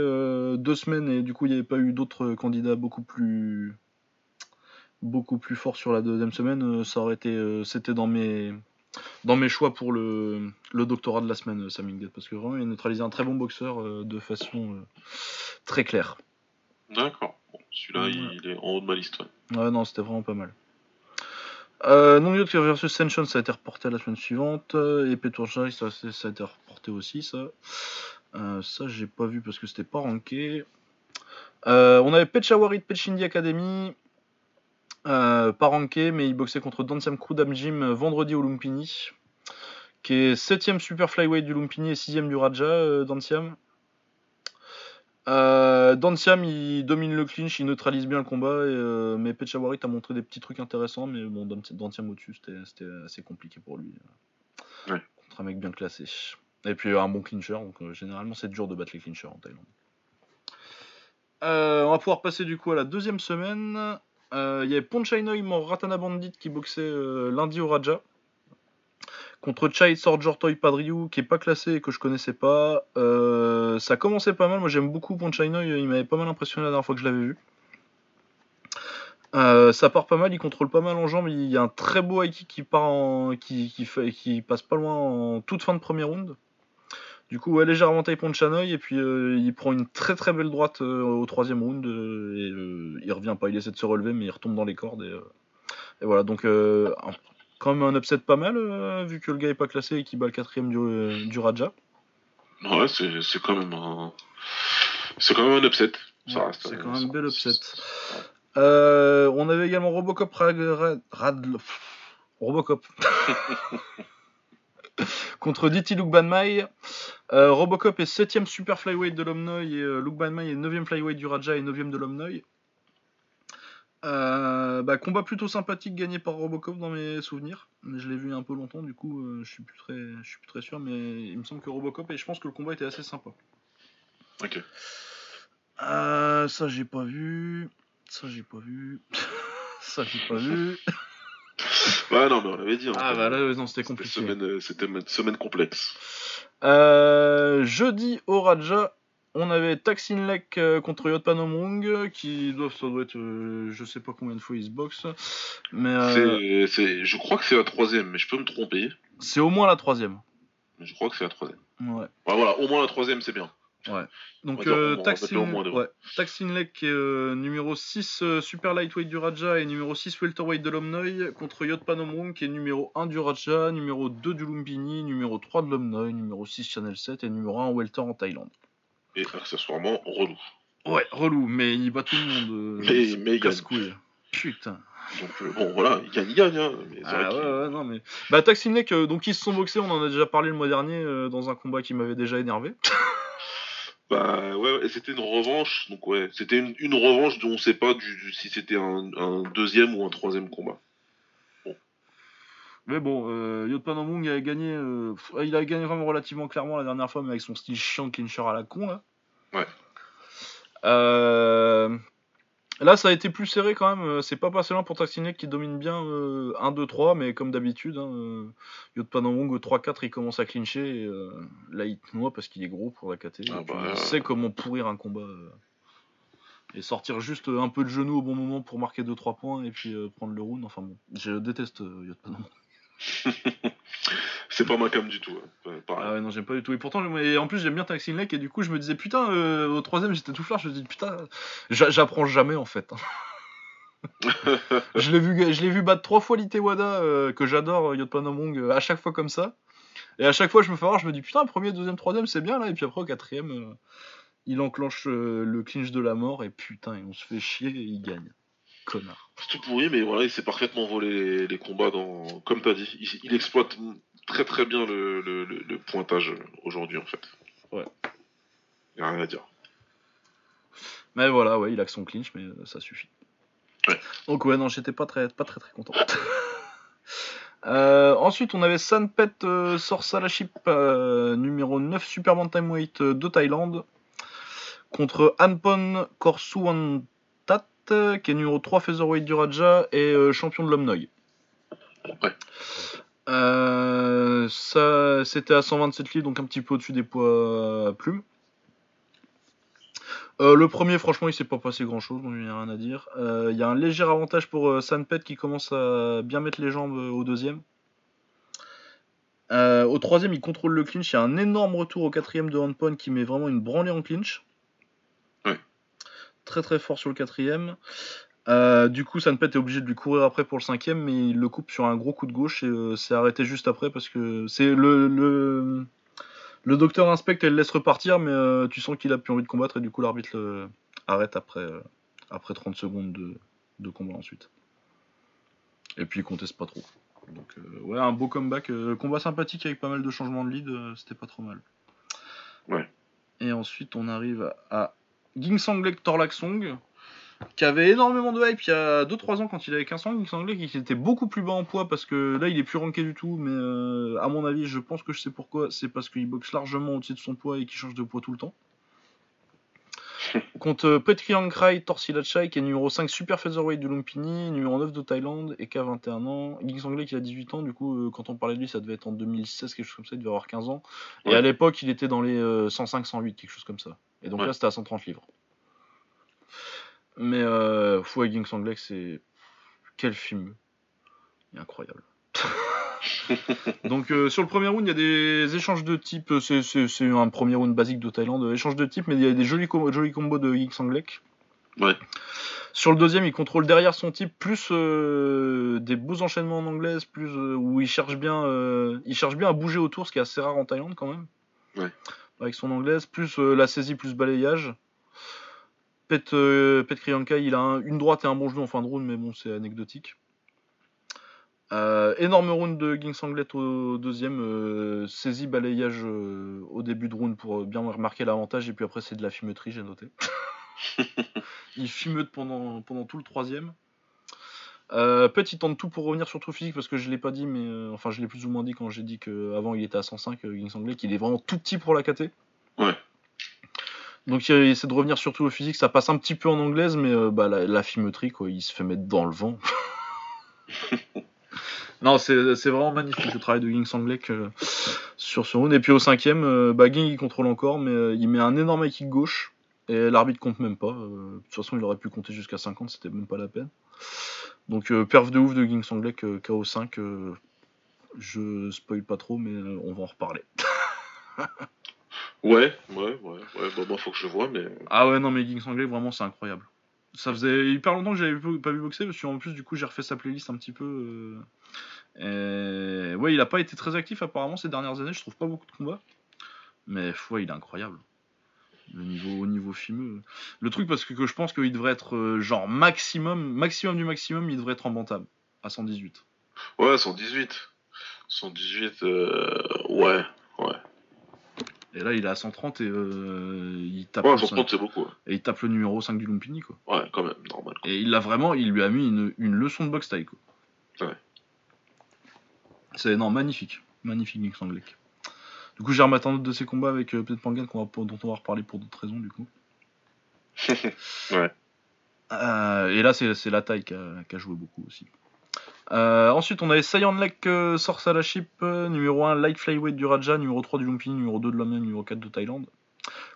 deux semaines et du coup il n'y avait pas eu d'autres candidats beaucoup plus beaucoup plus forts sur la deuxième semaine, ça aurait été c'était dans mes dans mes choix pour le, le doctorat de la semaine, euh, Samingdet, parce que vraiment il a neutralisé un très bon boxeur euh, de façon euh, très claire. D'accord. Bon, Celui-là, Ouais. il est en haut de ma liste. ouais. Ouais, non, c'était vraiment pas mal. Euh, non Yacht versus Senshon, ça a été reporté la semaine suivante. Et Peturjai, ça, ça a été reporté aussi, ça. Ça, j'ai pas vu parce que c'était pas ranké. On avait Pechawarit Pechindi Academy. Euh, pas ranké, mais il boxait contre Dansiam Krudam Jim euh, vendredi au Lumpini. Qui est 7ème super flyweight du Lumpini et 6ème du Raja, euh, Dansiam. Euh, Dansiam il domine le clinch, il neutralise bien le combat, et, mais Pechawarit a montré des petits trucs intéressants, mais bon, Dan- Dansiam au-dessus, c'était assez compliqué pour lui. Ouais. Contre un mec bien classé. Et puis un bon clincher, donc généralement c'est dur de battre les clinchers en Thaïlande. On va pouvoir passer du coup à la deuxième semaine. Euh, Il y avait Ponchainoy Ratana Bandit qui boxait euh, lundi au Raja. Contre Chai Sorjortoy Padriou qui est pas classé et que je connaissais pas. Euh, ça commençait pas mal, moi j'aime beaucoup Ponchainoy, il m'avait pas mal impressionné la dernière fois que je l'avais vu. Euh, ça part pas mal, il contrôle pas mal en jambes, il y a un très beau high qui qui passe pas loin en toute fin de premier round. Du coup, ouais, légère avantage Ponchanoy et puis euh, il prend une très très belle droite euh, au troisième round euh, et il revient pas, il essaie de se relever mais il retombe dans les cordes et, et voilà donc quand même un upset pas mal vu que le gars est pas classé et qu'il bat le quatrième du, du Raja. Ouais, c'est c'est quand même un. C'est quand même un upset. Ouais, c'est quand même un bel upset. On avait également Robocop Rag, Rad, Radl- Robocop contre DT Luke Banmai. Euh, Robocop est 7ème super flyweight de l'Omnoy et euh, Luke Banmai est 9ème flyweight du Raja et 9ème de l'Omnoy. Euh, bah, combat plutôt sympathique gagné par Robocop dans mes souvenirs. Mais je l'ai vu un peu longtemps, du coup euh, je suis plus très, je suis plus très sûr, mais il me semble que Robocop et je pense que le combat était assez sympa. Ok. Ça j'ai pas vu. Ça j'ai pas vu. ça j'ai pas vu. Ouais, non, mais on l'avait dit. Ah bah là non c'était compliqué. semaine, euh, c'était une semaine complexe. Euh, jeudi au Raja, on avait Taksin Lek euh, contre Yotpanomrung qui doivent ça doit être euh, je sais pas combien de fois ils se boxent, mais euh, C'est- je crois que c'est la troisième, mais je peux me tromper. c'est au moins la troisième. Je crois que c'est la troisième. Ouais. Ouais, voilà, au moins la troisième, c'est bien. Donc va dire euh, deux. ouais, Lek euh, numéro 6 euh, super lightweight du Raja et numéro 6 welterweight de l'Omnoy contre Yotpanomrung qui est numéro 1 du Raja, numéro 2 du Lumpini, numéro 3 de l'Omnoy, numéro 6 Channel 7 et numéro 1 welter en Thaïlande. Et accessoirement, relou. Ouais, relou, mais il bat tout le monde. euh, Mais- mais casse-couille. Putain. Donc, euh, bon, voilà, il gagne, il gagne. Hein, mais Ah ouais, ouais, non mais. Bah, Taxinek, euh, donc ils se sont boxés, on en a déjà parlé le mois dernier euh, dans un combat qui m'avait déjà énervé. Bah ouais, c'était une revanche, donc ouais, c'était une, une revanche dont on sait pas du, du- si c'était un, un deuxième ou un troisième combat. Mais bon, euh, Yotpanomung a gagné. euh, il a gagné vraiment relativement clairement la dernière fois, mais avec son style chiant clincher à la con là. Ouais. Euh, Là, ça a été plus serré quand même. euh, C'est pas passé loin pour Taxinek qui domine bien euh, 1-2-3, mais comme d'habitude, hein, euh, Yotpanomung 3-4, il commence à clincher. Et, euh, là, il te noie parce qu'il est gros pour la KT. Ah bah, il euh. sait comment pourrir un combat. euh, et sortir juste un peu de genou au bon moment pour marquer 2-3 points et puis euh, prendre le round. Enfin bon, je déteste euh, Yotpanomung. C'est pas ma cam du tout. hein. Ah ouais, non, j'aime pas du tout. Et pourtant, et en plus, j'aime bien Taxin Lake. Et du coup, je me disais, putain, euh, au troisième, j'étais tout fleur. Je me dis, putain, j'a- j'apprends jamais en fait. je l'ai vu, je l'ai vu battre trois fois l'Itewada, euh, que j'adore, euh, Yotpanomong, euh, à chaque fois comme ça. Et à chaque fois, je me fais voir, je me dis, putain, premier, deuxième, troisième, c'est bien là. Et puis après, au quatrième, il enclenche le clinch de la mort. Et putain, et on se fait chier et il gagne. Connard. C'est tout pourri, mais voilà, il sait parfaitement voler les, combats dans. Comme t'as dit, il, exploite très très bien le, le pointage aujourd'hui en fait. Ouais. Y a rien à dire. Mais voilà, ouais, il a que son clinch, mais ça suffit. Ouais. Donc ouais, non, j'étais pas très, pas très très content. Euh, ensuite, on avait Sanpet euh, Sorsalaship euh, numéro 9 Super Bantamweight euh, de Thaïlande contre Anpon Korsuantat qui est numéro 3 Featherweight du Raja et champion de l'Homme Ouais. ça, c'était à 127 livres, donc un petit peu au-dessus des poids plumes. Euh, le premier, franchement, il s'est pas passé grand chose, donc il n'y a rien à dire. Euh, il y a un léger avantage pour euh, Sanpet qui commence à bien mettre les jambes au deuxième. au troisième, il contrôle le clinch. Il y a un énorme retour au quatrième de Handpon qui met vraiment une branlée en clinch. Très très fort sur le quatrième. du coup, Sanpet est obligé de lui courir après pour le cinquième, mais il le coupe sur un gros coup de gauche et c'est arrêté juste après parce que c'est le le docteur inspecte et le laisse repartir, mais euh, tu sens qu'il a plus envie de combattre et du coup l'arbitre arrête après, euh, après 30 secondes de, combat ensuite. Et puis il conteste pas trop. Donc euh, ouais, un beau comeback, combat sympathique avec pas mal de changements de lead, c'était pas trop mal. Ouais. Et ensuite on arrive à Gingsang Torlaksong qui avait énormément de hype il y a 2-3 ans quand il avait 15 ans, semblait qu'il était beaucoup plus bas en poids parce que là il est plus ranké du tout, mais euh, à mon avis, je pense que je sais pourquoi, c'est parce qu'il boxe largement au-dessus de son poids et qu'il change de poids tout le temps. Contre euh, Petri Ankrai Torsilachai qui est numéro 5 super featherweight du Lumpini, numéro 9 de Thaïlande et qui a 21 ans. Ging Anglais qui a 18 ans, du coup, euh, quand on parlait de lui, ça devait être en 2016, quelque chose comme ça, il devait avoir 15 ans. Et à l'époque, il était dans les 105-108, quelque chose comme ça. Et donc là, c'était à 130 livres. Mais euh, Fouet Sanglek, c'est. Quel film Incroyable. Donc euh, sur le premier round, il y a des échanges de type. C'est un premier round basique de Thaïlande. Échange de type, mais il y a des jolis, jolis combos de Ying Sanglek. Ouais. Sur le deuxième, il contrôle derrière son type, plus euh, des beaux enchaînements en anglaise, plus euh, où il cherche bien, il cherche bien à bouger autour, ce qui est assez rare en Thaïlande quand même. Ouais. Avec son anglaise, plus la saisie, plus balayage. Pet, euh, il a une droite et un bon genou en fin de round, mais bon, c'est anecdotique. Euh, énorme round de Ging Sanglet au deuxième, euh, saisie balayage euh, au début de round pour bien remarquer l'avantage, et puis après c'est de la fumeterie, j'ai noté. il fumeute pendant, pendant tout le troisième. Euh, Pet il tente tout pour revenir sur tout physique parce que je l'ai pas dit, mais enfin je l'ai plus ou moins dit quand j'ai dit qu'avant il était à 105, Ging Sanglet, qu'il est vraiment tout petit pour la KT. Ouais. Donc il essaie de revenir surtout au physique, ça passe un petit peu en anglaise, mais euh, bah, la, la quoi, il se fait mettre dans le vent. non, c'est vraiment magnifique le travail de Ging Sanglek euh, sur ce round. Et puis au cinquième, euh, bah, Ging il contrôle encore, mais il met un énorme kick gauche, et l'arbitre compte même pas. de toute façon, il aurait pu compter jusqu'à 50, c'était même pas la peine. Donc perf de ouf de Ging Sanglek, KO5. je spoil pas trop, mais on va en reparler. Ouais, ouais, ouais, ouais. Bon, bah, faut que je vois, mais. Ah ouais, non, mais Ging Sanglais, vraiment, c'est incroyable. Ça faisait hyper longtemps que j'avais pas vu boxer, parce qu'en plus, du coup, j'ai refait sa playlist un petit peu. Euh. Ouais, il a pas été très actif apparemment ces dernières années, je trouve pas beaucoup de combats. Mais ouais, il est incroyable. Le niveau, au niveau fimeux. Le truc, parce que, je pense qu'il devrait être euh, genre maximum, maximum du maximum, il devrait être en à 118. Ouais, 118. 118, euh... ouais, ouais. Et là, il est à 130 et euh, il tape. Ouais, 130, c'est beaucoup. Et il tape le numéro 5 du Lumpini, quoi. Ouais, quand même, normal. Et il l'a vraiment, il lui a mis une, une leçon de boxe taille, quoi. Ouais. C'est non, magnifique. Magnifique, Nick Sanglek. Du coup, j'ai remettre un autre de ses combats avec euh, peut-être Pangan dont on va reparler pour d'autres raisons, du coup. ouais. Euh, et là, c'est la taille qui a, qui a joué beaucoup aussi. Euh, ensuite, on avait Sayan Lek euh, Sorsalaship, euh, numéro 1 Light Flyweight du Raja, numéro 3 du Lumpini, numéro 2 de l'Amien, numéro 4 de Thaïlande.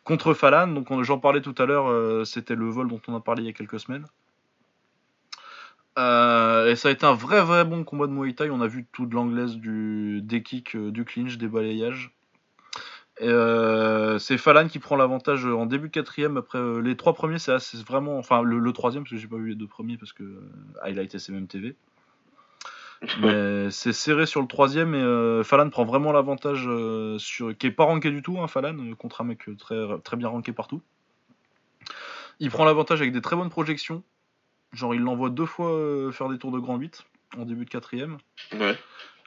Contre Falan, donc j'en parlais tout à l'heure, c'était le vol dont on a parlé il y a quelques semaines. et ça a été un vrai vrai bon combat de Muay Thai. On a vu tout de l'anglaise, du, des kicks, du clinch, des balayages. c'est Falan qui prend l'avantage en début quatrième. Après les trois premiers, c'est vraiment, enfin le, troisième parce que j'ai pas vu les deux premiers parce que highlight SMM TV. Mais c'est serré sur le troisième et euh, Falan prend vraiment l'avantage euh, sur qui est pas ranké du tout, hein, Falan, euh, contre un mec très, très bien ranké partout. Il prend l'avantage avec des très bonnes projections. Genre, il l'envoie deux fois euh, faire des tours de grand 8 en début de quatrième. Ouais.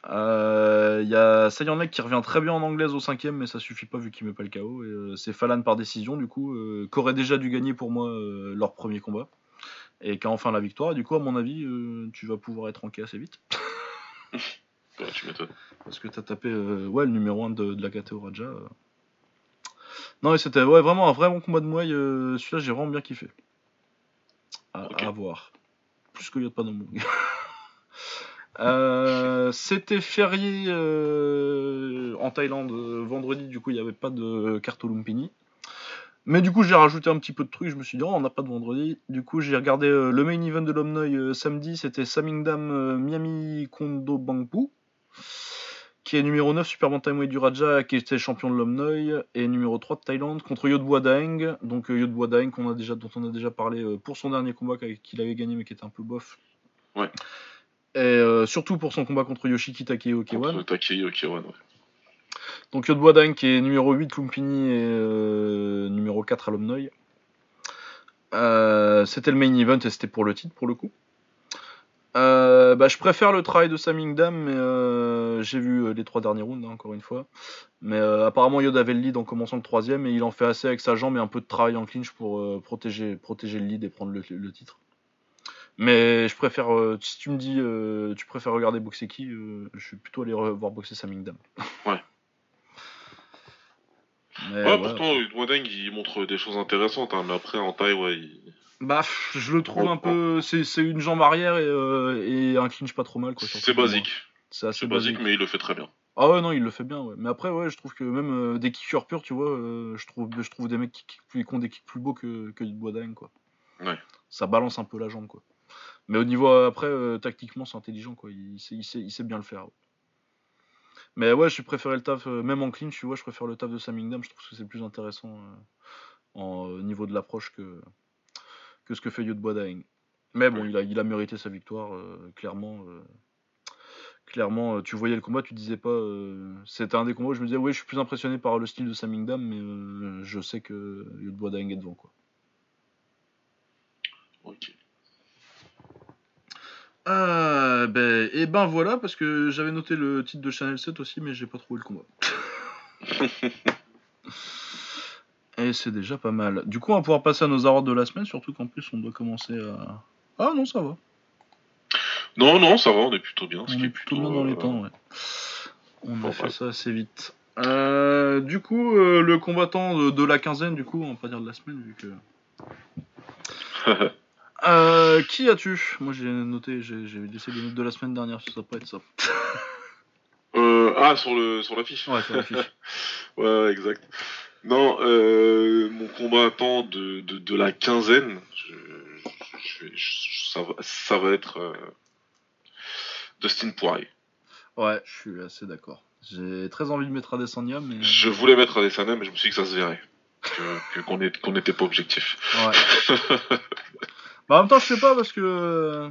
Euh, Il y a Sayanek qui revient très bien en anglaise au cinquième, mais ça suffit pas vu qu'il met pas le KO. Et, euh, c'est Falan par décision, du coup, euh, qu'aurait déjà dû gagner pour moi euh, leur premier combat. Et qui a enfin la victoire. Et du coup, à mon avis, euh, tu vas pouvoir être ranké assez vite. Ouais, tu m'étonnes. Parce que t'as tapé euh, ouais, le numéro 1 de, de la KTO Raja. euh. Non, mais c'était ouais, vraiment un vrai bon combat de euh, Celui-là, j'ai vraiment bien kiffé. À, à voir. Plus que Yotpanomong. Euh, C'était férié euh, en Thaïlande vendredi, du coup il n'y avait pas de carte au Lumpini. Mais du coup j'ai rajouté un petit peu de trucs, je me suis dit oh, on n'a pas de vendredi. Du coup j'ai regardé euh, le main event de l'Omnoy euh, samedi, c'était Samingdam euh, Miami Kondo Bangpu, qui est numéro 9 Super Bantamweight du Raja, qui était champion de l'Omnoy, et numéro 3 de Thaïlande contre Yodboa Daeng. Donc euh, Yodboa Daeng qu'on a déjà, dont on a déjà parlé pour son dernier combat qu'il avait gagné mais qui était un peu bof. Ouais. Et surtout pour son combat contre Yoshiki Takeo Okewan. Okewan, ouais. Donc Daeng qui est numéro 8 Lumpini et euh, numéro 4 à l'Omnoy. Euh, c'était le main event et c'était pour le titre pour le coup. Euh, bah, je préfère le travail de Samingdam, mais j'ai vu les trois derniers rounds, hein, encore une fois. Mais apparemment, Yod avait le lead en commençant le troisième et il en fait assez avec sa jambe et un peu de travail en clinch pour protéger, le lead et prendre le, titre. Mais je préfère, si tu me dis, tu préfères regarder boxer qui, je suis plutôt allé voir boxer Samingdam. Ouais. Mais Ouais, ouais, pourtant, Wadeng, il montre des choses intéressantes, hein, mais après, en taille, ouais, il... Bah, je le trouve un peu. C'est une jambe arrière et, euh, et un clinch pas trop mal. quoi. c'est basique. C'est assez basique, mais il le fait très bien. Ah ouais, non, il le fait bien, ouais. Mais après, ouais, je trouve que même euh, des kickers purs, tu vois, euh, je, trouve, je trouve des mecs qui, kick plus, qui ont des kicks plus beaux que, que quoi. Ouais. Ça balance un peu la jambe, quoi. Mais au niveau, après, euh, tactiquement, c'est intelligent, quoi. Il, sait, il, sait, il sait bien le faire. ouais. Mais ouais, je préférais le taf, euh, même en clinch, tu vois, je préfère le taf de Samingdam, je trouve que c'est plus intéressant euh, en, au niveau de l'approche que, que ce que fait Yod Boisdain. Mais bon, Ouais. il a, il a mérité sa victoire, euh, clairement. euh, clairement, euh, tu voyais le combat, tu disais pas. euh, C'était un des combats où je me disais, oui, je suis plus impressionné par le style de Samingdam, mais euh, je sais que Yod Daeng est devant. Quoi. Ok. Euh, ben, et ben voilà, parce que j'avais noté le titre de Channel 7 aussi, mais j'ai pas trouvé le combat. et c'est déjà pas mal. Du coup, on va pouvoir passer à nos awards de la semaine, surtout qu'en plus, on doit commencer à. Ah non, ça va. Non, non, ça va, on est plutôt bien. ce On qui est plutôt bien dans les euh, temps, ouais. On a fait ça assez vite. Euh, du coup, euh, le combattant de, de la quinzaine, du coup, on va pas dire de la semaine, vu que. Euh, qui as-tu? Moi j'ai noté, j'ai laissé les notes de la semaine dernière, ça va pas être ça. Euh, ah, sur le sur l'affiche. Ouais, sur la fiche. Ouais, exact. Non, euh, mon combattant de, de, de la quinzaine, je, je, vais- je- ça, va, ça va être euh, Dustin Poirier. Ouais, je suis assez d'accord. J'ai très envie de mettre Adesanya, mais. Je voulais mettre Adesanya, mais je me suis dit que ça se verrait. Qu'on qu'on n'était pas objectif. Ouais. bah, en même temps, je sais pas parce que. euh,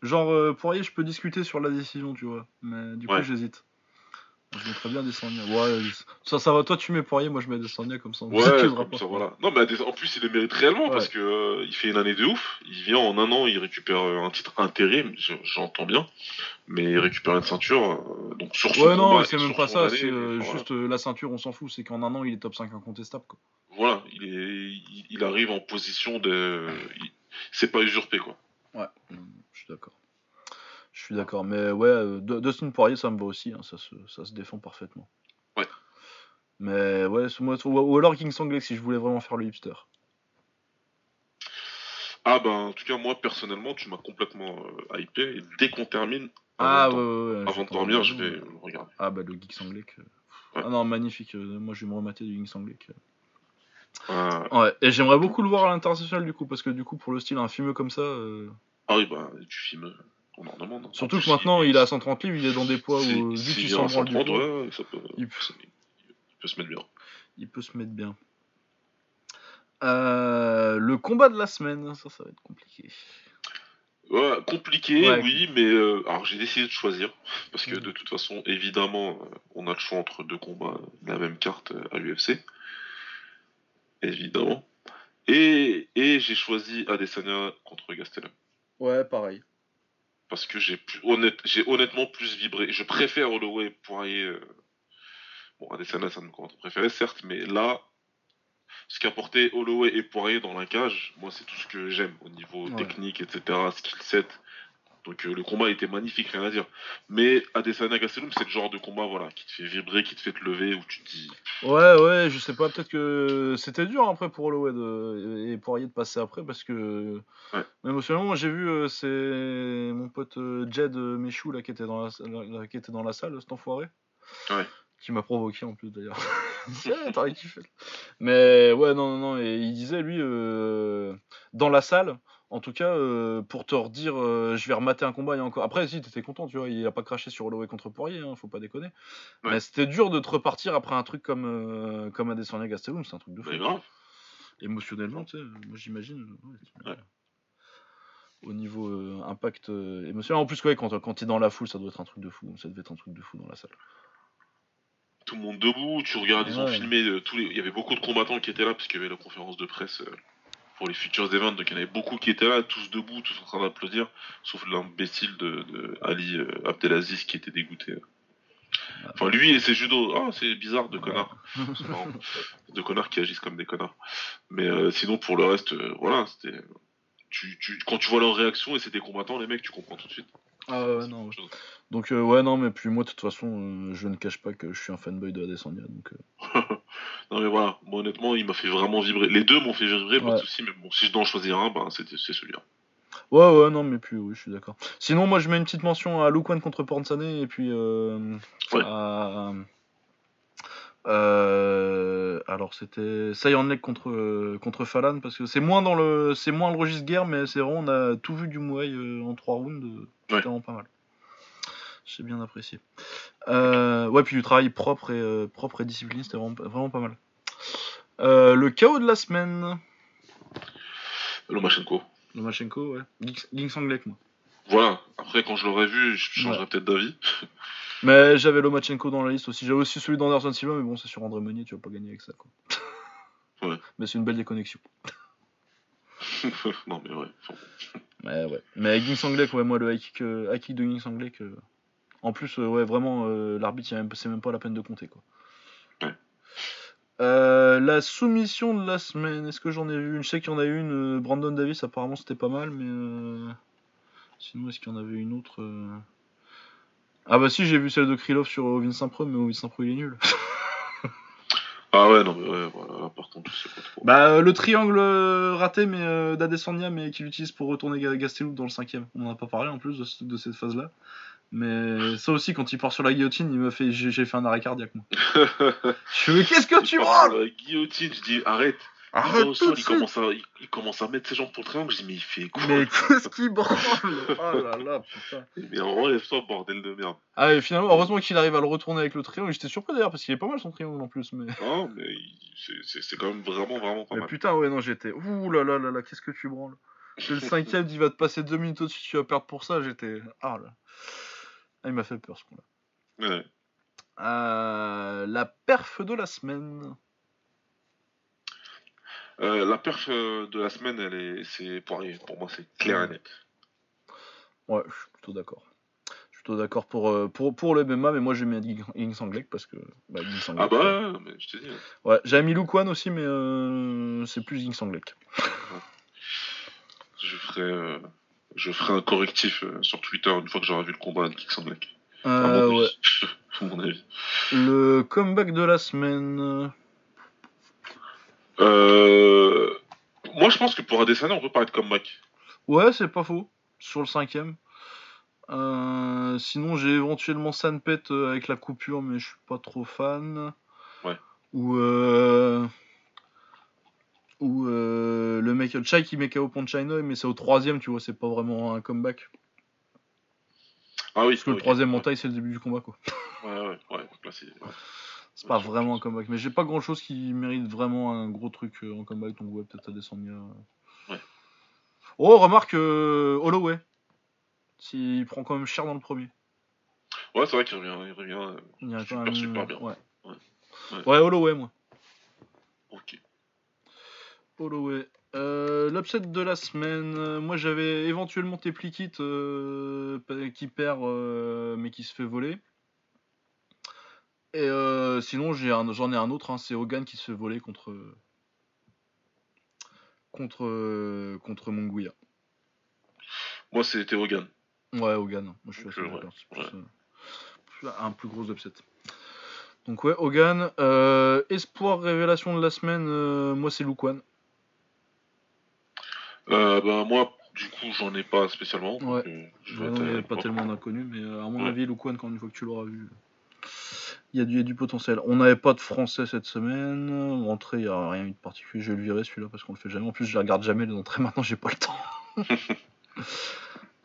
Genre, euh, Poirier, je peux discuter sur la décision, tu vois. Mais du coup, Ouais. j'hésite. Je mettrais bien Adesanya. Ouais, ça, ça va. Toi, tu mets Poirier, moi, je mets Adesanya comme ça. on Ouais, comme pas. ça, voilà. Non, mais en plus, il le mérite réellement Ouais. parce que euh, il fait une année de ouf. Il vient en un an, il récupère un titre intérim, je- j'entends bien, mais il récupère une ceinture. euh, donc sur Ouais, non, c'est même pas ça. C'est euh, voilà. juste la ceinture, on s'en fout. C'est qu'en un an, il est top 5 incontestable. Quoi. Voilà, il est, il, il arrive en position de, il- c'est pas usurpé quoi. Ouais, je suis d'accord. Je suis d'accord. Mais ouais, euh, Du- Dustin Poirier, ça me va aussi. hein, ça, se, ça se défend parfaitement. Ouais. Mais ouais, ou, alors King Sanglek si je voulais vraiment faire le hipster. Ah ben, en tout cas moi personnellement, tu m'as complètement euh, hypé. Et dès qu'on termine, Ah avant, ouais, de, ouais, ouais, avant de dormir, je vais regarder. Ah bah le Geek Sanglek. Ah non, magnifique. euh, moi, je vais me remater du King Sanglek. Ouais, et j'aimerais beaucoup le voir à l'international du coup, parce que du coup, pour le style, un film comme ça. euh, ah oui, bah tu filmes, on en demande. En Surtout que maintenant, il- est à 130 livres, il est dans des poids où, vu qu'il est s'en à branle du 130, poids, ouais, ouais, ça peut, il, peut se mettre bien. il peut se mettre bien. Euh, le combat de la semaine, ça, ça va être compliqué. Ouais, compliqué, Ouais. oui, mais euh, alors j'ai décidé de choisir parce que Mhm. de toute façon, évidemment, on a le choix entre deux combats de la même carte à l'UFC, évidemment. Et, et j'ai choisi Adesanya contre Gastelum. Ouais, pareil. Parce que j'ai honnête, honnêtement plus vibré. Je préfère Holloway Poirier. Euh... Bon, Adesanya, c'est un de mes préférés, certes, mais là, ce qu'apportait Holloway et Poirier dans la cage, moi, c'est tout ce que j'aime au niveau technique, etc., skill set. Donc euh, le combat était magnifique, rien à dire. Mais Adesanya Gastelum, c'est le genre de combat voilà, qui te fait vibrer, qui te fait te lever, où tu te dis. Ouais, ouais, je sais pas, peut-être que c'était dur après pour Holloway de... et Poirier de passer après parce que. Ouais. Mais émotionnellement, moi j'ai vu, euh, c'est mon pote euh, Jed Michou là, qui, était dans la... qui était dans la salle, cet enfoiré. Ouais. Qui m'a provoqué en plus d'ailleurs. Kiffé. Mais ouais, non, non, non. Et il disait, lui, dans la salle, en tout cas, euh, pour te redire, euh, je vais remater un combat et encore. Après, si, t'étais content, tu vois, il a pas craché sur Holloway contre Poirier, hein, faut pas déconner. Mais c'était dur de te repartir après un truc comme, euh, comme Adesanya Gastelum, c'est un truc de fou. Émotionnellement, tu sais, moi j'imagine. Au niveau impact émotionnel. En plus, ouais, quand, quand t'es dans la foule, ça doit être un truc de fou. Ça devait être un truc de fou dans la salle. Tout le monde debout, tu regardes, ils ont filmé tous les. Il y avait beaucoup de combattants qui étaient là, parce qu'il y avait la conférence de presse pour les futurs events. Donc il y en avait beaucoup qui étaient là, tous debout, tous en train d'applaudir, sauf l'imbécile de, Ali euh, Abdelaziz qui était dégoûté. Enfin, lui et ses judo, ah, c'est bizarre de connards. de connards qui agissent comme des connards. Mais euh, sinon, pour le reste, euh, voilà, c'était. Quand tu vois leur réaction et c'est des combattants, les mecs, tu comprends tout de suite. Ah ouais, non. Donc, ouais, non, mais puis moi, de toute façon, je ne cache pas que je suis un fanboy de Adesanya. Donc, non mais voilà, moi honnêtement, il m'a fait vraiment vibrer. Les deux m'ont fait vibrer, pas de soucis, mais bon, si je dois en choisir un, ben, c'est celui-là. Ouais, ouais, non, mais puis oui, je suis d'accord. Sinon, moi, je mets une petite mention à Luke contre Pornsane et puis euh, à. Euh, alors c'était Lake contre contre Falan parce que c'est moins dans le c'est moins le registre guerre mais c'est vraiment on a tout vu du Muay euh, en trois rounds c'était vraiment pas mal j'ai bien apprécié. Euh, ouais, puis du travail propre et, euh, propre et discipliné, c'était vraiment, vraiment, pas mal. Euh, le chaos de la semaine. Lomachenko. Lomachenko, ouais. Ging Sanglek, moi. Voilà, après quand je l'aurais vu, je changerais peut-être d'avis. mais j'avais Lomachenko dans la liste aussi. J'avais aussi celui d'Anderson Silva, mais bon, c'est sur André Meunier, tu vas pas gagner avec ça, quoi. ouais. Mais c'est une belle déconnexion. non, mais ouais. Mais ouais. Mais ouais, moi, le high kick, de Ging Sanglek. En plus, euh, ouais, vraiment, euh, l'arbitre, c'est même pas la peine de compter, quoi. Euh, la soumission de la semaine, est-ce que j'en ai vu une? Je sais qu'il y en a eu une, Brandon Davis, apparemment c'était pas mal, mais. Sinon, est-ce qu'il y en avait une autre Ah bah si, j'ai vu celle de Krylov sur Ovin Saint-Preux, mais Ovin Saint-Preux il est nul. ah ouais, non, mais ouais, voilà, par contre, je sais pas trop. Bah, le triangle raté mais d'Adesanya, mais qu'il utilise pour retourner Gastelum dans le cinquième. On en a pas parlé en plus de cette phase-là. Mais ça aussi, quand il part sur la guillotine, il me fait, j'ai fait un arrêt cardiaque. Moi. je fais, qu'est-ce que tu La guillotine, je dis, arrête. Arrête il, sol, il, commence à, il, commence à mettre ses jambes pour le triangle. Je dis, mais il fait quoi Mais qu'est-ce qu'il branle Oh là là, putain. Mais enlève-toi, bordel de merde. Ah, et finalement, heureusement qu'il arrive à le retourner avec le triangle. J'étais surpris d'ailleurs, parce qu'il est pas mal son triangle en plus. Mais... Non, mais c'est quand même vraiment, vraiment pas mais mal. Putain, ouais, non, j'étais. Ouh là là là là, qu'est-ce que tu branles C'est le cinquième, il va te passer deux minutes au-dessus, tu vas perdre pour ça. J'étais. Ah là. Ah, il m'a fait peur ce coup-là. Ouais. Euh, la perf de la semaine. Euh, la perf de la semaine, elle est, c'est pour, pour moi, c'est clair et net. Ouais, je suis plutôt d'accord. Je suis plutôt d'accord pour, euh, pour, pour le MMA, mais moi j'ai mis Ying Sanglek parce que. Bah, ah bah, mais je te dis. Ouais, j'avais mis Lukwan aussi, mais euh, c'est plus Ying Sanglek. je ferai je ferai un correctif euh, sur Twitter une fois que j'aurai vu le combat de Kick Sanglek. Euh, ouais. mon avis. Le comeback de la semaine. Euh... Moi, je pense que pour Adesanya, on peut parler de comeback. Ouais, c'est pas faux. Sur le cinquième. Euh, sinon, j'ai éventuellement Sanpet euh, avec la coupure, mais je suis pas trop fan. Ouais. Ou où euh, le mec Chai qui met KO China mais c'est au troisième, tu vois, c'est pas vraiment un comeback. Ah oui, Parce que le troisième en taille, c'est le début du combat, quoi. Ouais, ouais, ouais. C'est pas vraiment un comeback, mais j'ai pas grand chose qui mérite vraiment un gros truc euh, en comeback, donc ouais, peut-être à descendre Ouais. Oh, remarque euh, Holloway. S'il prend quand même cher dans le premier. Ouais, c'est vrai qu'il revient, il revient il super, super bien. Ouais. Ouais. ouais, Holloway, moi. Ok. Holloway. Euh, L'upset de la semaine, euh, moi j'avais éventuellement Teplikit euh, qui perd euh, mais qui se fait voler. Et euh, sinon j'ai un- j'en ai un autre, hein, c'est Hogan qui se voler contre contre contre Monguia. Moi, c'était Hogan. Ouais, Hogan. Moi je suis assez euh, ouais, d'accord. C'est plus, ouais. euh, plus un plus gros upset. Donc ouais, Hogan. Euh, espoir révélation de la semaine, euh, moi c'est. Euh, bah, moi, du coup, j'en ai pas spécialement. Ouais. je être, non, il n'y avait pas tellement d'inconnus, mais à mon avis, Luquan, quand une fois que tu l'auras vu, il y, a du- il y a du potentiel. On n'avait pas de français cette semaine. Entrée, il n'y a rien eu de particulier. Je vais le virer celui-là parce qu'on le fait jamais. En plus, je les regarde jamais les entrées. Maintenant, j'ai pas le temps.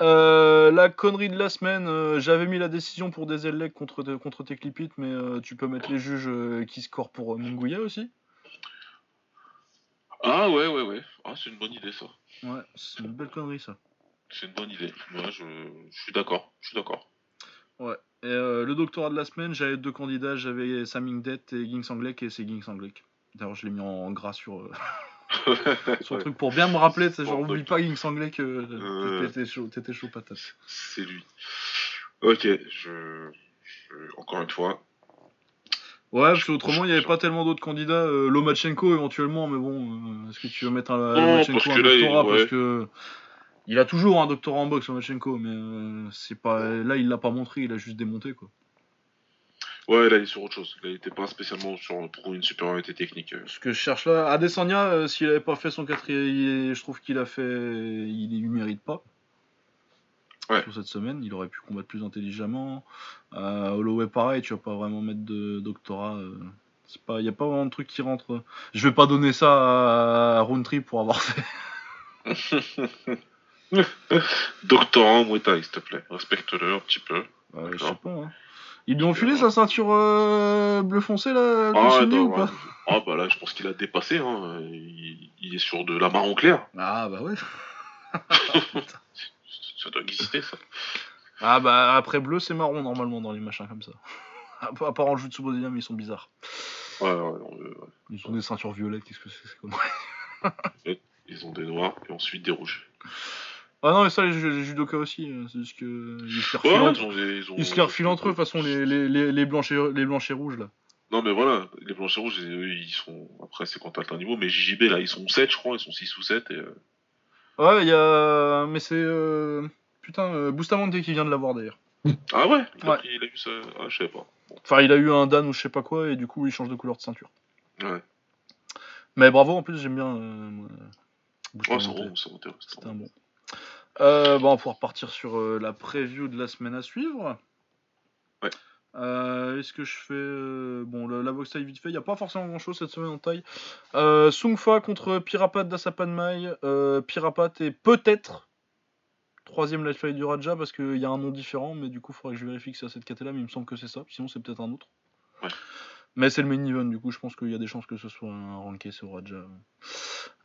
Euh, la connerie de la semaine, euh, j'avais mis la décision pour des LEG contre, contre tes clipites, mais euh, tu peux mettre les juges euh, qui scorent pour euh, Munguia aussi. Ah, ouais, ouais, ouais. Ah, c'est une bonne idée, ça. Ouais, c'est une belle connerie ça. C'est une bonne idée. Moi, je, je suis d'accord. Je suis d'accord. Ouais. Et euh, le doctorat de la semaine, j'avais deux candidats, j'avais Samingdet et Ging Sanglek, et c'est Ging Sanglek. D'ailleurs, je l'ai mis en gras sur, euh, sur le truc pour bien me rappeler, sais, genre, oublie pas Ging Sanglek, euh, Euh. t'étais chaud, t'étais chaud patate. C'est lui. Ok, je, je- Encore une fois. Ouais, parce qu'autrement, il n'y avait pas tellement d'autres candidats. Euh, Lomachenko éventuellement, mais bon, euh, est-ce que tu veux mettre un Lomachenko un doctorat? Parce que. Il a toujours un doctorat en boxe, Lomachenko, mais euh, c'est pas. Là, il l'a pas montré, il a juste démonté, quoi. Ouais, là, il est sur autre chose. Là, il était pas spécialement sur, pour une supériorité technique. euh. Ce que je cherche là, Adesanya, euh, s'il avait pas fait son quatrième, il- je trouve qu'il a fait, il, il mérite pas. Ouais. Sur cette semaine, il aurait pu combattre plus intelligemment. Euh, Holloway, pareil, tu vas pas vraiment mettre de doctorat. euh, c'est pas, y a pas vraiment de truc qui rentre. Je vais pas donner ça à Roundtree pour avoir fait. Doctorant Muay Thai, s'il te plaît. Respecte-le un petit peu. Ouais, je sais D'accord. pas. hein. Ils lui ont filé sa ceinture euh, bleu foncé là, Ah, Koscielny, attends, ou pas? ouais. Ah, bah là, je pense qu'il a dépassé. Hein. Il, il est sur de la marron clair. Ah bah ouais. Ça doit exister, ça. Ah bah après bleu c'est marron normalement dans les machins comme ça. À part en jeu de brésilien mais ils sont bizarres. Ouais, ouais, non, euh, ouais. Ils ont des ceintures violettes, qu'est-ce que c'est. Ils ont des noirs et ensuite des rouges. Ah non mais ça les, les judokas aussi, euh, c'est juste que ils se les Ouais, refilent ils entre, se les refilent entre eux de toute façon les, les, les, blancs et, les blancs et rouges là. Non, mais voilà, les blanches et rouges, eux, ils sont. Après, c'est quand t'as un niveau, mais JJB, là, ils sont 7, je crois, ils sont 6 ou 7. Et, euh, Ouais il y a... mais c'est... Euh... Putain, euh, Bustamante qui vient de l'avoir d'ailleurs. Ah ouais, il, a Ouais. pris- il a eu ça. Ah, je savais pas. Bon. Enfin il a eu un Dan ou je sais pas quoi et du coup il change de couleur de ceinture. Ouais. Mais bravo en plus j'aime bien... Euh, Oh, bon, c'est bon, c'est C'était un bon. Euh, bon, on va pouvoir partir sur euh, la preview de la semaine à suivre. Ouais. Euh, Est-ce que je fais. bon, le- la boxe taille vite fait. Il n'y a pas forcément grand chose cette semaine en taille. Sungfa contre Pirapat d'Asapanmai. Pirapat est peut-être troisième fight du Raja parce qu'il y a un nom différent, mais du coup, il faudrait que je vérifie que c'est à cette caté là. Mais il me semble que c'est ça. Sinon, c'est peut-être un autre. Ouais. Mais c'est le main event, du coup, je pense qu'il y a des chances que ce soit un ranké sur Raja.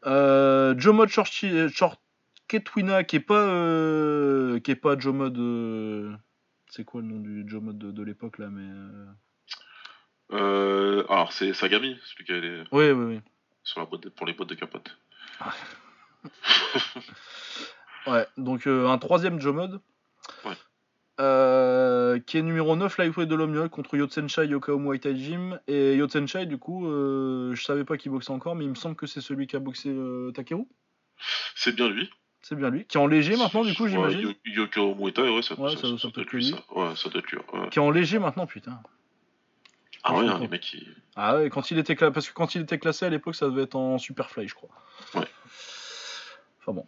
Euh, Jomod Shorty- Short Ketwina qui est pas euh, qui est pas Jomod euh, c'est quoi le nom du Jomod de, de l'époque là mais euh, alors, c'est Sagami, celui qui est oui oui oui sur la boîte de- pour les boîtes de capote. ouais donc un troisième Jomod Ouais. Euh, qui est numéro 9 lightweight de l'Omniol contre Yotsenshai Yokao Muay Thai et Yotsenshai du coup je savais pas qu'il boxait encore mais il me semble que c'est celui qui a boxé Takeru C'est bien lui. C'est bien lui qui est en léger maintenant du coup Ouais, j'imagine Yo- Yoko Muay Thai, ouais, ça, Ouais, ça, ça- ça peut être lui. Ouais, ça doit être lui. ouais. qui est en léger maintenant putain Ah ouais, hein, les mecs, ils... Ah ouais, quand il était cla- parce que quand il était classé à l'époque, ça devait être en Superfly, je crois. Ouais. Enfin bon.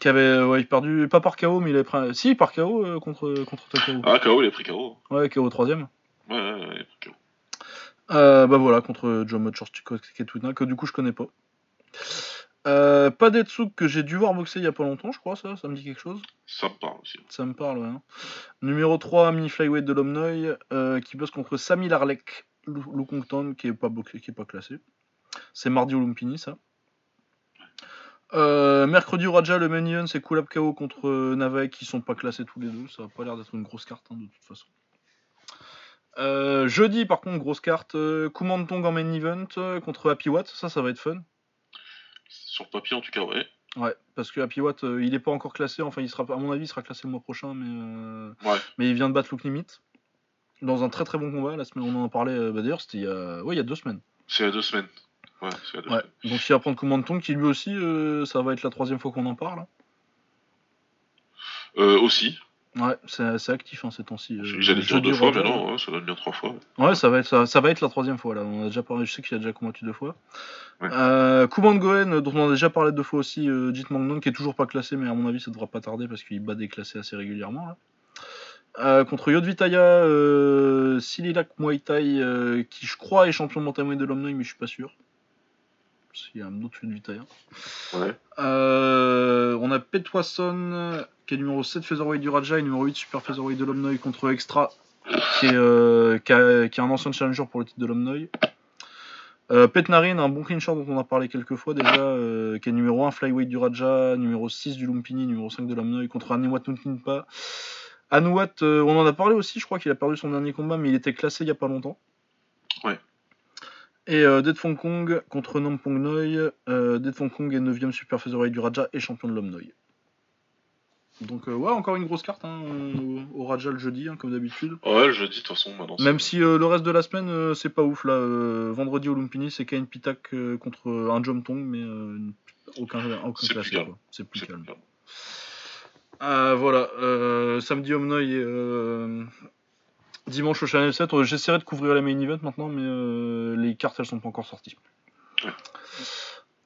Qui avait ouais, perdu, pas par KO, mais il avait pris. Si, par KO euh, contre, contre Takao. Ah, KO, il a pris KO. Ouais, KO 3ème. Ouais, ouais, ouais, il a pris KO. Euh, bah voilà, contre John Mod Ketuna, que du coup je connais pas. Euh, pas d'Etsuk que j'ai dû voir boxer il y a pas longtemps, je crois, ça, ça me dit quelque chose. Ça me parle aussi. Ça me parle, ouais. hein. Numéro 3, mini flyweight de l'Omnoy, euh, qui bosse contre Sami Larlek, Lu- Lukongton, qui est pas boxé, qui est pas classé. C'est mardi au Lumpini, ça. Euh, mercredi au Raja, le main event, c'est Kulab KO contre Navae, qui sont pas classés tous les deux. Ça a pas l'air d'être une grosse carte, hein, de toute façon. Euh, jeudi, par contre, grosse carte. Euh, Kumantong en main event euh, contre Happy Watt. Ça, ça va être fun. Sur papier, en tout cas, ouais. Ouais, parce que Happy Watt, euh, il est pas encore classé. Enfin, il sera, à mon avis, il sera classé le mois prochain, mais, euh, Ouais. mais il vient de battre Look Limit dans un très très bon combat. La semaine, on en parlait. euh, bah, D'ailleurs, c'était il y a, ouais, il y a deux semaines. C'est il y a deux semaines. Ouais, c'est il y a deux Ouais. semaines. Donc il va prendre Command qui lui aussi, ça va être la troisième fois qu'on en parle. Euh, aussi. Ouais, c'est actif hein, ces temps-ci. euh, J'allais dire deux fois, mais non, ça donne bien trois fois. Ouais, ça va être ça, ça va être la troisième fois là. On a déjà parlé, je sais qu'il a déjà combattu deux fois. Ouais. Euh, Kuban Goen, dont on a déjà parlé deux fois aussi, euh, Jit Mangnon, qui est toujours pas classé, mais à mon avis ça devra pas tarder parce qu'il bat des classés assez régulièrement là. Euh, contre Yodvitaya, euh, Sililak Muay Thai, euh, qui je crois est champion de bantamweight de l'Omnoy, mais je suis pas sûr. S'il y a un autre Yodvitaya. Ouais. On a Pete Wasson, euh, qui est numéro 7 Featherweight du Raja et numéro 8 Super Featherweight de l'Omnoy contre Extra, qui est, euh, qui, a- qui est un ancien challenger pour le titre de l'Omnoy. Euh, Pet Narin, un bon clincher dont on a parlé quelques fois déjà, euh, qui est numéro 1 Flyweight du Raja, numéro 6 du Lumpini, numéro 5 de l'Omnoy contre Anuat Nunkinpa. Anuat, euh, on en a parlé aussi, je crois qu'il a perdu son dernier combat, mais il était classé il y a pas longtemps. Ouais. Et euh, Fong Kong contre Nampong Noi. Euh, Fong Kong est 9ème Super Featherweight du Raja et champion de l'Omnoy. Donc euh, ouais, encore une grosse carte hein, au, au Raja le jeudi, hein, comme d'habitude. Ouais, le jeudi, de toute façon, maintenant. Même si euh, le reste de la semaine, euh, c'est pas ouf là. vendredi au Lumpini, c'est Kain Pitak contre un Jom Tong, mais aucun, aucun C'est plus calme. C'est plus calme. calme. Euh, voilà, samedi Omnoy et dimanche au Channel 7. Euh, J'essaierai de couvrir la main event maintenant, mais les cartes elles sont pas encore sorties. Ouais.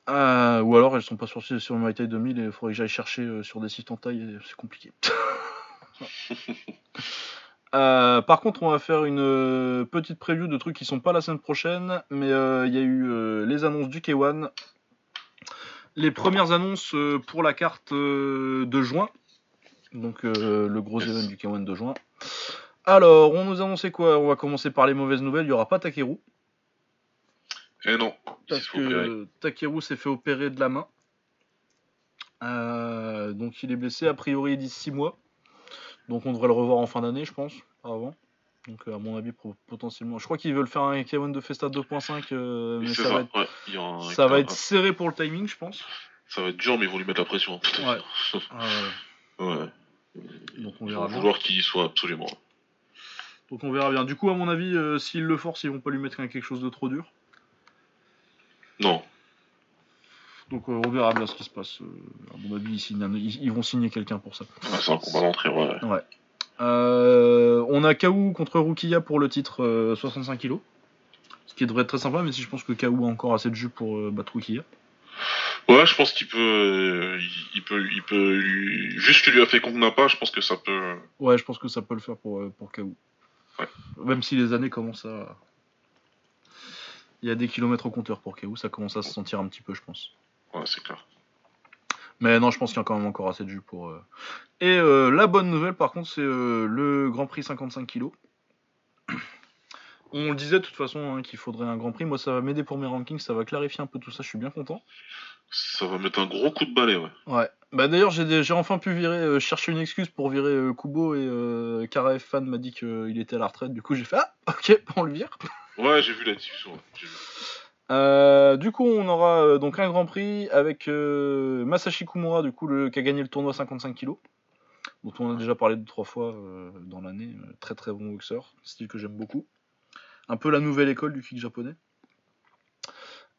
Euh, ou alors elles sont pas sorties sur My Thai 2000 et il faudrait que j'aille chercher euh, sur des sites en taille, et c'est compliqué. Euh, par contre, on va faire une euh, petite preview de trucs qui sont pas la semaine prochaine, mais euh, il y a eu euh, les annonces du K1, les premières annonces euh, pour la carte euh, de juin, donc euh, le gros Yes. event du K1 de juin. Alors, on nous annonçait quoi? On va commencer par les mauvaises nouvelles. Il y aura pas Takeru Eh non. il parce que Takeru s'est fait opérer de la main. Euh, donc il est blessé a priori d'ici 6 mois. Donc on devrait le revoir en fin d'année, je pense, pas avant. Donc euh, à mon avis, potentiellement. Je crois qu'ils veulent faire un K1 de Festa 2.5, euh, mais ça, ça, va être, ouais. Il y a un- ça va un- être serré pour le timing, je pense. ça va être dur, mais ils vont lui mettre la pression. hein, putain. Ouais. ouais. Donc on Ils verra vont vouloir qu'il y soit absolument. Donc on verra bien. Du coup, à mon avis, euh, s'ils le forcent, ils vont pas lui mettre quelque chose de trop dur. Non. Donc euh, on verra bien ce qui se passe. Euh, à mon avis, ils, signent un- ils- ils vont signer quelqu'un pour ça. Ah, c'est un combat d'entrée, ouais. Ouais. Euh, on a Kaou contre Rukia pour le titre euh, 65 kg. Ce qui devrait être très sympa, mais si je pense que Kaou a encore assez de jus pour battre Rukia. Ouais, je pense qu'il peut, il- peut, il peut juste que lui a fait contre Napa, je pense que ça peut. Ouais, je pense que ça peut le faire pour, pour Kaou. Ouais. Même si les années commencent à. Il y a des kilomètres au compteur pour Kaou, ça commence à se sentir un petit peu, je pense. Ouais, c'est clair. Mais non, je pense qu'il y a quand même encore assez de jus pour. euh. Et euh, la bonne nouvelle, par contre, c'est euh, le Grand Prix 55 kg. On le disait de toute façon hein, qu'il faudrait un Grand Prix. Moi, ça va m'aider pour mes rankings, ça va clarifier un peu tout ça. Je suis bien content. Ça va mettre un gros coup de balai, ouais. Ouais. Bah d'ailleurs, j'ai des- j'ai enfin pu virer, chercher une excuse pour virer Kubo et euh, Kara fan m'a dit qu'il était à la retraite. Du coup, j'ai fait ah, ok, on le vire. Ouais, j'ai vu la vu. Euh, du coup, on aura euh, donc un Grand Prix avec euh, Masashi Kumura, du coup, qui a gagné le tournoi 55 kg, dont on a déjà parlé deux trois fois dans l'année. Très très bon boxeur, style que j'aime beaucoup. Un peu la nouvelle école du kick japonais.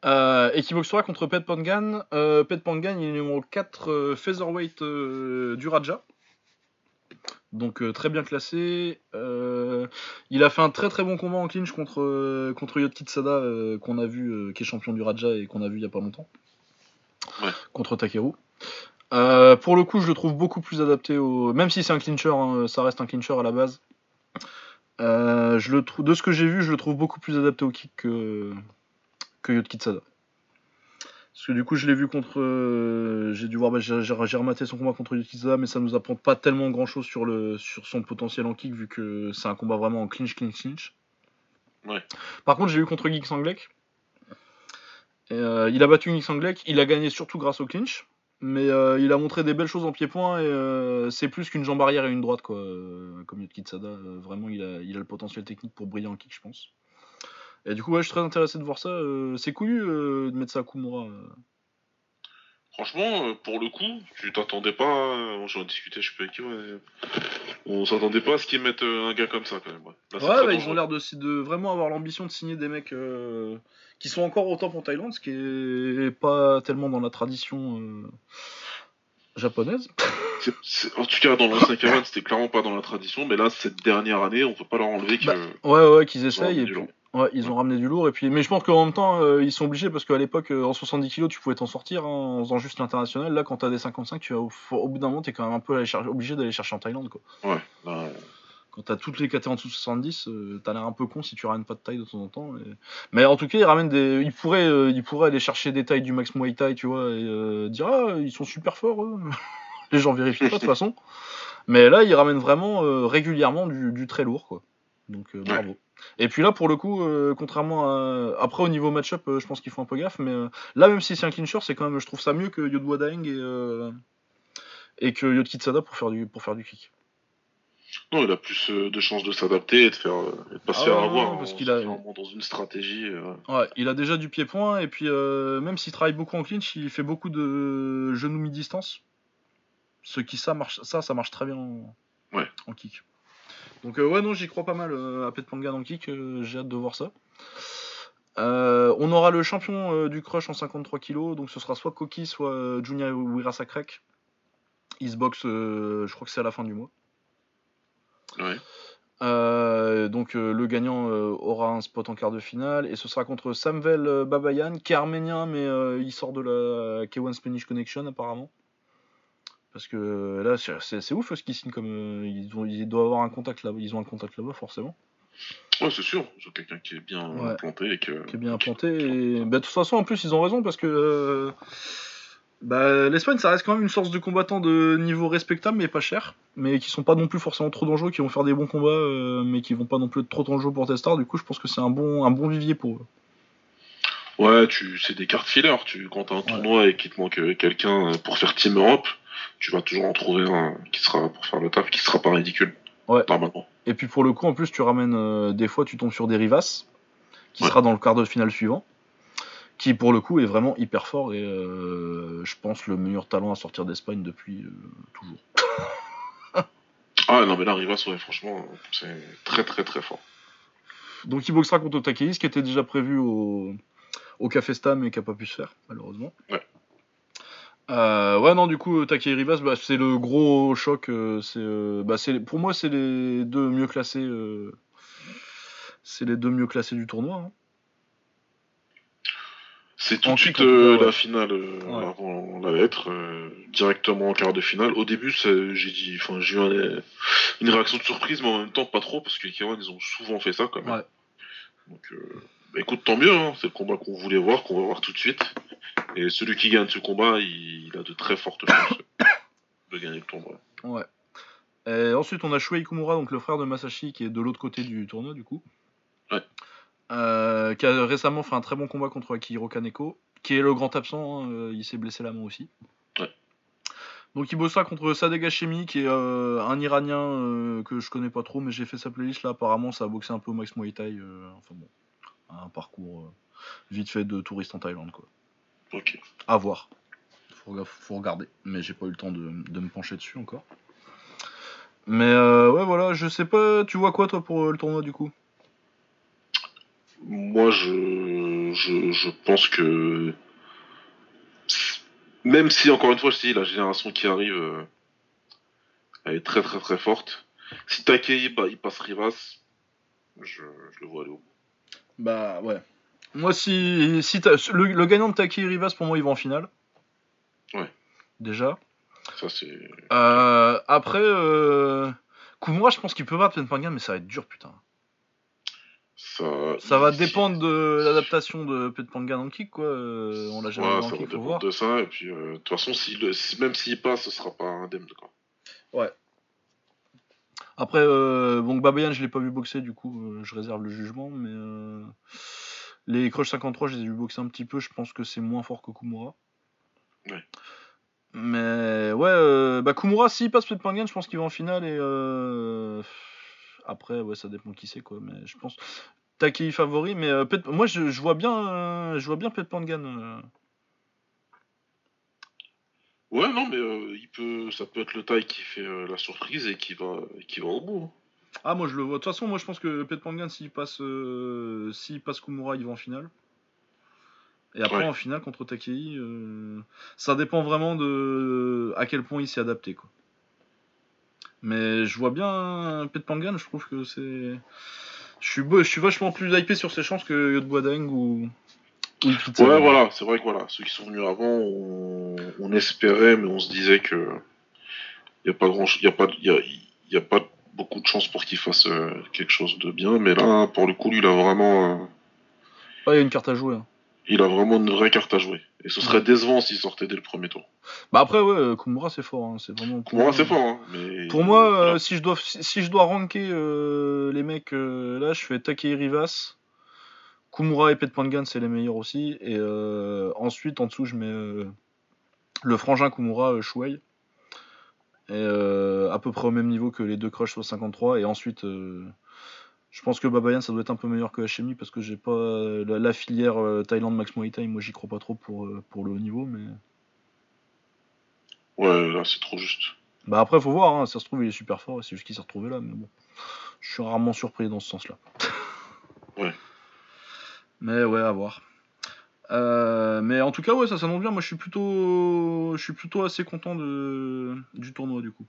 Et qui boxera contre Pet Pangan. Pet Pangan, il est numéro 4 euh, featherweight du Raja. Donc euh, très bien classé. Euh, il a fait un très très bon combat en clinch contre, euh, contre Yot Kitsada qu'on a vu, qui est champion du Raja et qu'on a vu il y a pas longtemps. Ouais. Contre Takeru. Pour le coup, je le trouve beaucoup plus adapté au. Même si c'est un clincher, hein, ça reste un clincher à la base. Je le trouve, de ce que j'ai vu, je le trouve beaucoup plus adapté au kick que, que Yot Kitsada. Parce que du coup, je l'ai vu contre. euh, j'ai dû voir, bah, j'ai rematé son combat contre Kitsada, mais ça nous apprend pas tellement grand chose sur, le, sur son potentiel en kick, vu que c'est un combat vraiment en clinch, clinch, clinch. Ouais. Par contre, j'ai vu contre Geek Sanglek. Et, euh, il a battu Geek Sanglek, il a gagné surtout grâce au clinch. Mais euh, il a montré des belles choses en pied-point et c'est plus qu'une jambe arrière et une droite, quoi. comme Yot Kitsada. Euh, vraiment, il a, il a le potentiel technique pour briller en kick, je pense. Et du coup, ouais, je suis très intéressé de voir ça. euh, c'est couillu euh, de mettre ça à Kumura. euh. Franchement, pour le coup, tu t'attendais pas. euh, J'en ai discuté, je sais pas avec qui, ouais. On s'attendait pas à ce qu'ils mettent un gars comme ça quand même. Ouais, Là, bah, ils ont l'air de, de vraiment avoir l'ambition de signer des mecs euh, qui sont encore au top en Thaïlande, ce qui est pas tellement dans la tradition euh, japonaise. En tout cas, dans l'ancien K1, c'était clairement pas dans la tradition, mais là, cette dernière année, on peut pas leur enlever que. Bah, Ouais, ouais, qu'ils essayent. Et puis. Ouais, ils ont ramené du lourd. Et puis, mais je pense qu'en même temps, euh, ils sont obligés parce qu'à l'époque, euh, en 70 kg, tu pouvais t'en sortir hein, en faisant juste l'international. Là, quand t'as des 55, tu vas au, bout d'un moment, t'es quand même un peu obligé d'aller chercher en Thaïlande. Quoi. Ouais, là, Quand t'as toutes les catégories en dessous de 70, euh, t'as l'air un peu con si tu ramènes pas de taille de temps en temps. et- Mais en tout cas, ils ramènent des. Ils pourraient, ils pourraient aller chercher des tailles du Max Muay Thai, tu vois, et dire ah, ils sont super forts. eux. les gens vérifient pas de toute façon. Mais là, ils ramènent vraiment régulièrement du, du très lourd, quoi. Donc bravo. Et puis là, pour le coup, euh, contrairement à. Après, au niveau match-up, euh, je pense qu'ils font un peu gaffe, mais euh, là, même si c'est un clincher, c'est quand même. Je trouve ça mieux que Yodwa Daeng et, et que Yod Kitsada pour faire du, pour faire du kick. Non, il a plus de chances de s'adapter et de, faire, et de pas se Ah faire avoir. ouais, parce hein, qu'il a- dans une stratégie. Ouais, il a déjà du pied-point, et puis même s'il travaille beaucoup en clinch, il fait beaucoup de genoux mi-distance. Ce qui, ça, marche, ça, ça marche très bien en, Ouais. en kick. Donc, euh, ouais, non, j'y crois pas mal euh, à Pet Pangan en kick, euh, j'ai hâte de voir ça. Euh, on aura le champion euh, du crush en 53 kg, donc ce sera soit Koki, soit euh, Junior Wirasakrek. Il se boxe, euh, je crois que c'est à la fin du mois. Ouais. Donc le gagnant aura un spot en quart de finale et ce sera contre Samvel Babayan qui est arménien mais il sort de la K1 Spanish Connection apparemment. Parce que euh, là c'est- ouf ce qu'ils signent comme euh, ils, ont, ils doivent avoir un contact là ils ont un contact là-bas forcément Ouais, c'est sûr. C'est quelqu'un qui est bien Ouais. implanté et que. qui est bien implanté et bah, de toute façon en plus ils ont raison parce que euh, bah, l'Espagne ça reste quand même une source de combattants de niveau respectable mais pas cher mais qui sont pas non plus forcément trop dangereux qui vont faire des bons combats euh, mais qui vont pas non plus être trop dangereux pour tes stars du coup je pense que c'est un bon un bon vivier pour eux Ouais, tu, c'est des cartes filler. Tu, quand t'as un tournoi et qu'il te manque euh, quelqu'un euh, pour faire Team Europe, tu vas toujours en trouver un qui sera pour faire le taf, qui sera pas ridicule. Ouais. Normalement. Et puis pour le coup, en plus, tu ramènes euh, des fois, tu tombes sur des Rivas, qui Ouais. sera dans le quart de finale suivant, qui pour le coup est vraiment hyper fort et euh, je pense le meilleur talent à sortir d'Espagne depuis euh, toujours. Ah non, mais là, Rivas, ouais, franchement, c'est très très très fort. Donc il boxera contre Takeis, qui était déjà prévu au, au Café Stam et qui n'a pas pu se faire, malheureusement. Ouais. Euh, ouais, non, du coup, Takei Rivas, bah, c'est le gros choc. euh, c'est, euh, bah, c'est, pour moi, c'est les deux mieux classés. c'est les deux mieux classés du tournoi. hein. C'est tout de suite ouais. la finale Ouais. avant la lettre, directement en quart de finale. Au début, j'ai dit, enfin, j'ai eu un- une réaction de surprise, mais en même temps pas trop parce que les K1 ils ont souvent fait ça quand même. Ouais. Donc, euh, bah, écoute, tant mieux. hein, c'est le combat qu'on voulait voir, qu'on va voir tout de suite. Et celui qui gagne ce combat, il, il a de très fortes chances de gagner le tournoi. Ouais. Et ensuite, on a Shuei Kumura, donc le frère de Masashi, qui est de l'autre côté du tournoi, du coup. Ouais. Euh, qui a récemment fait un très bon combat contre Akihiro Kaneko, qui est le grand absent, hein, euh, il s'est blessé la main aussi. Ouais. Donc il bossera contre Sadek Hashemi, qui est euh, un Iranien euh, que je connais pas trop, mais j'ai fait sa playlist là, apparemment ça a boxé un peu au Max Muay Thai, enfin bon, un parcours vite fait de touriste en Thaïlande quoi. Ok. À voir. Faut, faut regarder. Mais j'ai pas eu le temps de, de me pencher dessus encore. Mais euh, ouais, voilà, je sais pas. Tu vois quoi, toi, pour euh, le tournoi, du coup? Moi, je, je, je pense que même si encore une fois, je te dis, la génération qui arrive, euh, elle est très très très forte. Si Takei bah, il passe Rivas, je, je le vois aller au bout. Bah, ouais. Moi, si. le, le gagnant de Taki Rivas, pour moi, il va en finale. Ouais. Déjà. Ça c'est. Euh, après, euh, Kumura, je pense qu'il peut battre Penpangan, mais ça va être dur, putain. Ça, Ça va dépendre de l'adaptation de Penpangan en kick, quoi. Euh, on l'a jamais Ouais, vu ça va faut dépendre voir. de ça. Et puis, euh, de toute façon, si le, si- même s'il passe, ce sera pas indemne. Quoi. Après, euh, bon, Babayan, je l'ai pas vu boxer, du coup, je réserve le jugement, mais les Crush 53, je les ai vu boxer un petit peu, je pense que c'est moins fort que Kumura. Ouais. Mais ouais, euh, bah Kumura, s'il passe Petpangan, je pense qu'il va en finale, et euh, après, ouais, ça dépend qui c'est, quoi, mais je pense. Takei favori, mais euh, Pet- moi, je, je vois bien, euh, je vois bien Petpangan. Ouais, non, mais il peut, ça peut être le taille qui fait la surprise et qui va, qui va au bout. hein. Ah, moi je le vois. De toute façon, moi je pense que Pet Pangan, s'il passe, euh, s'il passe Kumura, il va en finale. Et après, Ouais. en finale contre Takei, euh, ça dépend vraiment de à quel point il s'est adapté. Quoi. Mais je vois bien Pet Pangan, je trouve que c'est. Je suis, beau- je suis vachement plus hypé sur ses chances que Yodboadeng ou. ou Ipitsa. Ouais, voilà, c'est vrai que voilà, ceux qui sont venus avant, on, on espérait, mais on se disait que il y a pas grand, il y a pas, y a, y a pas beaucoup de chances pour qu'il fasse euh, quelque chose de bien. Mais là, pour le coup, lui, il a vraiment, euh, Ouais, il y a une carte à jouer. hein. il a vraiment une vraie carte à jouer. Et ce serait décevant s'il sortait dès le premier tour. Bah après, ouais, euh, Kumura c'est fort. hein, C'est vraiment. Pour moi, c'est fort, hein, mais Pour moi, euh, si, je dois, si, je dois ranker euh, les mecs, euh, là, je fais Takei Rivas, Kumura et Pet Pangan, c'est les meilleurs aussi. Et ensuite, en dessous, je mets le frangin Kumura Shuei. Et euh, à peu près au même niveau que les deux Crush 53. Et ensuite, euh, je pense que Babayan, ça doit être un peu meilleur que Hashemi parce que j'ai pas la, la filière euh, Thaïlande Max Muay Thai. Moi, j'y crois pas trop pour, euh, pour le haut niveau. Mais ouais, là, c'est trop juste. bah après, faut voir. hein, ça se trouve, il est super fort. C'est juste qu'il s'est retrouvé là. Mais bon, je suis rarement surpris dans ce sens-là. Ouais. Mais ouais, à voir. Euh, mais en tout cas, ouais, ça s'annonce bien. Moi, je suis plutôt, je suis plutôt assez content de du tournoi du coup.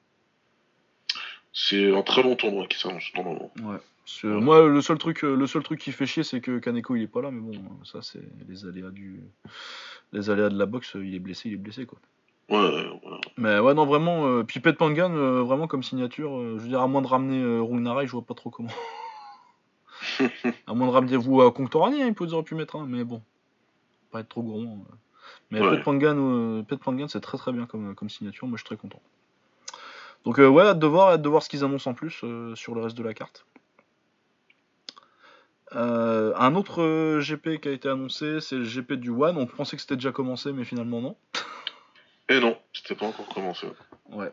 C'est un très long tournoi qui s'annonce moment. Ouais. Moi, le seul truc, le seul truc qui fait chier, c'est que Kaneko il est pas là. Mais bon, ça c'est les aléas du, les aléas de la boxe. Il est blessé, il est blessé quoi. Ouais, ouais. Mais ouais, non, vraiment. Euh, puis Pet Pangan, euh, vraiment comme signature. euh, je veux dire, à moins de ramener Rungnarai, je vois pas trop comment. à moins de ramener vous à Conctorani, hein, il peut aurait pu mettre un, mais bon. Pas être trop gourmand. euh. Mais Ouais. Pet Pangan, euh, Pangan, c'est très très bien comme, comme signature. Moi, je suis très content. Donc, euh, ouais, hâte de voir, hâte de voir ce qu'ils annoncent en plus euh, sur le reste de la carte. Euh, un autre GP qui a été annoncé, c'est le GP du One. On pensait que c'était déjà commencé, mais finalement non. Et non, c'était pas encore commencé. Ouais.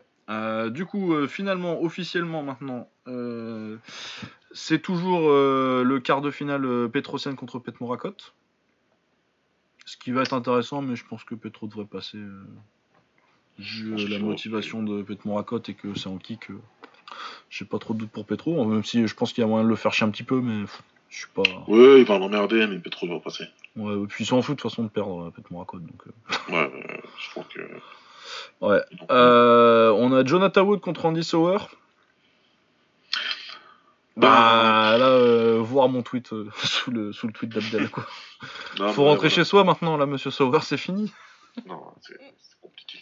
Du coup, finalement, officiellement maintenant, c'est toujours le quart de finale Petrosian contre Pet Morakot. Ce qui va être intéressant, mais je pense que Petro devrait passer. euh, vu euh, la motivation de Pet Morakot et que c'est en kick. euh, J'ai pas trop de doute pour Petro, même si je pense qu'il y a moyen de le faire chier un petit peu, mais pff, je suis pas. Ouais, il va l'emmerder, mais Petro va passer. Ouais, et puis il s'en fout de toute façon de perdre euh, Pet Morakot. Donc, euh, Ouais, je crois que. Ouais. On a Jonathan Wood contre Andy Sauer. Bah là, euh, voir mon tweet euh, sous, le, sous le tweet d'Abdel quoi. Non, Faut rentrer voilà. chez soi maintenant là, monsieur Sauer, c'est fini. Non, c'est compliqué.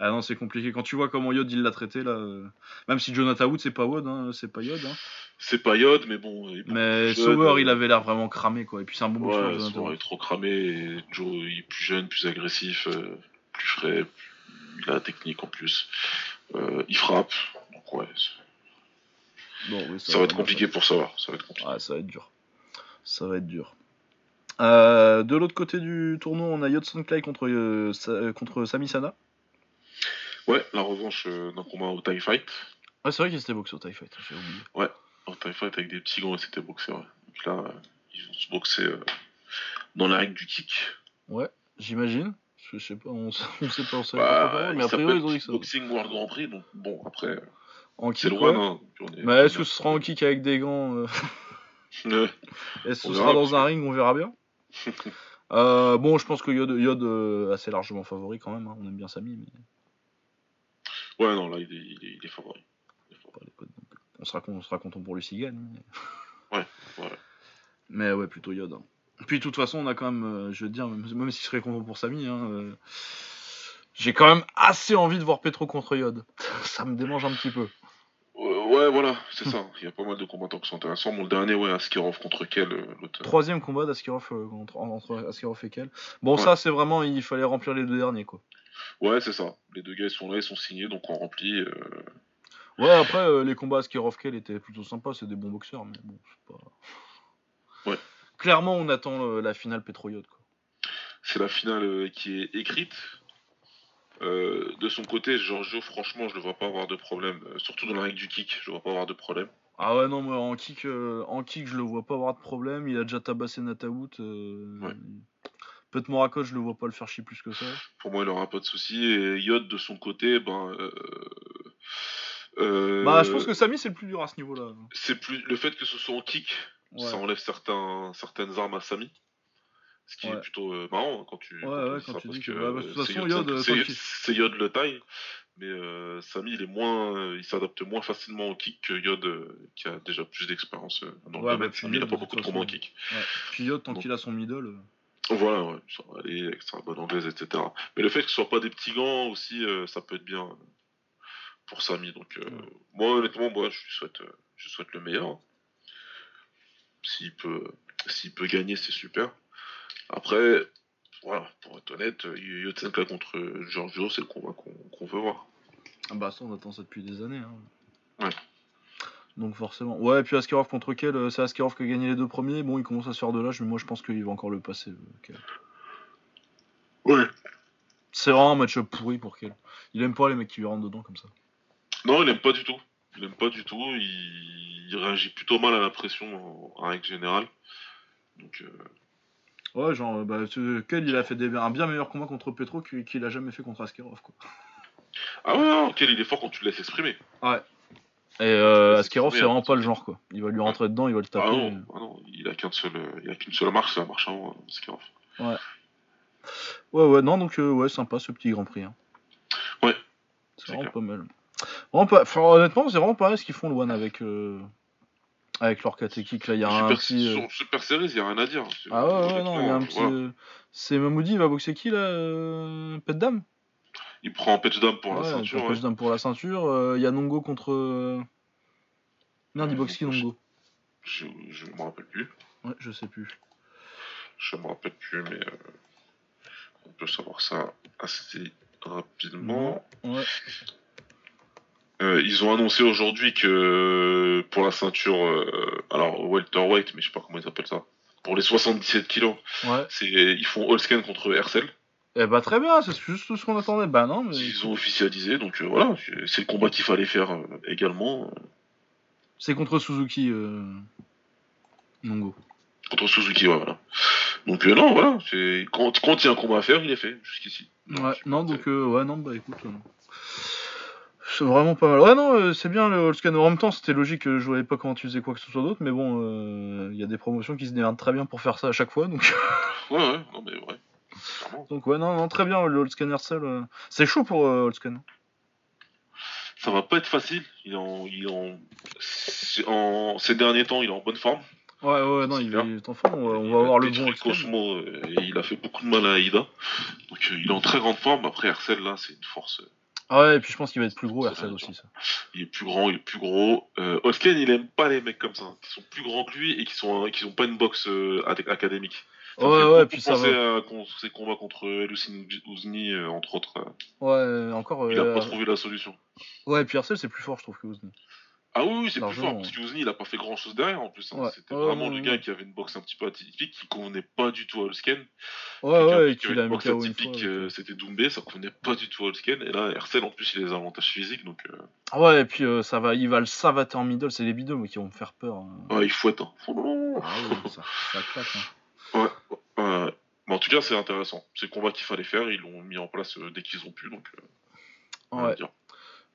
Ah non, c'est compliqué. Quand tu vois comment Yod il l'a traité là, euh, même si Jonathan Wood c'est pas Wood, hein, c'est pas Yod. Hein. C'est pas Yod, mais bon. il Mais plus euh, il avait l'air vraiment cramé quoi. Et puis c'est un bon Ouais, Wood. est trop cramé. Et Joe, il est plus jeune, plus agressif, plus frais. Il a la technique en plus. Il frappe. Donc ouais, Bon, oui, ça va être compliqué pour savoir. Ça va être compliqué. Ouais, ça va être dur. Ça va être dur. Euh, de l'autre côté du tournoi, on a Yodson Clay contre, euh, Sa- contre Sami Sana. Ouais, la revanche euh, d'un combat au TIE Fight. Ouais, c'est vrai qu'il s'était boxé au TIE Fight, j'ai oublié. Au TIE Fight avec des petits gants, c'était boxé. Ouais. Donc là, euh, ils vont se boxer dans la règle du kick. Ouais, j'imagine. Je sais pas, on, sait- on sait pas, on sait Bah, pas mais il a priori, ils ont dit que ça. Boxing World Grand Prix, donc bon, après, En c'est kick, loin. ouais. Hein, est- Mais est-ce que ce sera en kick avec des gants euh, Ouais. Est-ce que ce sera dans un ring On verra bien. Euh, bon, je pense que Yod, Yod euh, assez largement favori quand même. hein. On aime bien Sami, mais Ouais, non, là, il est, il est, il est favori. Il. On sera, con- on sera content pour lui s'il gagne. Mais... Ouais, ouais. Mais ouais, plutôt Yod. hein. Puis de toute façon, on a quand même, euh, je veux dire, même, même s'il serait content pour Sami, hein, j'ai quand même assez envie de voir Petro contre Yod. Ça me démange un petit peu. Euh, ouais, voilà, c'est ça. Il y a pas mal de combattants qui sont intéressants. Le dernier, ouais, Askerov contre quel euh, l'autre Troisième combat d'Askarov euh, contre, entre Askarov et Kel. Bon, Ouais. ça, c'est vraiment, il fallait remplir les deux derniers, quoi. Ouais, c'est ça. Les deux gars, ils sont là, ils sont signés, donc on remplit. euh, Ouais, après, euh, les combats Askarov Kel étaient plutôt sympas, c'est des bons boxeurs, mais bon, c'est pas. Ouais. Clairement, on attend euh, la finale Petro-Yod, quoi. C'est la finale euh, qui est écrite. Euh, de son côté, Giorgio, franchement, je ne vois pas avoir de problème. Euh, surtout dans la règle du kick, je ne vois pas avoir de problème. Ah ouais, non, moi, en kick, euh, en kick, je le vois pas avoir de problème. Il a déjà tabassé Nataout. Ouais. Peut-être Morakot, je le vois pas le faire chier plus que ça. Pour moi, il aura pas de soucis. Et Yod, de son côté, ben. euh, euh, Bah, je pense que Samy, c'est le plus dur à ce niveau-là. c'est plus le fait que ce soit en kick, Ouais. ça enlève certains, certaines armes à Samy. Ce qui Ouais. est plutôt euh, marrant hein, quand tu, Ouais, quand ouais, quand tu parce dis que bah, de euh, toute c'est façon, Yod, c'est- Yod le taille, mais euh, Samy il est moins, euh, il s'adapte moins facilement au kick que Yod euh, qui a déjà plus d'expérience dans le domaine. bah, Samy il a Yod, pas beaucoup de combats en kick. Puis Yod, tant qu'il a son middle. Voilà, ouais, ça va aller avec sa bonne anglaise, etc. Mais le fait que ce soit pas des petits gants aussi, ça peut être bien pour Samy. Donc, euh, moi, honnêtement, moi, je lui souhaite, je souhaite le meilleur. S'il peut, s'il peut gagner, c'est super. Après, voilà, pour être honnête, euh, Yotsenka contre Giorgio, c'est le combat qu'on veut voir. Ah bah ça on attend ça depuis des années. Hein. Ouais. Donc forcément. Ouais, et puis Askarov contre quel euh, C'est Askarov qui a gagné les deux premiers. Bon, il commence à se faire de l'âge, mais moi je pense qu'il va encore le passer. euh, Kel. Ouais. C'est vraiment un match pourri pour Kel. Il aime pas les mecs qui lui rentrent dedans comme ça. Non, il aime pas du tout. Il aime pas du tout. Il, il réagit plutôt mal à la pression en, en règle générale. Donc, euh, Ouais, genre, euh, bah, il a fait des- un bien meilleur combat contre Petro qu'il a jamais fait contre Askarov. Quoi. Ah ouais, non, quel il est fort quand tu le laisses exprimer. Et euh, très c'est vraiment pas le genre quoi. Il va lui rentrer dedans, il va le taper. Ah non, ah non, il a seul, qu'une seule marche, c'est la marche avant, hein, Askarov. Ouais, ouais, non, donc euh, ouais, sympa ce petit Grand Prix. hein. Ouais, C'est vraiment clair. pas mal. Vraiment pas... enfin, honnêtement, c'est vraiment pareil ce qu'ils font le One avec, euh, avec leur kick là. Il y a un petit. euh, Super Series, il n'y a rien à dire. C'est- Ah ouais, ouais, non, il y a un euh, petit. voilà. euh, C'est Mamoudi, il va boxer qui là euh... Pet Dame? Il prend Patch Dam pour la Ouais, ceinture. Pet Dame pour la ceinture. Il y a Nongo contre. Merde, il boxe qui Nongo? Je, je me rappelle plus. Ouais, je sais plus. Je me rappelle plus, mais euh, on peut savoir ça assez rapidement. Ouais. Euh, ils ont annoncé aujourd'hui que euh, pour la ceinture, euh, alors welterweight, mais je sais pas comment ils appellent ça, pour les 77 kilos, Ouais. c'est ils font all scan contre Hercel. Eh bah très bien, c'est juste tout ce qu'on attendait. Bah non, mais. Ils ont officialisé, donc euh, voilà, c'est le combat qu'il fallait faire également C'est contre Suzuki. Nongo. contre Suzuki, ouais, voilà. Donc non, voilà, quand, quand il y a un combat à faire, il est fait jusqu'ici. Ouais, non, donc, ouais, non, bah écoute. Euh, C'est vraiment pas mal. Ouais, non, euh, c'est bien le All Scan. En même temps, c'était logique, euh, je voyais pas comment tu faisais quoi que ce soit d'autre, mais bon, euh, il y a des promotions qui se démerdent très bien pour faire ça à chaque fois, donc. Ouais, ouais, non mais ouais, clairement. donc, ouais, non, non, très bien, le All Scan Hercel. euh, C'est chaud pour euh, All Scan. Ça va pas être facile. Il est en, il en, en ces derniers temps, il est en bonne forme. Ouais, ouais, non, il, est en forme, on va, on avoir le bon. Cosmo euh, et il a fait beaucoup de mal à Aïda. Donc euh, il est en très grande forme. Après Hercel là, c'est une force. Ah ouais, et puis je pense qu'il va être plus gros, va, aussi, ça. Il est plus grand, il est plus gros. Euh, Osken, il aime pas les mecs comme ça, hein, qui sont plus grands que lui et qui sont, qui pas une boxe euh, ac- académique. Ça Ouais, ouais, puis ça va. à ses combats contre Elucine Ouzni, euh, entre autres. euh, Ouais, encore. il a pas trouvé la solution. Ouais, et puis Hercel, c'est plus fort, je trouve, que Ozni. Ah oui, oui c'est plus fort, parce que Ouzni, il a pas fait grand chose derrière en plus. hein. Ouais. C'était Ouais, vraiment ouais, le gars qui avait une boxe un petit peu atypique, qui convenait pas du tout à Olsken. Ouais, ouais, et qui avait une boxe atypique, euh, c'était Doumbé, ça convenait pas du tout à Olsken. Et là, Hercel, en plus, il a des avantages physiques, donc euh, Ah Ouais, et puis euh, ça va, il va le savater en middle, c'est les bidons moi, qui vont me faire peur. hein. ouais, il fouette. Hein. Ah oui, ça, ça claque. hein. Ouais. Mais en tout cas, c'est intéressant. C'est le combat qu'il fallait faire, ils l'ont mis en place euh, dès qu'ils ont pu, donc Ouais.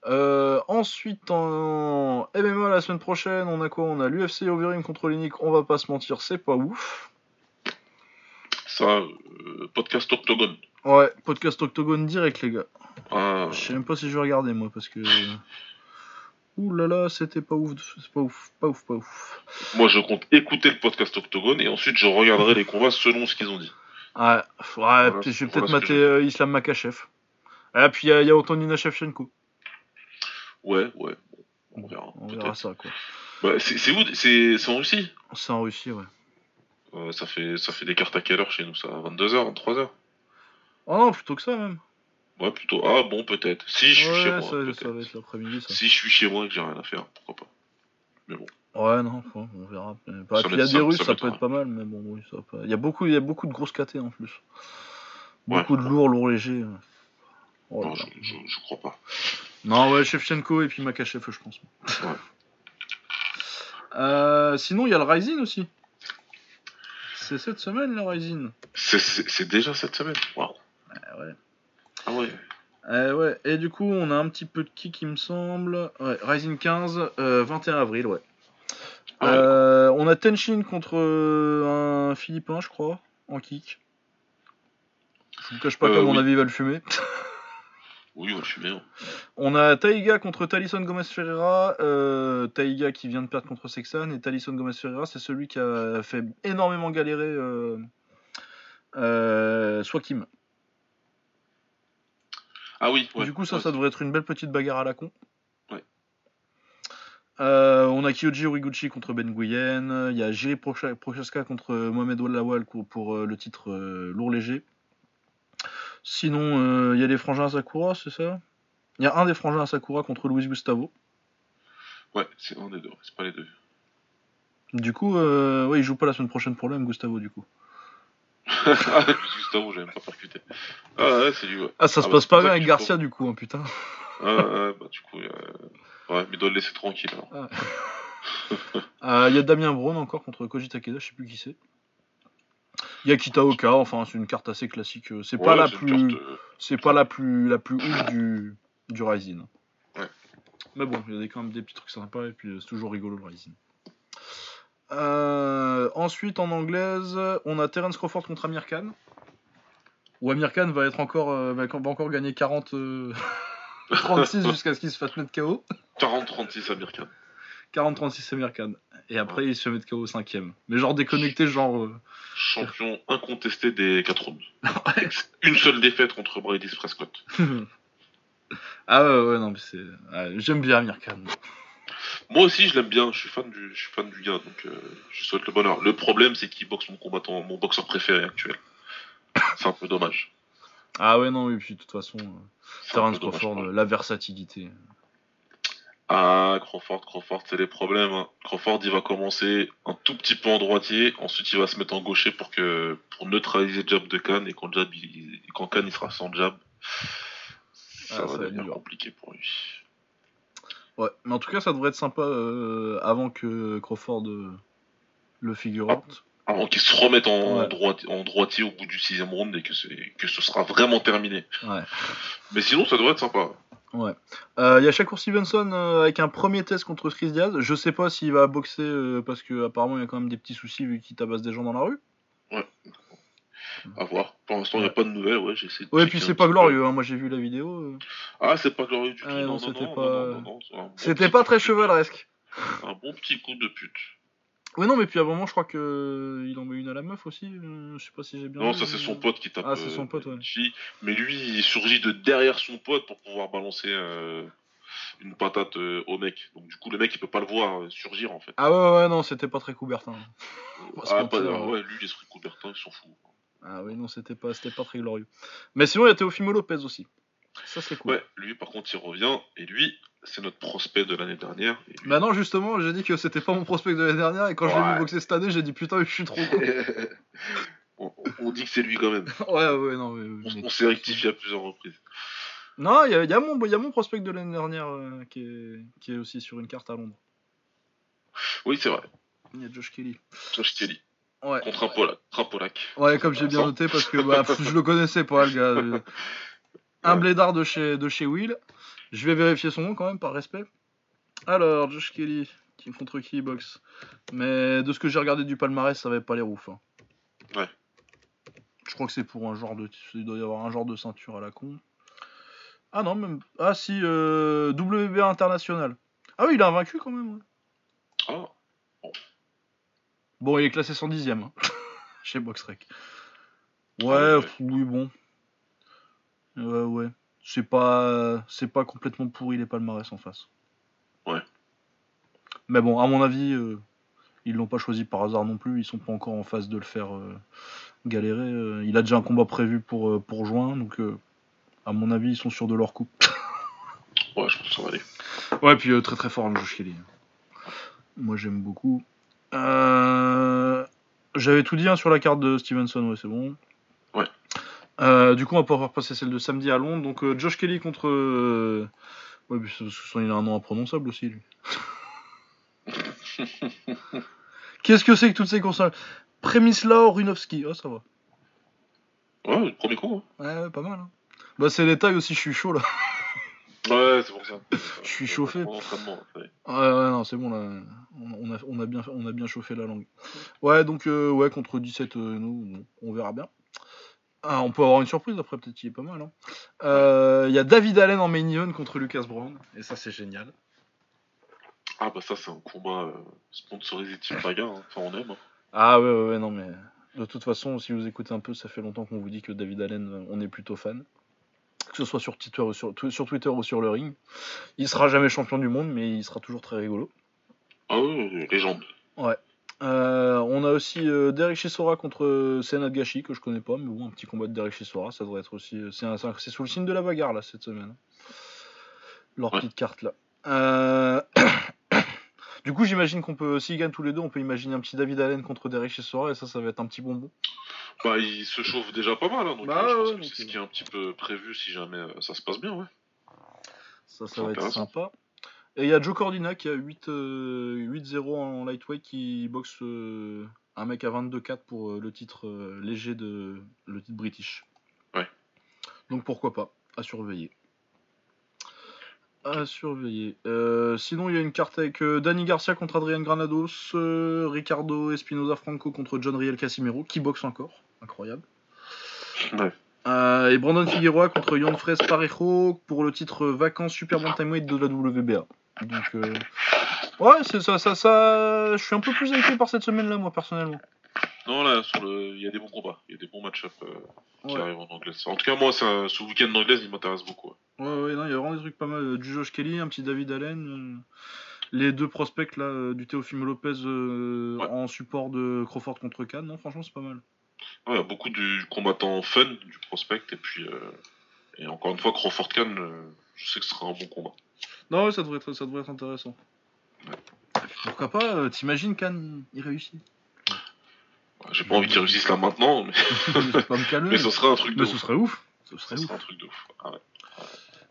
Euh, ensuite, en MMA la semaine prochaine, on a quoi? On a l'UFC Overeem contre Linick, on va pas se mentir, c'est pas ouf. Ça, euh, podcast Octogone. Ouais, podcast Octogone direct, les gars. Ah, Je sais même pas si je vais regarder, moi, parce que. Ouh là là, c'était pas ouf, c'est pas ouf, pas ouf, pas ouf. moi, je compte écouter le podcast Octogone et ensuite je regarderai les combats selon ce qu'ils ont dit. Ouais, ouais je vais peut-être mater euh, Islam Makachev. Ah, puis il y, a- il y a Antonina Shevchenko. Ouais, ouais. On verra. On verra ça, quoi. Bah, c'est où C'est en Russie C'est en Russie, ouais. Euh, ça, fait, ça fait des cartes à quelle heure chez nous ça? 22h, 23h Oh non, plutôt que ça, même. Ouais, plutôt. Ah bon, peut-être. Si je suis chez moi. ça, va être l'après-midi. Si je suis chez moi et que j'ai rien à faire, pourquoi pas. Mais bon. Ouais, non, on verra. Bah, il y a des ça- Russes, ça ça peut être pas mal, mais bon, oui, ça pas. Il y a beaucoup, il y a beaucoup de grosses KT en plus. Ouais. Beaucoup de lourds, lourds légers. Oh là non, là. je, je, je crois pas. Non, ouais, Shevchenko et puis Makachev, je pense. Ouais. Euh, sinon, il y a le Rising aussi. c'est cette semaine, le Rising. C'est- déjà cette semaine. Waouh. Ah ouais. Ah ouais. Eh ouais, et du coup, on a un petit peu de kick, il me semble. Ouais, Rising 15, euh, 21 avril, ouais. Ah ouais. Euh, on a Tenshin contre euh, un Philippin, je crois, en kick. Je vous cache pas Euh, qu'à mon oui. avis, il va le fumer. Oui, je suis bien. On a Taiga contre Talison Gomez Ferreira. Euh, Taiga qui vient de perdre contre Sexan. Et Talison Gomez Ferreira, c'est celui qui a fait énormément galérer euh, euh, Swakim. Ah oui, ouais. du coup, ça, ouais. ça devrait être une belle petite bagarre à la con. Ouais. Euh, on a Kyoji Horiguchi contre Ben Nguyen. Il y a Jiri Procha- Prochaska contre Mohamed Lawal pour, pour, euh, le titre euh, lourd léger. Sinon, euh, il y a les frangins Asakura, c'est ça? Il y a un des frangins Asakura contre Luis Gustavo. Ouais, c'est un des deux, c'est pas les deux. Du coup, euh, ouais, il joue pas la semaine prochaine pour l'OM, Gustavo, du coup. ah, Gustavo, j'avais même pas percuté. Ah ouais, c'est lui, ouais. Ah, ça Ah se bah, passe pas bien avec Garcia, du coup, hein, putain. Ah ouais, bah du coup, euh... ouais, mais il doit le laisser tranquille. alors. Euh, Il y a Damien Brown encore contre Koji Takeda, je sais plus qui c'est. Il y a Kitaoka, enfin, c'est une carte assez classique. euh, C'est pas la c'est plus. carte, euh, C'est pas la plus la plus ouf du, du Rising. Ouais. Mais bon, il y a des- quand même des petits trucs sympas et puis euh, c'est toujours rigolo le Rising. Euh, ensuite, en anglaise, on a Terence Crawford contre Amir Khan. Où Amir Khan va, être encore, euh, va va encore gagner 40, euh, 36 jusqu'à ce qu'il se fasse mettre KO. 40-36 Amir Khan. 40-36 Amir Khan. Et après, il se fait mettre KO au cinquième. Mais genre déconnecté, genre. euh, Champion incontesté des 4 rounds. Une seule défaite contre Brady Prescott. ah ouais, ouais, non, mais c'est. ouais, J'aime bien Amir Khan. Moi aussi, je l'aime bien. Je suis fan du, je suis fan du gars, donc euh, je souhaite le bonheur. Le problème, c'est qu'il boxe mon combattant, mon boxeur préféré actuel. C'est un peu dommage. Ah ouais, non, oui, puis de toute façon, euh, C'est un Terence Crawford, la versatilité. Ah, Crawford, Crawford, c'est les problèmes. hein. Crawford, il va commencer un tout petit peu en droitier, ensuite il va se mettre en gaucher pour que pour neutraliser le jab de Khan et quand, jab, il- quand Khan il sera sans jab, ça Ah, va devenir compliqué pour lui. Ouais, mais en tout cas, ça devrait être sympa euh, avant que Crawford euh, le figure out. Avant qu'il se remette en, Ouais. droite, en droitier au bout du sixième round et que, que ce sera vraiment terminé. Ouais. Mais sinon, ça devrait être sympa. Ouais. Euh, Il y a Shakur Stevenson euh, avec un premier test contre Chris Diaz. Je sais pas s'il va boxer euh, parce que apparemment il y a quand même des petits soucis vu qu'il tabasse des gens dans la rue. À voir. Pour l'instant, il n'y a pas de nouvelles. Ouais, j'essaie Ouais, puis c'est pas glorieux. hein. Moi j'ai vu la vidéo. euh. Ah, c'est pas glorieux du tout. Ah, non, c'était pas- bon pas très chevaleresque. Un bon petit coup de pute. Oui, non, mais puis à un moment, je crois que euh, il en met une à la meuf aussi. euh, je sais pas si j'ai bien. Non, ça c'est son pote qui tape. Ah, c'est euh, son pote, ouais. fille. Mais lui, il surgit de derrière son pote pour pouvoir balancer euh, une patate euh, au mec. Donc du coup, le mec, il peut pas le voir euh, surgir en fait. Ah ouais, ouais, ouais, non, c'était pas très Coubertin. Ah, pas- ouais. ouais, lui, l'esprit Coubertin, il s'en fout. Ah oui, non, c'était pas, c'était pas très glorieux. Mais sinon, il y a Teofimo Lopez aussi. Ça, c'est cool. Ouais, lui, par contre, il revient. Et lui, c'est notre prospect de l'année dernière. Lui- Bah non, justement, j'ai dit que c'était pas mon prospect de l'année dernière, et quand je l'ai vu boxer cette année, j'ai dit putain, je suis trop con. on, on dit que c'est lui quand même. ouais, ouais, non, mais. On, mais- on s'est rectifié à plusieurs reprises. Non, il y y a mon, il y a mon prospect de l'année dernière euh, qui, est, qui est aussi sur une carte à Londres. Oui, c'est vrai. Il y a Josh Kelly. Josh Kelly. Ouais. Contre un Polak. Ouais, comme j'ai bien noté, parce que bah, je le connaissais pas, le gars. Un blédard de chez, de chez Will. Je vais vérifier son nom quand même, par respect. Alors, Josh Kelly, qui, contre qui boxe Mais de ce que j'ai regardé du palmarès, ça va pas les ouf. hein. Ouais. Je crois que c'est pour un genre de. Il doit y avoir un genre de ceinture à la con. Ah non, même. Ah si, euh, WBA international. Ah oui, il a un vaincu quand même. ouais. Ah, Bon, il est classé 110ème hein, chez Boxrec. Ouais, Ah ouais. oui, bon. Ouais, ouais. C'est pas, c'est pas complètement pourri les palmarès en face. Ouais. Mais bon, à mon avis, euh, ils l'ont pas choisi par hasard non plus. Ils sont pas encore en phase de le faire euh, galérer. euh. il a déjà un combat prévu pour, euh, pour juin, donc euh, à mon avis, ils sont sûrs de leur coup. ouais, je pense que ça va aller. Ouais, puis euh, très très fort le Josh Kelly. Moi j'aime beaucoup. Euh, J'avais tout dit hein, sur la carte de Stevenson, ouais, c'est bon. Euh, du coup, on va pouvoir passer celle de samedi à Londres. Donc euh, Josh Kelly contre. euh, Ouais, parce que il a un nom imprononçable aussi, lui. Qu'est-ce que c'est que toutes ces consoles Premislav Runovski. Oh, ça va. Ouais, premier coup. hein. Ouais, pas mal. hein. Bah, c'est les tailles aussi, je suis chaud là. Ouais, c'est pour ça. Je suis chauffé. Ouais, ouais, non, c'est bon là. On, a, on, a bien, on a bien chauffé la langue. Ouais, donc, euh, ouais, contre 17, euh, nous, on verra bien. Ah, on peut avoir une surprise après, peut-être qu'il est pas mal. hein. Euh, Il y a David Allen en main event contre Lucas Brown. Et ça, c'est génial. Ah bah ça c'est un combat euh, sponsorisé Team Paga, hein. enfin on aime. hein. Ah, ouais, ouais, ouais, non, mais. De toute façon, si vous écoutez un peu, ça fait longtemps qu'on vous dit que David Allen, euh, on est plutôt fan. Que ce soit sur Twitter, ou sur, tw- sur Twitter ou sur le ring. Il sera jamais champion du monde, mais il sera toujours très rigolo. Ah oui, légende. Euh, on a aussi euh, Derek Chisora contre euh, Senat Gashi, que je connais pas, mais bon, un petit combat de Derek Chisora, ça devrait être aussi. euh, C'est sous le signe de la bagarre, là, cette semaine. Leur Ouais. petite carte, là. Euh, du coup, j'imagine qu'on peut, s'ils gagnent tous les deux, on peut imaginer un petit David Allen contre Derek Chisora, et ça, ça va être un petit bonbon. Bah il se chauffe déjà pas mal, hein, donc Bah je pense ouais, que donc, c'est ce qui est un petit peu prévu si jamais ça se passe bien, ouais. Ça, ça va être sympa. Et il y a Joe Cordina qui a 8, euh, 8-0 en lightweight qui boxe euh, un mec à 22-4 pour euh, le titre léger de le titre british. Ouais. Donc pourquoi pas, à surveiller. À surveiller. Sinon, il y a une carte avec Danny Garcia contre Adrian Granados, Ricardo Espinoza Franco contre John Riel Casimiro, qui boxe encore. Incroyable. Ouais. Euh, et Brandon Figueroa contre Jan Fres Parejo pour le titre Vacances Super Bantamweight de la WBA. Donc, euh, ouais, c'est ça, ça, ça. Je suis un peu plus hypé par cette semaine-là, moi, personnellement. Non là sur le. Il y a des bons combats, il y a des bons match-up euh, qui Ouais, arrivent en anglais. En tout cas moi ça, ce week-end d'anglaise il m'intéresse beaucoup. ouais. ouais, ouais, non, il y a vraiment des trucs pas mal. Euh, Du Josh Kelly, un petit David Allen. les deux prospects là, du Teofimo Lopez euh, Ouais. en support de Crawford contre Khan. Non, franchement, c'est pas mal. Ouais, il y a beaucoup du combattant fun, du prospect, et puis et encore une fois Crawford euh, je sais que ce sera un bon combat. Non, ouais, ça devrait être, ça devrait être intéressant. Pourquoi pas euh, T'imagines Khan, il réussit? Ouais, J'ai pas envie qu'il réussisse là maintenant, mais, pas me calmer. mais ce sera un truc de Mais ce ouf. serait ouf. Ce serait Ce ouf. un truc de ouf. Ah ouais.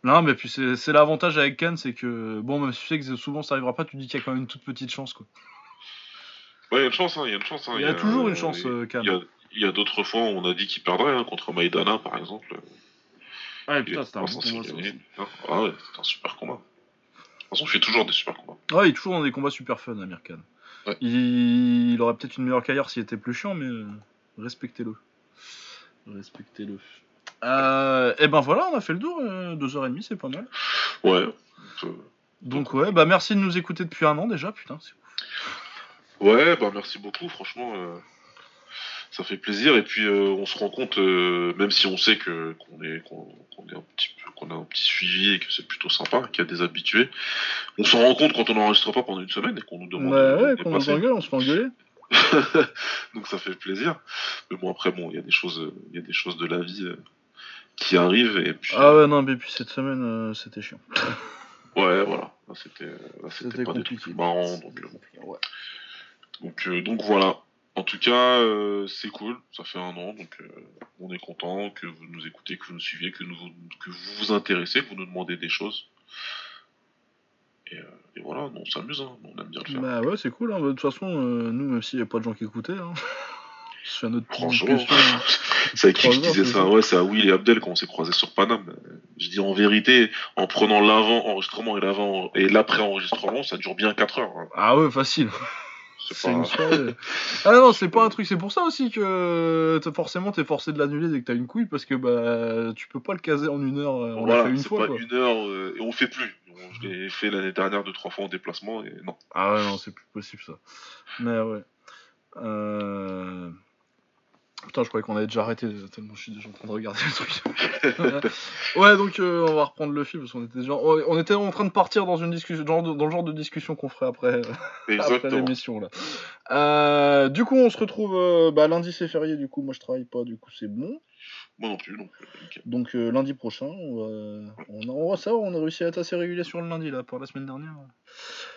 Non, mais puis c'est c'est l'avantage avec Cannes, c'est que, bon, même si tu sais que souvent ça arrivera pas, tu dis qu'il y a quand même une toute petite chance, quoi. Ouais, il y a une chance, hein, il y a une chance. hein, Il y a toujours euh, une chance, euh, Cannes. Il y a, il y a d'autres fois où on a dit qu'il perdrait, hein, contre Maïdana par exemple. Ouais, Il putain, c'était un bon combat, ça. Ah ouais, c'est un super combat. De toute façon, je fais toujours des super combats. Ouais, il est toujours dans des combats super fun, Amir Khan. Ouais. Il... il aurait peut-être une meilleure carrière s'il était plus chiant, mais euh, respectez-le. Respectez-le. Euh, et ben voilà, on a fait le tour, euh, deux heures et demie, c'est pas mal. Ouais. Donc ouais, bah merci de nous écouter depuis un an déjà, putain, c'est ouf. Ouais, bah merci beaucoup, franchement. euh, ça fait plaisir. Et puis euh, on se rend compte, euh, même si on sait que qu'on est qu'on qu'on est un petit peu qu'on a un petit suivi et que c'est plutôt sympa, qu'il y a des habitués, on s'en rend compte quand on n'enregistre pas pendant une semaine et qu'on nous demande Ouais, de ouais, quand on dépasser. s'engueule, on se fait engueuler. Donc ça fait plaisir. Mais bon après bon, il y a des choses, il y a des choses de la vie euh, qui arrivent et puis Ah ouais, non, mais puis cette semaine, c'était chiant. ouais voilà. Là, c'était c'était pas des compliqué. trucs marrants donc ouais. Euh, donc voilà. En tout cas, euh, c'est cool. Ça fait un an, donc euh, on est content que vous nous écoutez, que vous nous suivez, que, nous, que vous vous intéressez, que vous nous demandez des choses. Et, euh, et voilà, on s'amuse, hein. on aime bien le faire. Bah ouais, c'est cool. hein. De toute façon, nous, même s'il n'y a pas de gens qui écoutaient, hein, se fait notre petite Franchement, c'est avec qui je disais c'est ça? Ouais, c'est à Will et Abdel quand on s'est croisés sur Paname. Je dis en vérité, en prenant l'avant enregistrement et l'avant et l'après enregistrement, ça dure bien 4 heures. hein. Ah ouais, facile. Pas... une soirée. ah non, c'est pas un truc. C'est pour ça aussi que forcément t'es forcé de l'annuler dès que t'as une couille parce que bah tu peux pas le caser en une heure. euh, On l'a Voilà, fait une fois. pas Quoi. une heure euh, et on fait plus. On- Je l'ai fait l'année dernière deux trois fois en déplacement et non. Ah ouais, non, c'est plus possible ça. Mais ouais. Euh... Putain, je croyais qu'on avait déjà arrêté, tellement je suis déjà en train de regarder le truc. ouais, donc euh, on va reprendre le fil parce qu'on était déjà... on était en train de partir dans une discussion, de- dans le genre de discussion qu'on ferait après, après Exactement. l'émission là. Euh, du coup, on se retrouve euh, bah, lundi, c'est férié. Du coup, moi je travaille pas, du coup c'est bon. Moi non plus, donc euh. Donc euh, lundi prochain, on va, on, a- ça, on a réussi à être assez régulier sur le lundi là, pour la semaine dernière.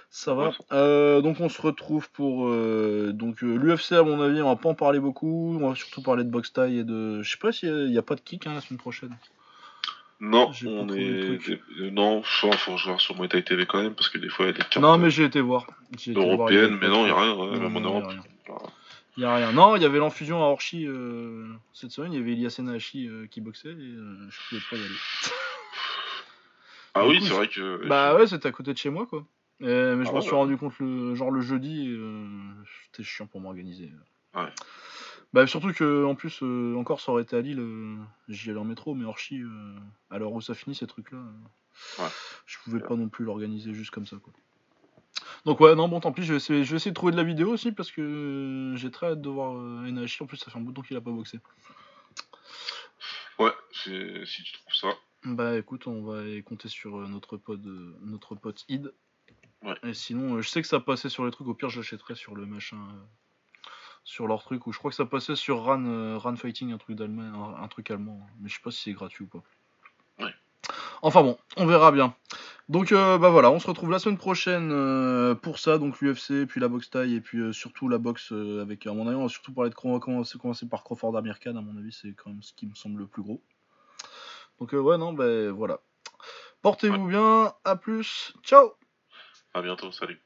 Ça va. Ouais. Euh, donc on se retrouve pour euh, donc l'UFC à mon avis, on va pas en parler beaucoup. On va surtout parler de box taille et de, je sais pas s'il y, a pas de kick hein, la semaine prochaine. Non, on est. Non, faut, faut que je sur Muay Thai TV quand même, parce que des fois il y a des cartes Non mais j'ai été voir. Été européennes, mais non, il n'y a rien, même en Europe. rien. Il y a rien. Non, il y avait l'enfusion à Orchi euh, cette semaine. Il y avait Elias Senahashi euh, qui boxait et euh, je pouvais pas y aller. Ah oui, c'est vrai que. Bah ouais, c'était à côté de chez moi quoi. Mais je Ah m'en ouais. suis rendu compte le genre le jeudi. c'était chiant pour m'organiser. Ouais. Bah surtout que en plus encore ça aurait été à Lille, j'y allais en métro, mais Orchi, à l'heure où ça finit ces trucs là, je pouvais pas non plus l'organiser juste comme ça quoi. Donc ouais non bon tant pis je vais essayer, je vais essayer de trouver de la vidéo aussi parce que euh, j'ai très hâte de voir euh, Enahashi, en plus ça fait un bout de temps qu'il a pas boxé. Ouais, si tu trouves ça. Bah écoute on va compter sur euh, notre pote notre pote Id. Ouais. Et sinon je sais que ça passait sur les trucs, au pire j'achèterais sur le machin sur leur truc ou je crois que ça passait sur Ran, Ran Fighting un truc d'allemand un, un truc allemand mais je sais pas si c'est gratuit ou pas. Ouais. Enfin bon, on verra bien. Donc euh, bah voilà, on se retrouve la semaine prochaine euh, pour ça, donc l'UFC, puis la boxe taille, et puis euh, surtout la boxe avec, à mon avis, on va surtout parler de commencer, commencer par Crawford Amir Khan, à mon avis, c'est quand même ce qui me semble le plus gros. Donc ouais, non, bah voilà. Portez-vous bien, à plus, ciao À bientôt, salut.